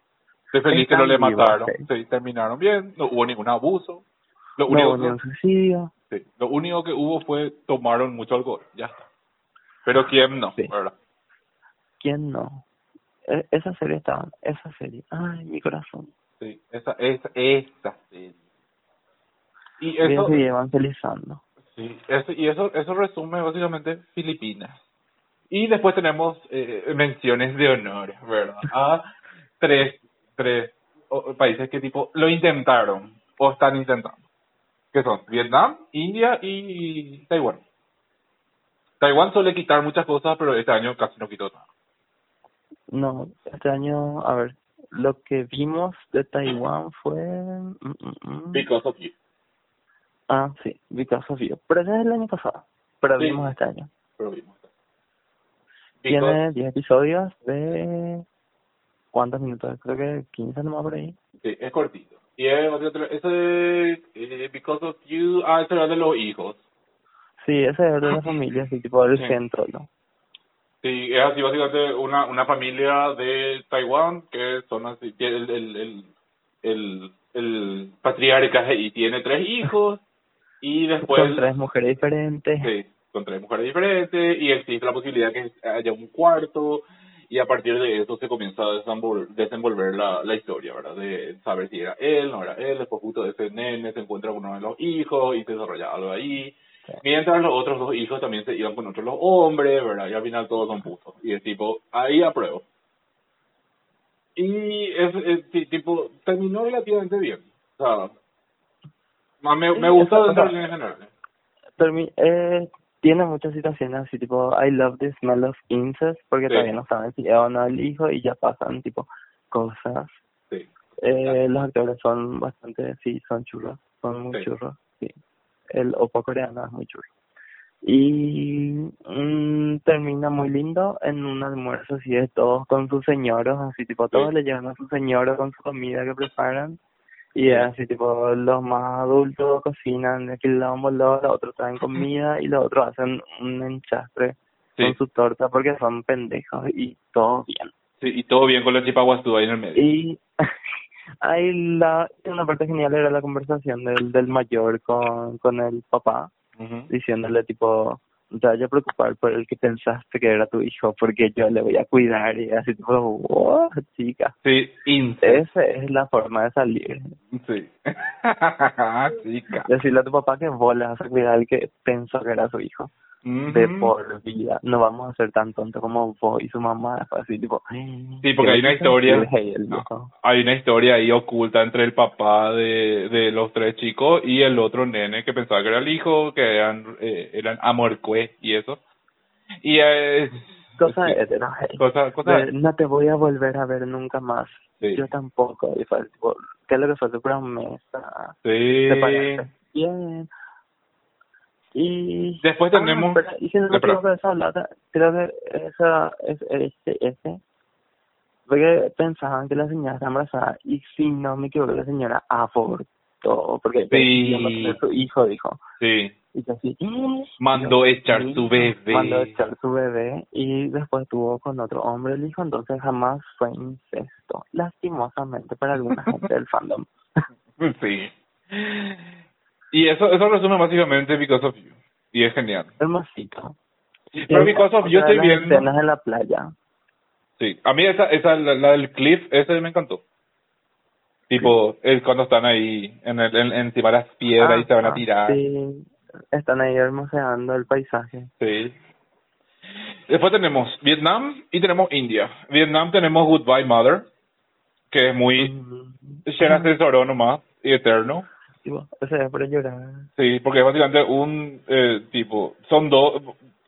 A: estoy feliz que no le
B: vivos,
A: mataron
B: sí.
A: sí, terminaron bien no hubo ningún abuso lo
B: No
A: único
B: hubo
A: que,
B: suicidio.
A: sí, lo único que hubo fue tomaron mucho alcohol ya está pero quién no
B: Sí.
A: verdad
B: ¿Quién no? E- esa serie estaba, esa serie, ay, mi corazón.
A: sí esa esa esa serie y eso
B: seguir evangelizando.
A: Sí, eso, y eso, eso resume básicamente Filipinas. Y después tenemos eh, menciones de honor, ¿verdad? A tres, tres países que tipo lo intentaron o están intentando. Que son Vietnam, India y Taiwán. Taiwán suele quitar muchas cosas, pero este año casi no quitó nada.
B: No, este año, a ver, lo que vimos de Taiwán fue... mm, mm, mm.
A: Because of you.
B: Ah, sí, Because of You. Pero ese es el año pasado. Pero
A: Sí.
B: vimos este año.
A: Pero vimos.
B: Tiene 10 episodios de... ¿Cuántos minutos? Creo que 15 nomás por ahí.
A: Sí, es cortito. Y es, básicamente, ese, eh, Because of you, ah, ese era de los hijos.
B: Sí, ese es de la familia, así tipo del
A: Sí.
B: centro, ¿no?
A: Sí, es así básicamente una, una familia de Taiwán que son así, tiene el, el, el, el, el patriarca y tiene tres hijos y después...
B: Son tres mujeres diferentes.
A: Sí, con tres mujeres diferentes y existe la posibilidad que haya un cuarto y a partir de eso se comienza a desenvol- desenvolver la, la historia, ¿verdad? De saber si era él, no era él, después justo ese nene se encuentra con uno de los hijos y se desarrolla algo ahí.
B: Sí.
A: Mientras los otros dos hijos también se iban con otros los hombres, ¿verdad? Y al final todos son putos. Y es tipo, ahí apruebo. Y es, es ti- tipo, terminó relativamente bien. O sea, me, me
B: Sí,
A: gustó en general.
B: Eh, tiene muchas situaciones así, tipo, I love the smell of incest, porque
A: Sí.
B: todavía no saben si es o no el hijo y ya pasan, tipo, cosas.
A: Sí.
B: Eh, los actores son bastante, sí, son churros, son muy
A: Sí.
B: churros, sí. El opo coreano es muy churro. Y mm, termina muy lindo en un almuerzo así de todos con sus señoros, así tipo todos le llevan a su señora con su comida que preparan y es así tipo los más adultos cocinan de aquel lado los otros traen comida y los otros hacen un enchastre
A: Sí.
B: con su torta porque son pendejos y todo bien.
A: Sí, y todo bien con la chipaguazú ahí en el medio.
B: Y ahí la, una parte genial era la conversación del, del mayor con, con el papá, diciéndole tipo, te vayas a preocupar por el que pensaste que era tu hijo, porque yo le voy a cuidar, y así tipo, wow, chica.
A: Sí, in-
B: Esa es la forma de salir.
A: Sí. Chica.
B: Decirle a tu papá que vas a cuidar al que pensó que era su hijo. De por vida. No vamos a ser tan tontos como vos y su mamá. Así tipo.
A: Sí, porque hay una historia. No, hay una historia ahí oculta entre el papá de, de los tres chicos y el otro nene que pensaba que era el hijo, que eran, eh, eran amorcue y eso. Y eh,
B: Cosa
A: sí,
B: hetero, hey.
A: cosa, cosa,
B: De, no te voy a volver a ver nunca más.
A: Sí.
B: Yo tampoco. Y fue tipo, ¿qué es lo que fue tu promesa?
A: sí.
B: Bien. Y
A: Después tenemos-
B: Ah, espera, y si no equivoco, esa creo que esa es este este porque pensaban que la señora estaba embarazada y si no me equivoco la señora abortó porque
A: Sí.
B: iba a su hijo dijo
A: Sí.
B: y así "Mm".
A: Mandó echar su bebé.
B: mandó echar su bebé y después tuvo con otro hombre el hijo entonces jamás fue incesto lastimosamente para alguna gente del fandom
A: Sí. Y eso, eso resume básicamente Because of You. Y es genial.
B: hermosito
A: Pero Because of You estoy
B: las
A: viendo.
B: escenas en la playa
A: Sí, a mí esa, esa la, la del cliff, ese me encantó. Tipo, es cuando están ahí en el, en, encima de las piedras y se van a tirar. Sí.
B: Sí, están ahí hermoseando el paisaje.
A: Después tenemos Vietnam y tenemos India. Vietnam tenemos Goodbye Mother, que es muy llena de tesoro nomás y eterno.
B: O sea, para llorar.
A: Sí, porque es básicamente un eh, tipo, son dos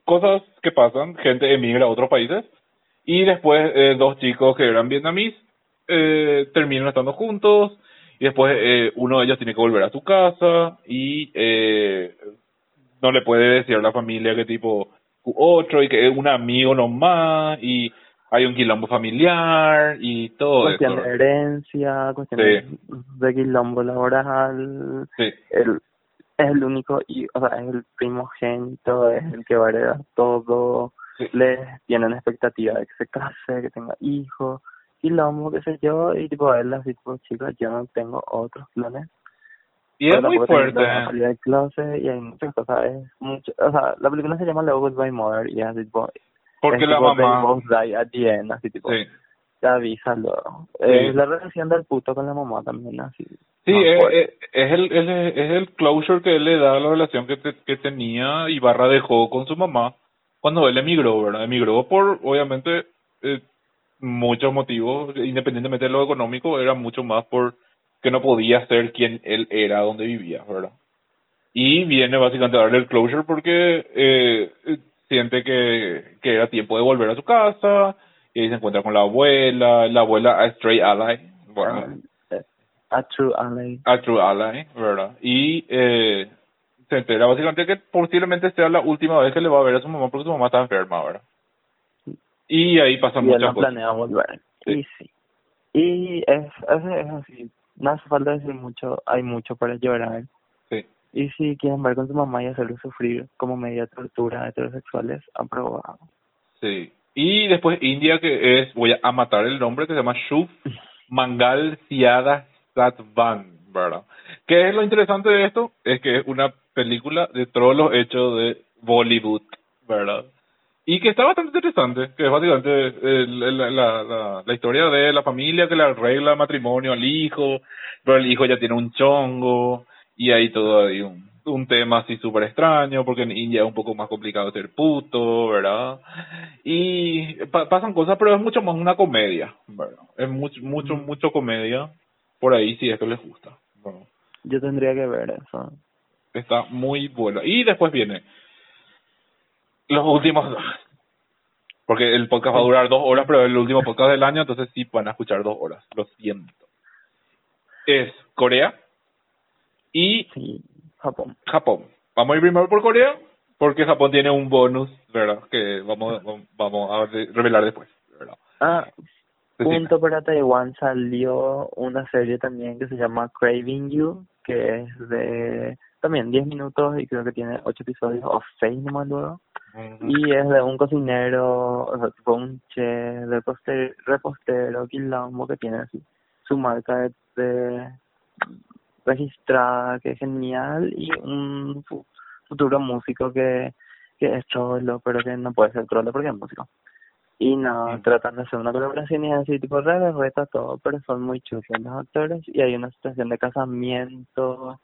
A: cosas que pasan, gente emigra a otros países y después eh, dos chicos que eran vietnamíes eh, terminan estando juntos y después eh, uno de ellos tiene que volver a su casa y eh, no le puede decir a la familia que tipo otro y que es un amigo nomás y hay un quilombo familiar y todo
B: cuestión
A: eso.
B: de herencia, cuestión
A: Sí.
B: de, de quilombo laboral.
A: Sí,
B: Él es el único, y, o sea, es el primogénito, es el que va a heredar todo.
A: Sí.
B: Les tienen expectativa de que se case, que tenga hijos, quilombo, qué sé yo, y tipo, él así, tipo, chicos, yo no tengo otros planes.
A: y es muy fuerte.
B: de salir del closet y hay muchas cosas, es mucho, o sea, la película se llama Love Goodbye Mother y es tipo,
A: Porque la mamá...
B: die at the end, así tipo,
A: Sí.
B: te avisa luego.
A: Sí.
B: Es la relación del puto con la mamá también, así.
A: Sí, es,
B: fuerte.
A: es, es el, es, es el closure que él le da a la relación que, te- que tenía y barra dejó con su mamá cuando él emigró, ¿verdad? Emigró por, obviamente, eh, muchos motivos, independientemente de lo económico, era mucho más por que no podía ser quien él era donde vivía, ¿verdad? Y viene básicamente a darle el closure porque eh, eh, siente que, que era tiempo de volver a su casa y ahí se encuentra con la abuela, la abuela a Stray Ally, bueno,
B: Ah, a True Ally.
A: a True Ally, ¿verdad? Y eh, se entera básicamente que posiblemente sea la última vez que le va a ver a su mamá porque su mamá está enferma, ¿verdad? Y ahí
B: él
A: muchas
B: no
A: cosas.
B: planea volver.
A: Sí.
B: Y sí. Y es, es, es así, no hace falta decir mucho, hay mucho para llorar.
A: Sí.
B: Y si quieren ver con su mamá y hacerlo sufrir como media de tortura heterosexuales, aprobado.
A: Sí. Y después India, que es, voy a matar el nombre, que se llama Shuf Mangal Siada Satvan, ¿verdad? ¿Qué es lo interesante de esto? Es que es una película de trolos hecho de Bollywood, ¿verdad? Y que está bastante interesante, que es básicamente el- el- la, la, la, la historia de la familia que le arregla el matrimonio al hijo, pero el hijo ya tiene un chongo, y hay todo ahí un, un tema así súper extraño, porque en India es un poco más complicado ser puto, ¿verdad? Y pa- pasan cosas, pero es mucho más una comedia, ¿verdad? Es mucho, mucho, mucho comedia, por ahí si esto les gusta.
B: Yo tendría que ver eso.
A: está muy bueno. Y después viene los últimos dos. Porque el podcast va a durar dos horas, pero es el último podcast del año, entonces sí van a escuchar dos horas. Lo siento. Es Corea y
B: Sí, Japón.
A: Japón. Vamos a ir primero por Corea, porque Japón tiene un bonus, ¿verdad? Que vamos, vamos a re- revelar después, ¿verdad?
B: Ah,
A: Decime.
B: punto para Taiwán salió una serie también que se llama Craving You, que es de también 10 minutos y creo que tiene 8 episodios o 6 nomás luego.
A: Ujú.
B: Y es de un cocinero, o sea, tipo un chef, de poster, repostero, quilombo, que tiene así su marca de, de registrada, que es genial, y un fu- futuro músico que, que es trolo, pero que no puede ser trolo porque es músico. Y no,
A: Mm.
B: tratan de hacer una colaboración y así, tipo, re reta todo, pero son muy chulos los actores, y hay una situación de casamiento,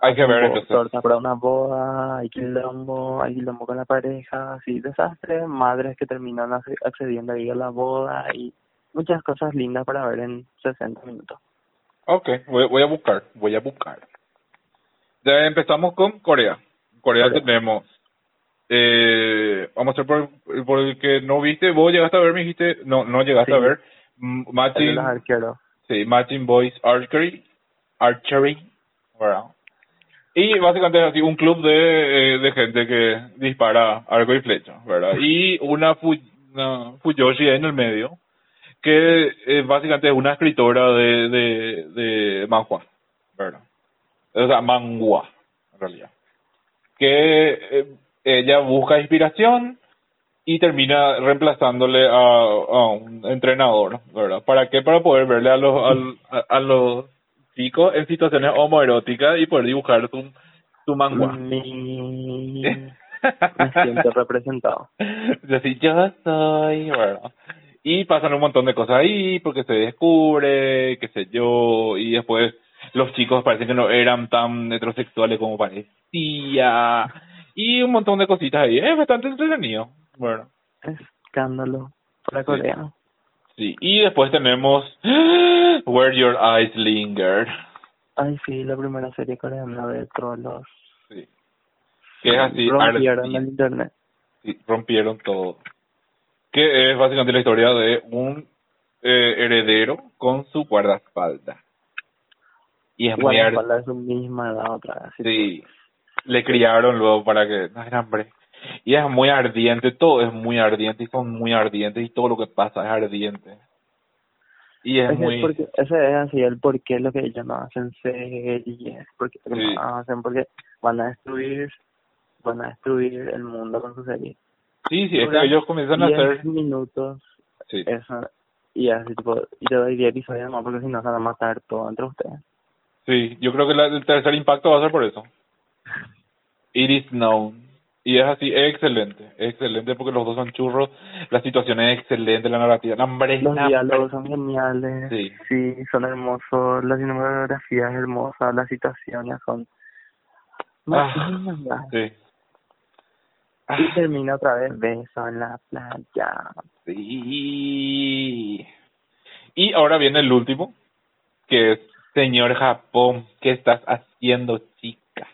A: Hay que ver entonces.
B: torta para una boda, hay quilombo, hay quilombo con la pareja, así, desastre, madres que terminan acce- accediendo ahí a la boda y muchas cosas lindas para ver en 60 minutos.
A: Ok, voy, voy a buscar, voy a buscar. Ya empezamos con Corea. Corea,
B: Corea.
A: tenemos, eh, vamos a hacer por, por el que no viste, vos llegaste a ver, me dijiste, no, no llegaste
B: Sí.
A: a ver, Matching, sí, Matching Boys Archery, Archery, ¿verdad? Y básicamente es así, un club de, eh, de gente que dispara arco y flecha, ¿verdad? Y una, fu, una Fuyoshi en el medio, que eh, básicamente es una escritora de, de, de manhua, ¿verdad? O sea, mangua, en realidad. Que eh, ella busca inspiración y termina reemplazándole a, a un entrenador, ¿verdad? ¿Para qué? Para poder verle a los, a, a los chicos en situaciones homoeróticas y poder dibujar su, su mangua.
B: Mi... Me siento representado.
A: Y así, yo soy, ¿verdad? Y pasan un montón de cosas ahí porque se descubre, qué sé yo, y después los chicos parecen que no eran tan heterosexuales como parecía, y un montón de cositas ahí. Es bastante entretenido, bueno.
B: Escándalo para. Corea.
A: Sí, y después tenemos Where Your Eyes Linger,
B: Ay, sí, la primera serie coreana de trolos.
A: sí. que es así,
B: Rompieron el internet.
A: Sí, rompieron todo. Que es básicamente la historia de un eh, heredero con su guardaespaldas. Y es muy
B: Igual
A: ar-
B: la espalda de su misma edad otra vez.
A: Sí, le criaron luego para que no era hambre. Y es muy ardiente, todo es muy ardiente y son muy ardientes y todo lo que pasa es ardiente. Y es
B: Ese,
A: muy...
B: porque, ese es así el por qué lo que ellos no hacen series, porque lo que
A: Sí.
B: no hacen porque van a destruir, van a destruir el mundo con su serie.
A: Sí, sí, es que ellos comienzan a
B: 10
A: hacer...
B: minutos,
A: Sí,
B: eso, y así tipo, y te doy 10 episodios más porque si no se van a matar todo entre ustedes.
A: sí, yo creo que la- el tercer impacto va a ser por eso. It is known. Y es así, es excelente, es excelente porque los dos son churros, la situación es excelente, la narrativa, no, hombre,
B: Los diálogos son geniales,
A: Sí.
B: sí, son hermosos, la cinematografía es hermosa, las situaciones son...
A: Ah. Sí. Ah,
B: Y termina otra vez beso en la playa.
A: sí. Y ahora viene el último, que es Señor Japón, ¿qué estás haciendo, chica?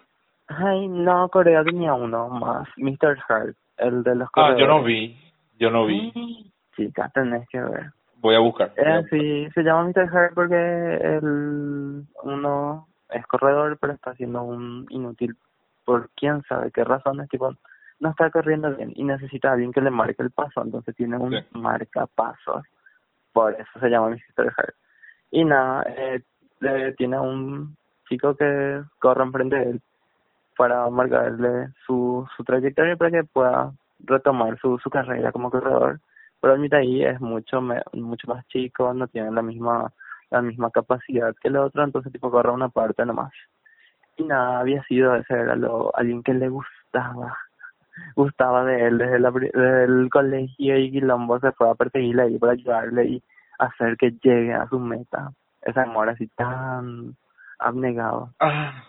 B: Ay, no, Corea tenía uno más, Mr. Heart, el de los
A: Ah, yo no vi, yo no vi.
B: Ay, Chica, tenés que ver.
A: Voy a buscar. voy a
B: Eh, sí, se llama Mr. Heart porque el uno es corredor, pero está siendo un inútil por quién sabe qué razones, tipo, no está corriendo bien y necesita a alguien que le marque el paso, entonces tiene un
A: Sí.
B: marcapasos, por eso se llama Mr. Heart. Y nada, eh, eh, tiene un chico que corre enfrente de él para marcarle su, su trayectoria para que pueda retomar su, su carrera como corredor pero el Mitaí es mucho me- mucho más chico, no tiene la misma la misma capacidad que el otro, entonces tipo corre una parte nomás. Y nada, había sido ese era lo alguien que le gustaba, gustaba de él desde, la, desde el colegio y Quilombo se fue a perseguirle ahí para ayudarle y hacer que llegue a su meta. Ese amor así tan abnegado.
A: Ah,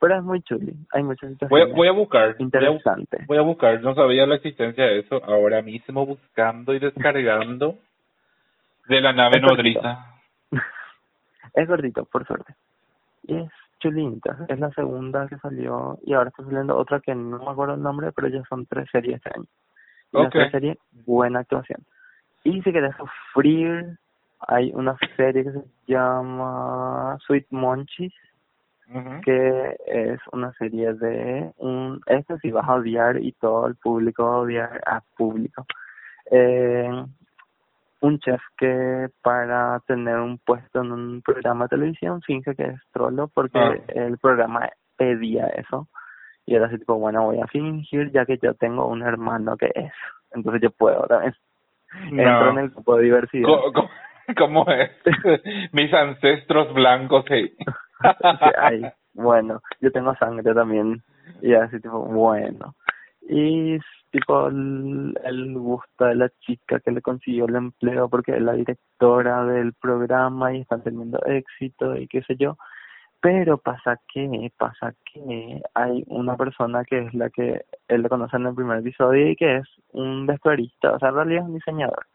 B: Pero es muy chuli, hay muchas
A: voy, a,
B: situaciones
A: voy a buscar. Voy a,
B: interesantes.
A: voy a buscar, no sabía la existencia de eso. Ahora mismo buscando y descargando de la nave
B: Es cortito.
A: nodriza.
B: es gordito, por suerte. Y es chulita. Es la segunda que salió y ahora está saliendo otra que no me acuerdo el nombre, pero ya son tres series este año. Y las
A: Ok.
B: tres series, buena actuación. Y si querés sufrir, hay una serie que se llama Sweet Monchis,
A: Ujú.
B: que es una serie de un este sí vas a odiar y todo el público va a odiar a público eh, un chef que para tener un puesto en un programa de televisión finge que es trolo porque
A: Ah.
B: el programa pedía eso. Y era así tipo, bueno, voy a fingir ya que yo tengo un hermano que es. Entonces yo puedo otra vez. Entro en el grupo de diversidad.
A: ¿Cómo, cómo, cómo es? Mis ancestros blancos, hey.
B: Sí, ay, bueno, yo tengo sangre también. Y así tipo, bueno. Y tipo, él, él gusta de la chica que le consiguió el empleo porque es la directora del programa y están teniendo éxito y qué sé yo. Pero pasa que, pasa que hay una persona que es la que él le conoce en el primer episodio y que es un vestuarista, o sea, en realidad es un diseñador.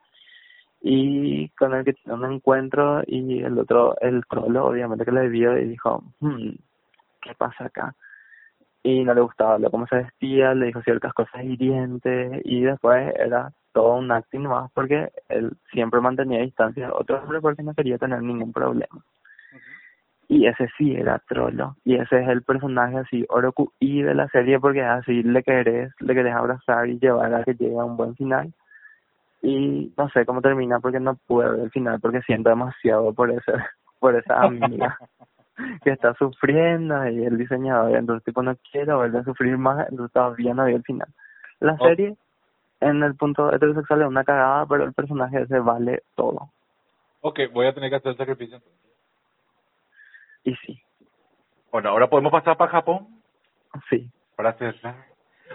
B: Y con el que tiene un encuentro y el otro, el trolo, obviamente que le vio y dijo, hmm, ¿qué pasa acá? Y no le gustaba lo cómo se vestía, le dijo ciertas cosas hirientes y después era todo un acting más porque él siempre mantenía distancia de otro hombre porque no quería tener ningún problema. Y ese sí era trolo. Y ese es el personaje así, Oroku y de la serie porque así le querés, le querés abrazar y llevar a que llegue a un buen final. Y no sé cómo termina porque no pude ver el final porque siento demasiado por ese, por esa amiga que está sufriendo y el diseñador, entonces tipo no quiero verle sufrir más, entonces todavía no vi el final. La
A: Oh.
B: serie en el punto heterosexual es una cagada, pero el personaje ese vale todo.
A: Ok, voy a tener que hacer el sacrificio. entonces.
B: Y sí,
A: Bueno, ahora podemos pasar para Japón.
B: sí.
A: para hacerla.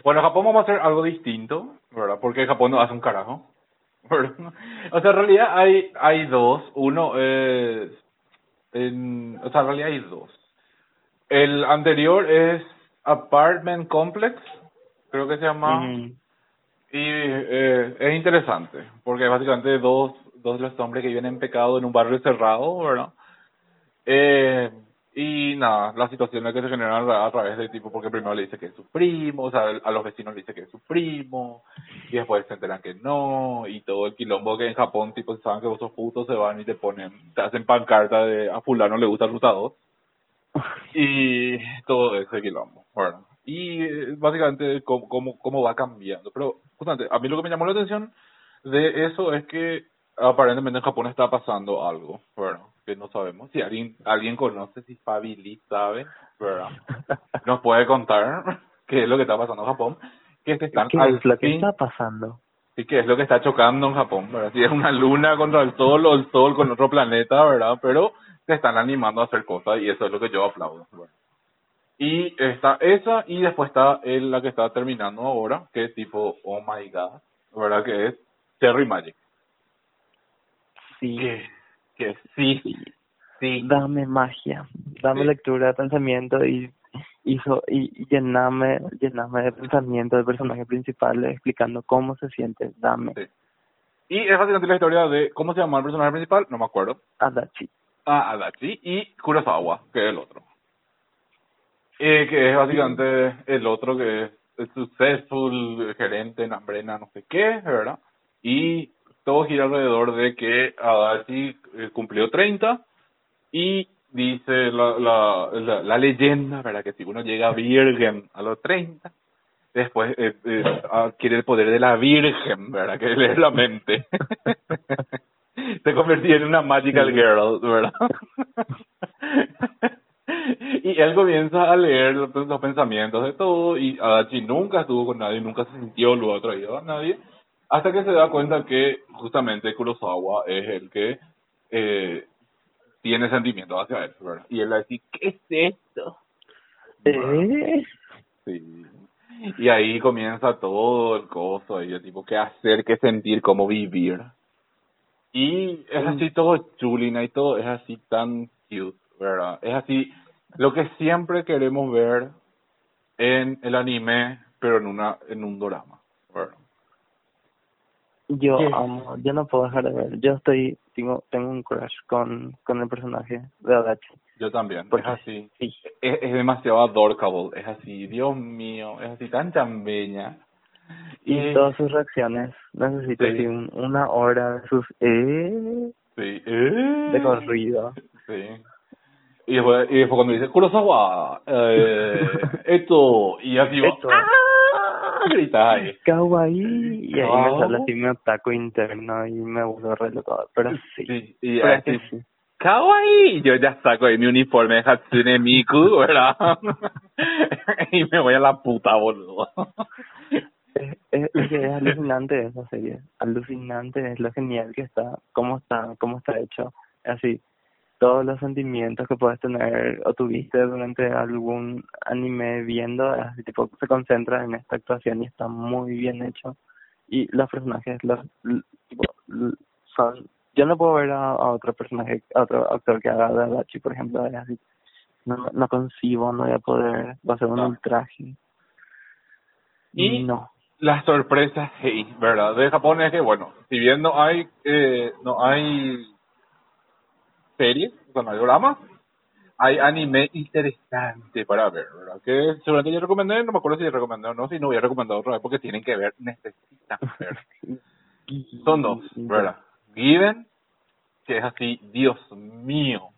A: Bueno, en Japón vamos a hacer algo distinto, ¿verdad? Porque Japón no hace un carajo. ¿verdad? O sea, en realidad hay hay dos. Uno es... En, o sea, en realidad hay dos. El anterior es Apartment Complex, creo que se llama. Y eh, es interesante, porque básicamente dos, dos de los hombres que viven en pecado en un barrio cerrado, ¿verdad? Eh, y nada, las situaciones que se generan a, través de tipo, porque primero le dice que es su primo, o sea, a los vecinos le dice que es su primo, y después se enteran que no, y todo el quilombo que en Japón, tipo, saben que vos sos puto, se van y te ponen, te hacen pancarta de a fulano le gusta el ruta 2, y todo ese quilombo, bueno. Y eh, básicamente cómo, cómo, cómo va cambiando. Pero, justamente, a mí lo que me llamó la atención de eso es que aparentemente en Japón está pasando algo, bueno, que no sabemos. Si alguien, alguien conoce, si Fabi sabe, ¿verdad? Nos puede contar qué es lo que está pasando en Japón. Que se están
B: ¿Qué
A: al
B: es lo que está pasando?
A: y qué es lo que está chocando en Japón, ¿verdad? Si es una luna contra el sol o el sol con otro planeta, ¿verdad? Pero se están animando a hacer cosas y eso es lo que yo aplaudo. ¿verdad? Y está esa y después está el, la que está terminando ahora, que es tipo, oh my god, ¿verdad? Que es Cherry Magic.
B: Sí.
A: Que, que sí,
B: sí.
A: sí.
B: Dame magia, dame
A: Sí.
B: lectura de pensamiento y hizo y, y llename, llename de pensamiento del personaje principal explicando cómo se siente. Dame
A: Sí. Y es básicamente la historia de, ¿cómo se llama el personaje principal? No me acuerdo.
B: Adachi.
A: Ah, Adachi y Kurosawa, que es el otro. Eh, que es básicamente el otro que es el successful gerente en Ambrena, no sé qué, ¿verdad? Y todo gira alrededor de que Adachi eh, cumplió 30 y dice la, la, la, la leyenda, ¿verdad? Que si uno llega virgen a los 30, después eh, eh, adquiere el poder de la virgen, ¿verdad? Que leer la mente. Se convertía en una magical girl, ¿verdad? y él comienza a leer los, los pensamientos de todo y Adachi nunca estuvo con nadie, nunca se sintió luego atraído a nadie, hasta que se da cuenta que justamente Kurosawa es el que eh, tiene sentimientos hacia él, ¿verdad? Y él va a decir, ¿qué es esto?
B: ¿Eh?
A: Sí. Y ahí comienza todo el coso, y el tipo, qué hacer, qué sentir, cómo vivir. Y es así todo chulina y todo es así tan cute, ¿verdad? Es así lo que siempre queremos ver en el anime, pero en una en un drama, ¿verdad?
B: Yo
A: ¿Qué?
B: amo, yo no puedo dejar de ver. Yo estoy, tengo, tengo un crush con, con el personaje de Adachi.
A: Yo también,
B: Porque
A: es así.
B: sí,
A: Es, es demasiado adorable, es así, Dios mío, es así tan chambeña.
B: y todas sus reacciones. Necesito
A: Sí.
B: así un- una hora de sus eh
A: Sí. Eh.
B: de corrido.
A: Sí. Y después, y después cuando dice Kurosawa, eh, esto, y así va,
B: Esto.
A: ¡ah! Ahí.
B: Kawaii. Y ahí me sale así mi otaku interno y me vuelvo re loco. Pero sí.
A: Sí, y
B: pero
A: así,
B: sí.
D: kawaii. Yo ya saco de mi uniforme de Hatsune Miku, ¿verdad? y me voy a la puta, boludo.
B: Es, es, es alucinante esa serie, alucinante, es lo genial que está, cómo está, cómo está hecho, así, todos los sentimientos que puedes tener o tuviste durante algún anime viendo, así tipo, se concentra en esta actuación y está muy bien hecho, y los personajes, los, tipo, son, yo no puedo ver a, a otro personaje, a otro actor que haga de Adachi, por ejemplo, es así, no, no concibo, no voy a poder, va a ser un ultraje,
A: Y-
B: no.
A: las sorpresas, hey, ¿verdad? De Japón es que, bueno, si bien no hay, eh, no hay series, o sea, no hay dramas, hay anime interesante para ver, ¿verdad? Que seguramente yo recomendé, no me acuerdo si recomendé o no, si no voy a recomendar otra vez porque tienen que ver, necesitan ver. Son dos, ¿verdad? Given, que es así, Dios mío,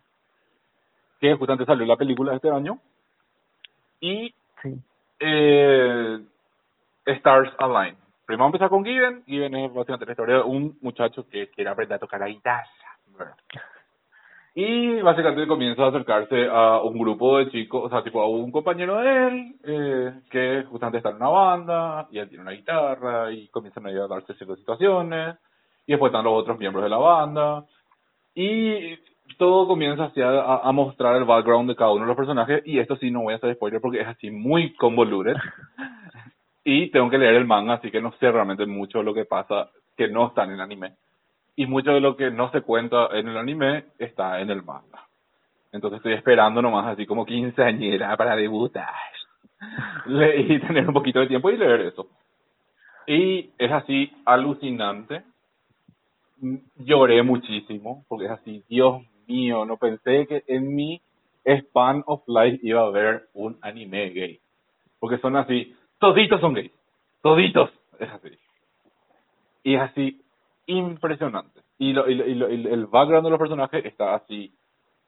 A: que justamente salió la película este año, y
B: Sí.
A: eh, Stars Align. Primero vamos a empezar con Given. Given es básicamente la historia de un muchacho que quiere aprender a tocar la guitarra. ¿verdad? Y básicamente comienza a acercarse a un grupo de chicos, o sea, tipo a un compañero de él, eh, que justamente está en una banda, y él tiene una guitarra, y comienzan a darse ciertas situaciones, y después están los otros miembros de la banda, y todo comienza así a, a- a mostrar el background de cada uno de los personajes, y esto sí no voy a hacer spoiler porque es así muy convoluted, y tengo que leer el manga, así que no sé realmente mucho lo que pasa que no está en el anime. Y mucho de lo que no se cuenta en el anime está en el manga. Entonces estoy esperando nomás así como quinceañera para debutar. Y tener un poquito de tiempo y leer eso. Y es así alucinante. Lloré muchísimo porque es así, Dios mío, no pensé que en mi span of life iba a haber un anime gay. Porque son así, toditos son gays, toditos, es así. Y es así impresionante. Y, lo, y, lo- y lo- y el background de los personajes está así,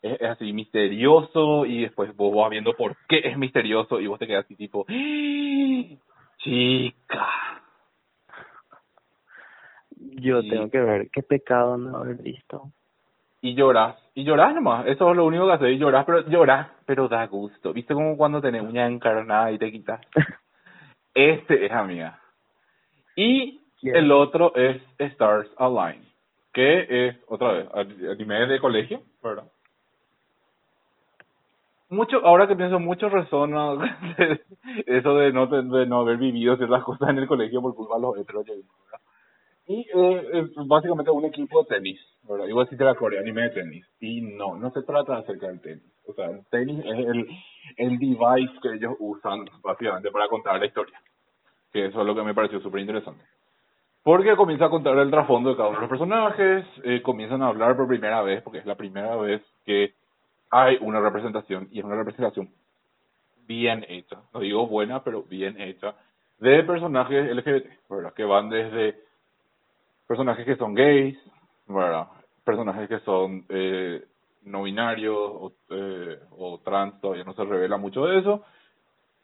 A: es, es así misterioso y después vos vas viendo por qué es misterioso y vos te quedas así tipo, ¡Ah! chica.
B: Yo
A: Y-
B: tengo que ver qué pecado no haber visto.
A: y lloras, y lloras nomás, eso es lo único que haces, y lloras, pero lloras, pero da gusto, viste como cuando tenés uña encarnada y te quitas, este es amiga. Y. el otro es Stars Align, que es, otra vez, an- anime de colegio, ¿verdad? Mucho, ahora que pienso, mucho resona eso de no, de no haber vivido ciertas cosas en el colegio por culpa de los heteros. Y eh, es básicamente un equipo de tenis, ¿verdad? Igual si te la Corea, anime de tenis. Y no, no se trata acerca del tenis. O sea, el tenis es el, el device que ellos usan básicamente para contar la historia. Que eso es lo que me pareció súper interesante. Porque comienza a contar el trasfondo de cada uno de los personajes, eh, comienzan a hablar por primera vez, porque es la primera vez que hay una representación, y es una representación bien hecha, no digo buena, pero bien hecha, de personajes LGBT, ¿verdad? Que van desde personajes que son gays, ¿verdad? Personajes que son eh, no binarios o, eh, o trans, todavía no se revela mucho de eso.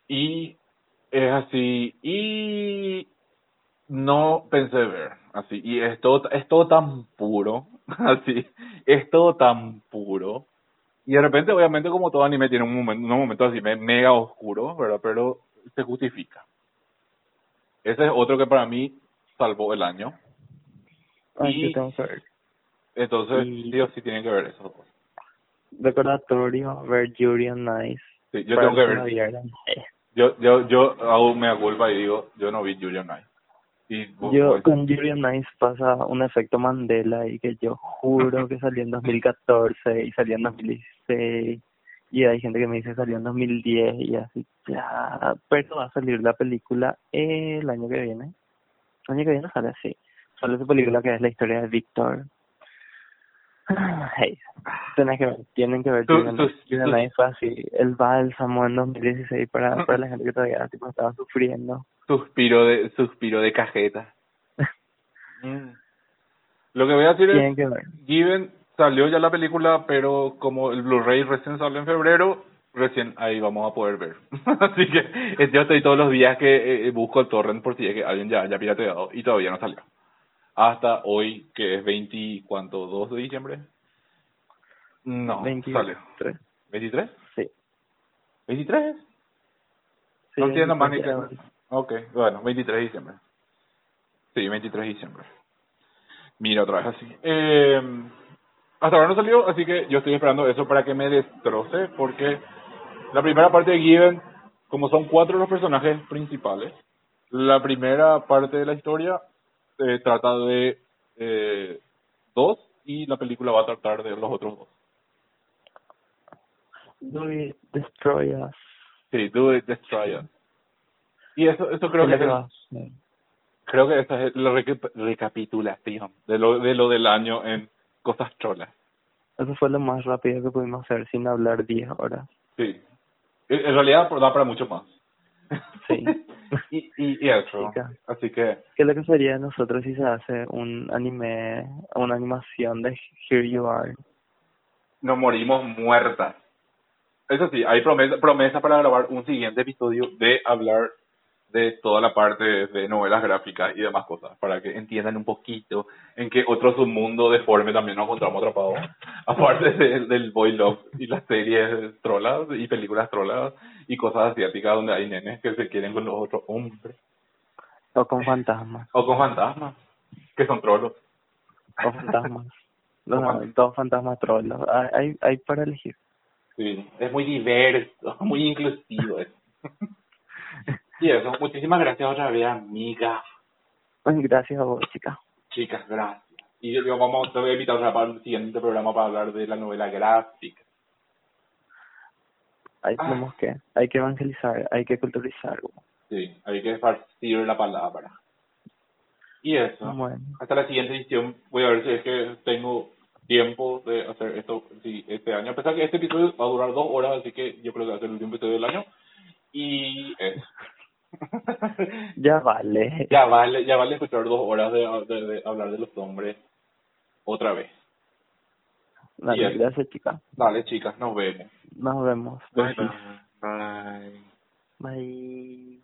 A: Y es así, y no pensé ver, así, y es todo, es todo tan puro, así, es todo tan puro. Y de repente, obviamente, como todo anime tiene un momento, unos momentos así me- mega oscuros, ¿verdad? Pero se justifica. Ese es otro que para mí salvó el año.
B: Ay,
A: Y-
B: tengo que ver.
A: Entonces,
B: Y-
A: sí o sí tienen que ver eso.
B: Recordatorio, ver Yuri on Ice.
A: Sí, yo tengo que
B: no
A: ver.
B: Eh,
A: Yo, yo, yo hago me culpa y digo, yo no vi Julian Knight. Y
B: Yo con Yuri on Ice pasa un efecto Mandela y que yo juro que salió en 2014 y salió en 2016 y hay gente que me dice salió en 2010 y así ya pero va a salir la película el año que viene. El año que viene sale así. Sale esa película que es la historia de Víctor tenés que ver tienen que ver
A: Tú-
B: on
A: tú-
B: fue así el bálsamo en 2016 para, para la gente que todavía tipo, estaba sufriendo
A: suspiro de suspiro de cajeta. Mm. Lo que voy a decir es,
B: tienen que ver
A: Given salió ya la película, pero como el Blu-ray recién salió en febrero, recién ahí vamos a poder ver. Así que eh, yo estoy todos los días que eh, busco el torrent por si es que alguien ya haya pirateado y todavía no salió. Hasta hoy, que es 20, ¿cuánto? 2 de diciembre. No,
B: 23.
A: sale. ¿23?
B: Sí.
A: ¿23?
B: sí
A: no entiendo más ni
B: 23
A: que... Ok, bueno, 23 de diciembre. Sí, 23 de diciembre. Mira otra vez así. Eh, hasta ahora no salió, así que yo estoy esperando eso para que me destroce, porque la primera parte de Given, como son cuatro los personajes principales, la primera parte de la historia eh, trata de eh, dos y la película va a tratar de los otros dos.
B: Do it, destroy us.
A: Sí, Do It, Destroy Us. Y eso, eso creo
B: ¿Qué
A: que es, creo que esa es la reca- recapitulación de lo, de lo del año en cosas cholas.
B: Eso fue lo más rápido que pudimos hacer sin hablar 10 horas.
A: Sí. En en realidad da para mucho más.
B: Sí.
A: y, y, y eso.
B: Chica.
A: Así que,
B: ¿Qué es lo que sería de nosotros si se hace un anime, una animación de Here You Are?
A: nos morimos muertas. Eso sí, hay promesa, promesa para grabar un siguiente episodio de hablar de toda la parte de novelas gráficas y demás cosas, para que entiendan un poquito en qué otro submundo deforme también nos encontramos atrapados, aparte de- del boy love y las series trolas y películas trolas y cosas asiáticas donde hay nenes que se quieren con los otros hombres,
B: O con fantasmas.
A: o con fantasmas, que son trolos.
B: O fantasmas. Los,
A: O fan-
B: dos fantasmas trollos. Hay, hay, para elegir.
A: Sí, es muy diverso, muy inclusivo eso. Y eso, muchísimas gracias otra vez, amiga.
B: Ay, Gracias a vos, chica.
A: Chicas, gracias. Y yo, yo vamos, te voy a invitar para el siguiente programa para hablar de la novela gráfica.
B: Ahí
A: Ah.
B: tenemos que, hay que evangelizar, hay que culturizar.
A: Sí, hay que esparcir la palabra. Y eso.
B: Bueno,
A: Hasta la siguiente edición voy a ver si es que tengo tiempo de hacer esto sí, este año. A pesar que este episodio va a durar dos horas, así que yo creo que va a ser el último episodio del año. Y eso.
B: ya vale.
A: ya vale, ya vale escuchar dos horas de, de- de hablar de los hombres otra vez.
B: Dale, gracias, chica.
A: Dale, chicas, nos vemos.
B: Nos vemos.
A: Bye. Bye.
B: Bye.